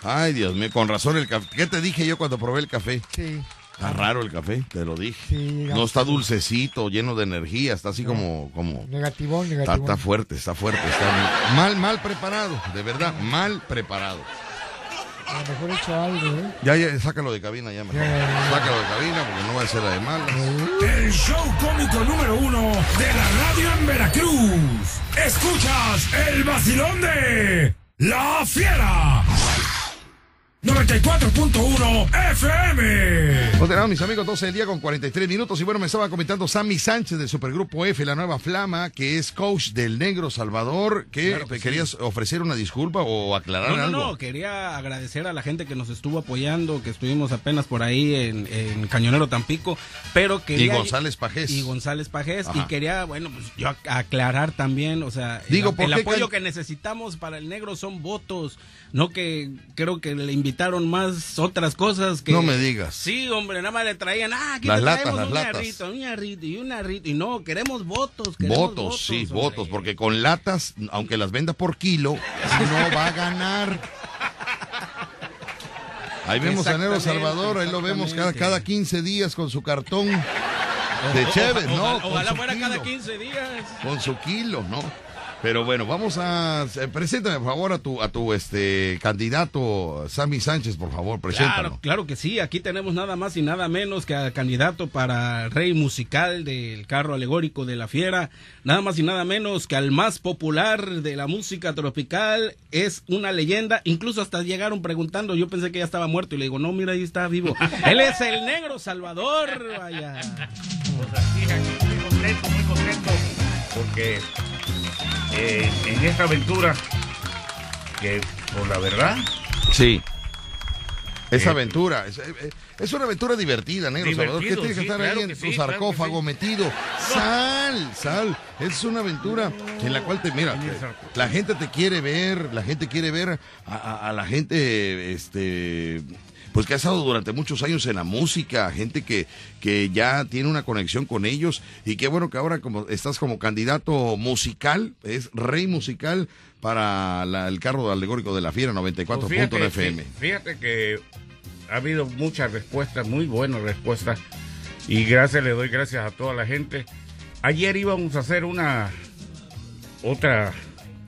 Speaker 2: Ay, Dios mío, con razón el café. ¿Qué te dije yo cuando probé el café?
Speaker 3: sí.
Speaker 2: Está raro el café, te lo dije.
Speaker 3: Sí,
Speaker 2: no está dulcecito, lleno de energía, está así como, como,
Speaker 3: Negativón,
Speaker 2: está,
Speaker 3: negativón.
Speaker 2: está fuerte, está fuerte, está mal, mal preparado, de verdad, mal preparado.
Speaker 3: A lo mejor he hecho algo, ¿eh?
Speaker 2: Ya, ya, sácalo de cabina ya mejor.
Speaker 3: Ya, ya, ya.
Speaker 2: Sácalo de cabina porque no va a ser la de malas.
Speaker 4: El show cómico número uno de la radio en Veracruz. Escuchas el vacilón de La Fiera. 94.1 FM.
Speaker 2: Continuamos, mis amigos, 12 del día con 43 minutos. Y bueno, me estaba comentando Sammy Sánchez del Supergrupo F, la nueva flama, que es coach del Negro Salvador. que
Speaker 11: Claro que
Speaker 2: ¿Querías ofrecer una disculpa o aclarar
Speaker 11: No, no,
Speaker 2: algo?
Speaker 11: no, quería agradecer a la gente que nos estuvo apoyando, que estuvimos apenas por ahí en, en Cañonero Tampico, pero quería...
Speaker 2: Y González Pajés.
Speaker 11: Y González Pajés, y quería, bueno, pues yo ac- aclarar también, o sea,
Speaker 2: Digo,
Speaker 11: el,
Speaker 2: ¿por
Speaker 11: el
Speaker 2: qué
Speaker 11: apoyo que necesitamos para el negro son votos, no que creo que le invitaron más otras cosas que...
Speaker 2: No me digas.
Speaker 11: Sí, hombre, nada más le traían, ah, aquí
Speaker 2: Las
Speaker 11: te
Speaker 2: latas,
Speaker 11: traemos
Speaker 2: las
Speaker 11: un un y un ñarrito, y no, queremos votos, queremos
Speaker 2: Votos,
Speaker 11: votos,
Speaker 2: sí,
Speaker 11: hombre.
Speaker 2: votos, porque con latas, aunque las venda por kilo, no va a ganar. Ahí vemos a Nero Salvador, ahí lo vemos cada, cada 15 días con su cartón de Chévez, ¿no?
Speaker 11: Ojalá, ojalá fuera cada
Speaker 2: kilo.
Speaker 11: 15 días.
Speaker 2: Con su kilo, ¿no? Pero bueno, vamos a eh, preséntame por favor a tu a tu este candidato Sammy Sánchez, por favor, preséntalo.
Speaker 11: Claro, claro que sí, aquí tenemos nada más y nada menos que al candidato para rey musical del carro alegórico de la fiera, nada más y nada menos que al más popular de la música tropical, es una leyenda, incluso hasta llegaron preguntando, yo pensé que ya estaba muerto y le digo, "No, mira, ahí está vivo." Él es el Negro Salvador, vaya.
Speaker 12: Pues aquí, aquí, muy contento, muy contento, porque eh, en esta aventura, que por la verdad,
Speaker 2: Sí. Esa
Speaker 12: Eh,
Speaker 2: aventura, es, eh, es una aventura divertida, negro Salvador. ¿Qué tienes que estar
Speaker 12: claro
Speaker 2: ahí en tu
Speaker 12: sí, claro que
Speaker 2: sarcófago
Speaker 12: sí.
Speaker 2: metido? Sal, sal. Es una aventura en la cual te, mira, la gente te quiere ver, la gente quiere ver a, a- a la gente, este, pues que ha estado durante muchos años en la música, gente que, que ya tiene una conexión con ellos y qué bueno que ahora como estás como candidato musical, es rey musical para la- el carro alegórico de la fiera 94
Speaker 12: Pues
Speaker 2: FM.
Speaker 12: que- fíjate que ha habido muchas respuestas, muy buenas respuestas. Y gracias, le doy gracias a toda la gente. Ayer íbamos a hacer una otra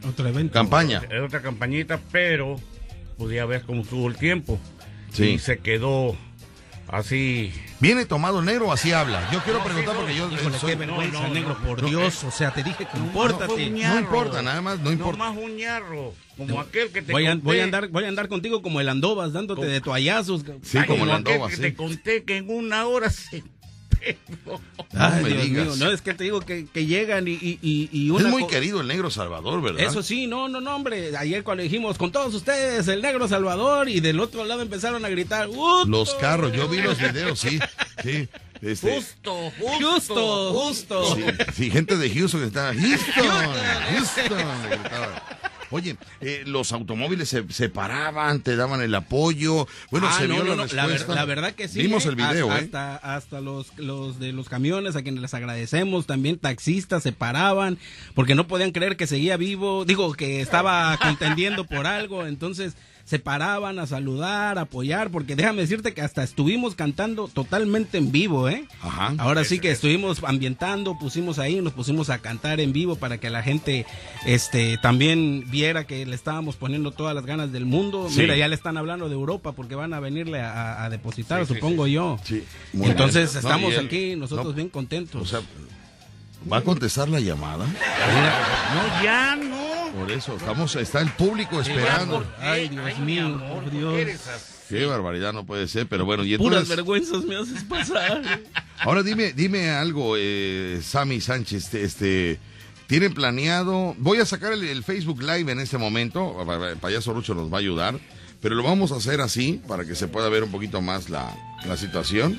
Speaker 11: Otro evento.
Speaker 2: Campaña.
Speaker 12: eh, otra campañita, pero podía ver cómo estuvo el tiempo.
Speaker 2: Sí.
Speaker 12: Y se quedó así.
Speaker 2: ¿Viene tomado el negro o así habla? Yo quiero preguntar porque yo
Speaker 11: Híjole,
Speaker 2: soy-
Speaker 11: qué vergüenza,
Speaker 12: no, no,
Speaker 11: negro,
Speaker 12: no,
Speaker 11: por
Speaker 12: no,
Speaker 11: Dios, o sea, te dije,
Speaker 12: No
Speaker 11: compórtate.
Speaker 2: No
Speaker 12: ñarro.
Speaker 2: importa, nada más, no importa.
Speaker 12: Más un ñarro, como aquel que te
Speaker 11: Voy a,
Speaker 12: conté.
Speaker 11: voy a andar, voy a andar contigo como el andobas, dándote de toallazos.
Speaker 2: Sí,
Speaker 12: Ay,
Speaker 2: como el
Speaker 12: que
Speaker 2: sí.
Speaker 12: te conté que en una hora se
Speaker 11: Ay,
Speaker 2: me
Speaker 11: Dios
Speaker 2: digas.
Speaker 11: mío, no es que te digo que, que llegan y, y,
Speaker 2: Es muy querido el negro Salvador, ¿verdad?
Speaker 11: Eso sí, no, no, no, hombre. Ayer cuando dijimos con todos ustedes, el negro Salvador, y del otro lado empezaron a gritar.
Speaker 2: Los carros, yo vi los videos, sí, sí. Este,
Speaker 12: Justo,
Speaker 11: Justo, justo.
Speaker 2: sí, sí, gente de Houston que estaba, Houston, Houston, gritaban. Oye, eh, los automóviles se, se paraban, te daban el apoyo. Bueno,
Speaker 11: Ah,
Speaker 2: se
Speaker 11: no,
Speaker 2: vio
Speaker 11: no,
Speaker 2: la
Speaker 11: no, la,
Speaker 2: respuesta.
Speaker 11: ver- la verdad que sí.
Speaker 2: Vimos
Speaker 11: ¿eh?
Speaker 2: el video,
Speaker 11: hasta,
Speaker 2: ¿eh?
Speaker 11: Hasta, hasta los, los de los camiones, a quienes les agradecemos, también taxistas se paraban, porque no podían creer que seguía vivo, digo, que estaba contendiendo por algo, entonces se paraban a saludar, a apoyar, porque déjame decirte que hasta estuvimos cantando totalmente en vivo, ¿eh?
Speaker 2: Ajá.
Speaker 11: Ahora sí que estuvimos ambientando, pusimos ahí, nos pusimos a cantar en vivo para que la gente este también viera que le estábamos poniendo todas las ganas del mundo.
Speaker 2: Sí.
Speaker 11: Mira, ya le están hablando de Europa porque van a venirle a, depositar,
Speaker 12: Sí, sí,
Speaker 11: supongo yo.
Speaker 2: Sí, muy
Speaker 11: Entonces.
Speaker 2: No,
Speaker 11: estamos
Speaker 2: él-
Speaker 11: aquí nosotros
Speaker 2: no,
Speaker 11: bien contentos.
Speaker 2: O sea, ¿va a contestar la llamada?
Speaker 12: No, ya no.
Speaker 2: Por eso, estamos, está el público esperando.
Speaker 11: Ay, Dios mío,
Speaker 12: amor,
Speaker 11: por Dios.
Speaker 2: Qué barbaridad, no puede ser, pero bueno, y
Speaker 11: Puras
Speaker 2: entonces...
Speaker 11: vergüenzas me haces pasar.
Speaker 2: Ahora dime, dime algo, eh, Sammy Sánchez, este, este, tienen planeado, voy a sacar el, el Facebook Live en este momento, el payaso Rucho nos va a ayudar, pero lo vamos a hacer así para que se pueda ver un poquito más la, la situación,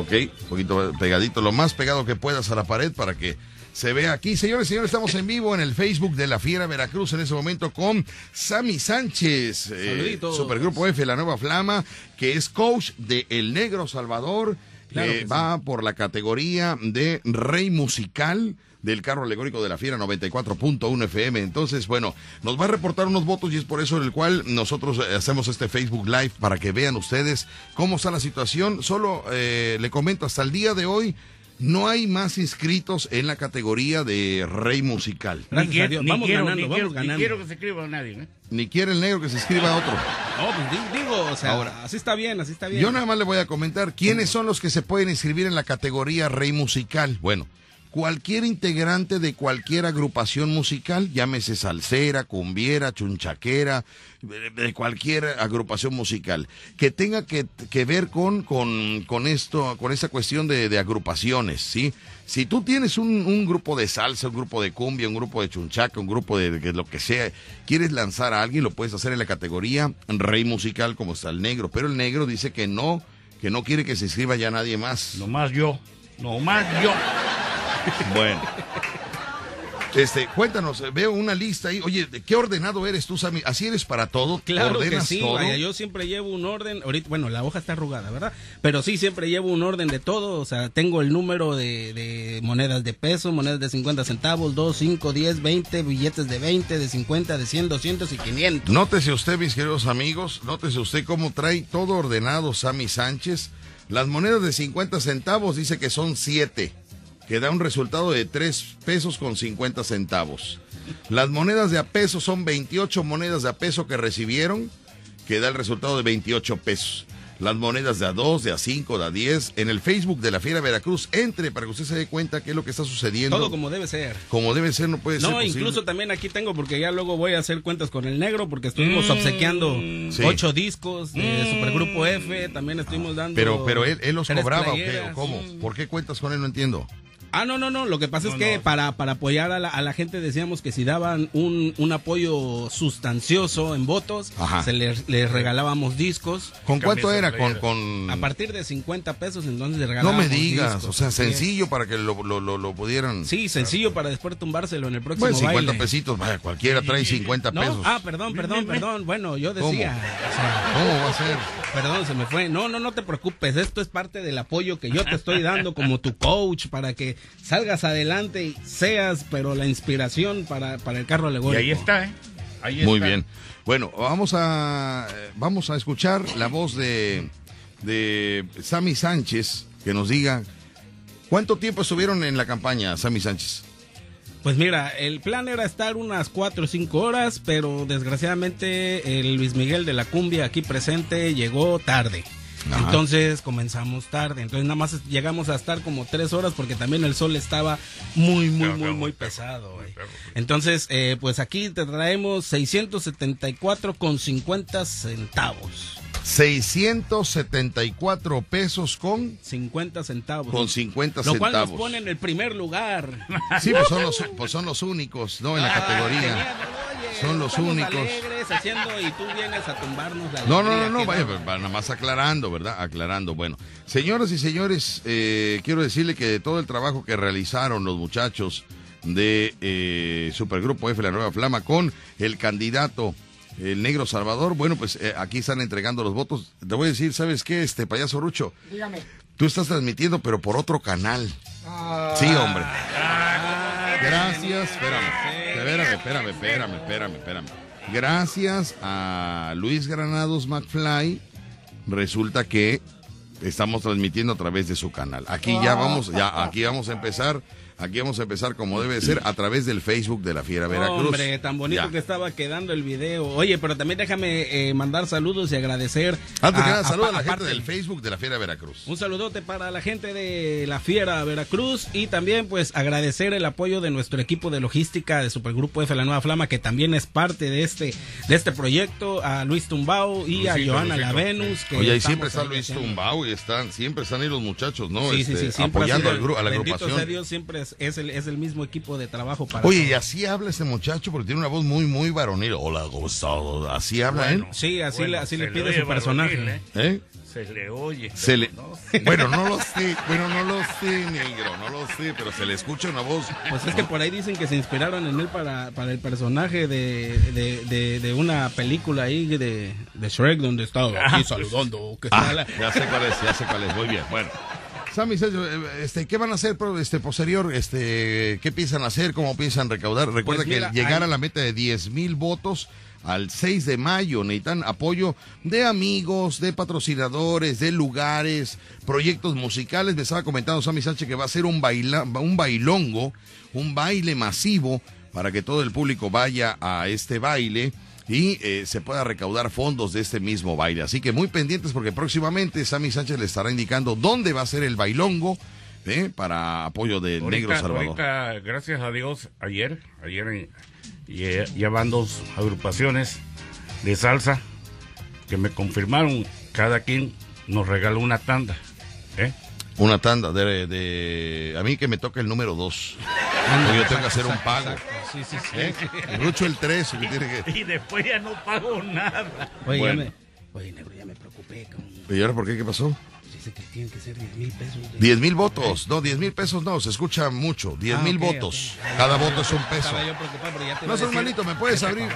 Speaker 2: ok, un poquito pegadito, lo más pegado que puedas a la pared para que se vea aquí. Señores, señores, estamos en vivo en el Facebook de la Fiera Veracruz en ese momento con Sammy Sánchez, eh. Supergrupo F, la nueva flama, que es coach de El Negro Salvador.
Speaker 11: Claro
Speaker 2: Eh,
Speaker 11: que sí.
Speaker 2: va por la categoría de rey musical del carro alegórico de la fiera 94.1 FM. Entonces, bueno, nos va a reportar unos votos y es por eso el cual nosotros eh, hacemos este Facebook Live para que vean ustedes cómo está la situación. Solo eh, le comento, hasta el día de hoy no hay más inscritos en la categoría de rey musical.
Speaker 12: Ni
Speaker 11: Gracias a
Speaker 12: quiero,
Speaker 11: Dios.
Speaker 12: ni
Speaker 11: Vamos
Speaker 12: quiero,
Speaker 11: ganando,
Speaker 12: ni
Speaker 11: vamos
Speaker 12: quiero, ni
Speaker 11: ganando.
Speaker 12: quiero que se escriba a nadie. ¿eh?
Speaker 2: Ni quiere el negro que se escriba otro.
Speaker 11: No, pues di- digo, o sea,
Speaker 2: Ahora.
Speaker 11: así está bien, así está bien.
Speaker 2: Yo nada más le voy a comentar quiénes son los que se pueden inscribir en la categoría Rey Musical. Bueno, cualquier integrante de cualquier agrupación musical, llámese salsera, cumbiera, chunchaquera, de cualquier agrupación musical, que tenga que, que ver con, con, con esto, con esa cuestión de, agrupaciones, ¿sí? Si tú tienes un, un grupo de salsa, un grupo de cumbia, un grupo de chunchaca, un grupo de, de lo que sea, quieres lanzar a alguien, lo puedes hacer en la categoría Rey Musical, como está el negro, pero el negro dice que no, que no quiere que se inscriba ya nadie más.
Speaker 12: Nomás yo, nomás yo.
Speaker 2: Bueno. Este, cuéntanos, veo una lista ahí. Oye, ¿de ¿qué ordenado eres tú, Sammy? ¿Así eres para todo?
Speaker 11: Claro que
Speaker 2: ¿Ordenas
Speaker 11: sí,
Speaker 2: todo?
Speaker 11: vaya, yo siempre llevo un orden, ahorita, bueno, la hoja está arrugada, ¿verdad? Pero sí, siempre llevo un orden de todo, o sea, tengo el número de, de monedas de peso, monedas de 50 centavos, 2, 5, 10, 20, billetes de 20, de 50, de 100, 200 y 500.
Speaker 2: Nótese usted, mis queridos amigos, nótese usted cómo trae todo ordenado Sammy Sánchez. Las monedas de 50 centavos dice que son 7, que da un resultado de 3 pesos con 50 centavos. Las monedas de a peso son 28 monedas de a peso que recibieron, que da el resultado de 28 pesos. Las monedas de a 2, de a 5, de a 10. En el Facebook de la Fiera Veracruz, entre para que usted se dé cuenta qué es lo que está sucediendo.
Speaker 11: Todo como debe ser.
Speaker 2: Como debe ser, no puede ser.
Speaker 11: No,
Speaker 2: posible.
Speaker 11: incluso también aquí tengo, porque ya luego voy a hacer cuentas con el negro, porque estuvimos
Speaker 2: Mm.
Speaker 11: obsequiando
Speaker 2: Sí.
Speaker 11: ocho discos de Supergrupo F, también estuvimos dando...
Speaker 2: Pero, pero él, él los cobraba, ¿o qué? ¿O cómo? ¿Por qué cuentas con él? No entiendo.
Speaker 11: Ah, no, no, no. Lo que pasa es que para, para apoyar a la, a la gente decíamos que si daban un, un apoyo sustancioso en votos,
Speaker 2: Ajá.
Speaker 11: se les, les regalábamos discos.
Speaker 2: ¿Con cuánto era? Con, con...
Speaker 11: A partir de 50 pesos, entonces les
Speaker 2: No
Speaker 11: regalábamos
Speaker 2: me digas,
Speaker 11: discos.
Speaker 2: o sea,
Speaker 11: es.
Speaker 2: sencillo para que lo, lo, lo, lo pudieran...
Speaker 11: Sí, sencillo para después tumbárselo en el próximo
Speaker 2: Bueno, 50
Speaker 11: baile.
Speaker 2: pesitos, vaya, cualquiera trae 50
Speaker 11: No,
Speaker 2: pesos.
Speaker 11: ah, perdón, perdón, perdón. Bueno, yo decía.
Speaker 2: ¿Cómo?
Speaker 11: o sea,
Speaker 2: ¿Cómo va a ser?
Speaker 11: Perdón, se me fue. No, no, no te preocupes. Esto es parte del apoyo que yo te estoy dando como tu coach para que salgas adelante y seas, pero la inspiración para, para el carro
Speaker 12: Y
Speaker 11: alegórico.
Speaker 12: ahí está, ¿eh? Ahí
Speaker 2: Muy
Speaker 12: está.
Speaker 2: bien. Bueno, vamos a eh, vamos a escuchar la voz de de Sammy Sánchez que nos diga cuánto tiempo estuvieron en la campaña, Sammy Sánchez.
Speaker 11: Pues mira, el plan era estar unas 4 o 5 horas, pero desgraciadamente el Luis Miguel de la Cumbia aquí presente llegó tarde.
Speaker 2: Ajá.
Speaker 11: Entonces comenzamos tarde, entonces nada más llegamos a estar como tres horas porque también el sol estaba muy, muy, muy, muy pesado. güey. Entonces, eh, pues aquí te traemos 674 con 50 centavos.
Speaker 2: 674 pesos con
Speaker 11: 50 centavos.
Speaker 2: con 50
Speaker 11: Lo cual nos
Speaker 2: centavos.
Speaker 11: pone en el primer lugar.
Speaker 2: Sí, pues son los pues son los únicos, no en la categoría. Son los únicos.
Speaker 11: alegres haciendo y tú vienes a tumbarnos la
Speaker 2: No, no, no, no, vaya, va- nada más aclarando, ¿verdad? Aclarando. Bueno, señoras y señores, eh, quiero decirle que todo el trabajo que realizaron los muchachos de eh, Supergrupo F, la Nueva Flama, con el candidato, el Negro Salvador, bueno, pues eh, aquí están entregando los votos. Te voy a decir, ¿sabes qué, este payaso Rucho?
Speaker 3: Dígame.
Speaker 2: Tú estás transmitiendo, pero por otro canal. Sí, hombre. Gracias, espérame. Espérame, espérame, espérame, espérame, espérame. Gracias a Luis Granados McFly, resulta que estamos transmitiendo a través de su canal. Aquí ya vamos, ya aquí vamos a empezar, aquí vamos a empezar como debe ser a través del Facebook de la Fiera Veracruz.
Speaker 11: Hombre, tan bonito
Speaker 2: Ya.
Speaker 11: que estaba quedando el video. Oye, pero también déjame eh, mandar saludos y agradecer.
Speaker 2: Antes que
Speaker 11: a-
Speaker 2: nada, saluda a la gente del Facebook de la Fiera Veracruz.
Speaker 11: Un saludote para la gente de la Fiera Veracruz y también pues agradecer el apoyo de nuestro equipo de logística de Supergrupo F La Nueva Flama que también es parte de este de este proyecto a Luis Tumbao y a Joana
Speaker 2: Luisito.
Speaker 11: Lavenus que
Speaker 2: Oye,
Speaker 11: estamos
Speaker 2: siempre está Luis Tumbao y están, siempre están ahí los muchachos, ¿no?
Speaker 11: Sí, sí,
Speaker 2: Este,
Speaker 11: sí, siempre ha
Speaker 2: apoyando al a la agrupación.
Speaker 11: Dios, siempre es, es el, es el mismo equipo de trabajo para
Speaker 2: Oye, y así habla este muchacho porque tiene una voz muy, muy varonil. Hola, ¿cómo estás? Así habla él.
Speaker 11: Sí, así, le, así le
Speaker 12: se
Speaker 11: pide su personaje.
Speaker 12: varonil,
Speaker 2: ¿Eh?
Speaker 12: Se le oye.
Speaker 2: Se le... Bueno, no lo sé, bueno, no lo sé, negro, no lo sé, pero se le escucha una voz.
Speaker 11: Pues es que por ahí dicen que se inspiraron en él para, para el personaje de, de, de, de una película ahí de, de Shrek donde estaba aquí saludando. Que
Speaker 2: Ah,
Speaker 11: está la-
Speaker 2: ya sé cuál es, ya sé cuál es, muy bien, bueno. Sammy, eh, este, ¿qué van a hacer pro- este, posterior? Este, ¿Qué piensan hacer? ¿Cómo piensan recaudar? Recuerda
Speaker 11: Pues mira,
Speaker 2: que llegar
Speaker 11: hay-
Speaker 2: a la meta de 10 mil votos al 6 de mayo necesitan apoyo de amigos, de patrocinadores, de lugares, proyectos musicales. Me estaba comentando Sammy Sánchez que va a ser un, baila, un bailongo, un baile masivo para que todo el público vaya a este baile y eh, se pueda recaudar fondos de este mismo baile. Así que muy pendientes porque próximamente Sammy Sánchez le estará indicando dónde va a ser el bailongo ¿eh? para apoyo Negro
Speaker 12: Ahorita,
Speaker 2: Salvador.
Speaker 12: ahorita, gracias a Dios, ayer, ayer ya, ya van dos agrupaciones de salsa que me confirmaron, cada quien nos regaló una tanda. ¿eh?
Speaker 2: Una tanda de, de- A mí que me toca el número 2. yo tengo que hacer un pago.
Speaker 11: Sí, sí, sí.
Speaker 2: ¿Eh? Rucho el 3. que.
Speaker 12: Y después ya no pago nada.
Speaker 11: Oye,
Speaker 2: Bueno.
Speaker 11: ya me, oye, negro, ya me preocupé. Con,
Speaker 2: ¿Y ahora por qué? ¿Qué pasó?
Speaker 11: dice que tienen que ser 10 mil pesos. de-
Speaker 2: 10 mil votos. No, 10 mil pesos no, se escucha mucho. 10
Speaker 11: Ah,
Speaker 2: mil
Speaker 11: ok,
Speaker 2: votos.
Speaker 11: ok.
Speaker 2: Cada voto es un peso.
Speaker 11: Yo
Speaker 2: No seas malito, ¿me puedes abrir?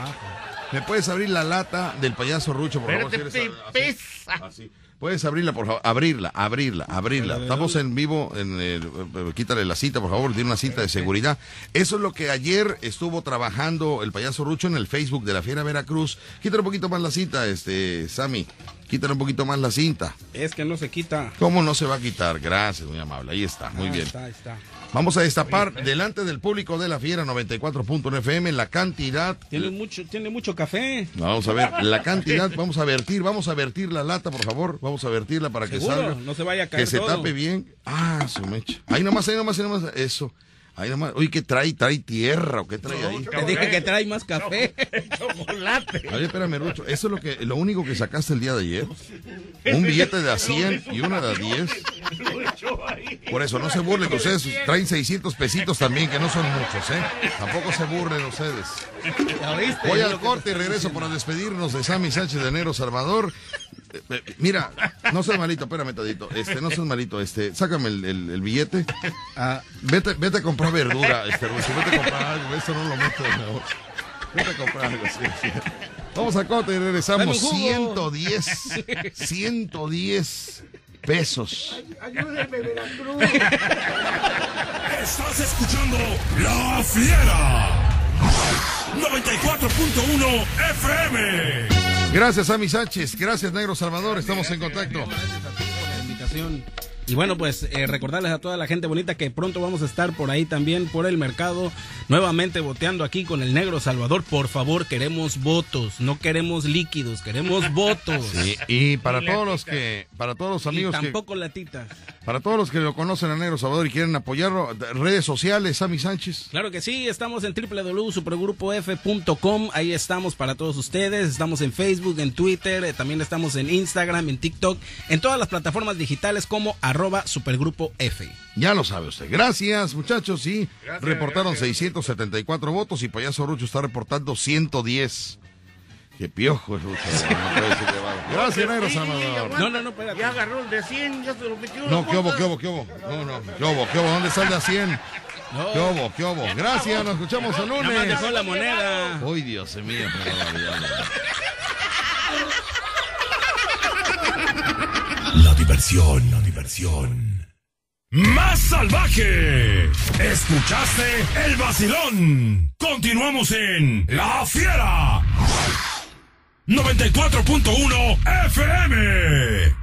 Speaker 2: ¿Me puedes abrir la lata del payaso Rucho, por favor?
Speaker 12: Espérate,
Speaker 2: Si eres así,
Speaker 12: pesa.
Speaker 2: así. Puedes abrirla, por favor. Abrirla, abrirla, abrirla. Estamos en vivo. En el- eh, quítale la cita, por favor. Tiene una cita de seguridad. Eso es lo que ayer estuvo trabajando el payaso Rucho en el Facebook de la Fiera Veracruz. Quítale un poquito más la cinta, este, Sammy. Quítale un poquito más la cinta.
Speaker 11: Es que no se quita.
Speaker 2: ¿Cómo no se va a quitar? Gracias, muy amable. Ahí está, muy
Speaker 11: Ah,
Speaker 2: bien.
Speaker 11: Está, está.
Speaker 2: Vamos a destapar delante del público de la Fiera 94.1 FM la cantidad.
Speaker 11: Tiene mucho, tiene mucho café.
Speaker 2: Vamos a ver la cantidad, vamos a vertir, vamos a vertir la lata, por favor, vamos a vertirla para que salga.
Speaker 11: No se vaya a caer
Speaker 2: Que se tape bien. Ah, su mecha. Ahí nomás, ahí nomás, ahí nomás, eso. Ahí nomás. Uy, ¿qué trae? ¿Trae tierra o qué trae ahí?
Speaker 11: Te dije que trae más café.
Speaker 12: Chocolate.
Speaker 2: A ver, espérame, Rucho. Eso es lo que, lo único que sacaste el día de ayer. Un billete de a 100 y una de a 10. Por eso, no se burlen ustedes traen 600 pesitos también, que no son muchos, ¿eh? Tampoco se burlen ustedes. Voy al corte y regreso para despedirnos de Sammy Sánchez de Nero Salvador. Eh, eh, mira, no seas malito, espérame tantito. Este, no seas malito, este, sácame el, el- el billete.
Speaker 11: Ah,
Speaker 2: Vete, vete a comprar verdura, este, Rucho, vete a comprar algo, esto no lo meto de nuevo. Vete a comprar algo, sí, sí. Vamos a corte y regresamos.
Speaker 11: Dame un jugo.
Speaker 2: 110, 110 pesos.
Speaker 3: Ayúdenme, Veracruz.
Speaker 4: Estás escuchando La Fiera. 94.1 FM.
Speaker 2: Gracias, Sammy Sánchez. Gracias, Negro Salvador. Estamos en contacto.
Speaker 11: la invitación. Y bueno, pues eh, recordarles a toda la gente bonita que pronto vamos a estar por ahí también, por el mercado, nuevamente boteando aquí con el negro Salvador. Por favor, queremos votos, no queremos líquidos, queremos votos.
Speaker 2: Sí, y para todos los que, para todos los
Speaker 11: Y
Speaker 2: amigos que,
Speaker 11: tampoco latitas.
Speaker 2: para todos los que lo conocen a Negro Salvador y quieren apoyarlo, redes sociales, Sammy Sánchez.
Speaker 11: Claro que sí, estamos en www.supergrupof.com, ahí estamos para todos ustedes, estamos en Facebook, en Twitter, eh, también estamos en Instagram, en TikTok, en todas las plataformas digitales como arroba supergrupo F.
Speaker 2: Ya lo sabe usted. Gracias, muchachos. Sí,
Speaker 11: Gracias,
Speaker 2: reportaron
Speaker 11: gracias.
Speaker 2: 674 votos y Payaso Rucho está reportando 110. Qué piojo es Rucho. no puede ser llevado. Gracias, Negro Salvador.
Speaker 11: No, no, no, espérate.
Speaker 12: Ya agarró el de 100, ya se lo metió.
Speaker 2: No, qué obo, qué obo, qué obo. No, no, qué obo, qué obo. ¿Dónde sale a 100? Qué obo, qué obo. Gracias, nos escuchamos el
Speaker 11: Nada más
Speaker 2: lunes.
Speaker 11: dejó la moneda.
Speaker 2: Uy, Dios mío.
Speaker 4: La diversión, la diversión. Más salvaje. Escuchaste el vacilón. Continuamos en La Fiera. 94.1 FM.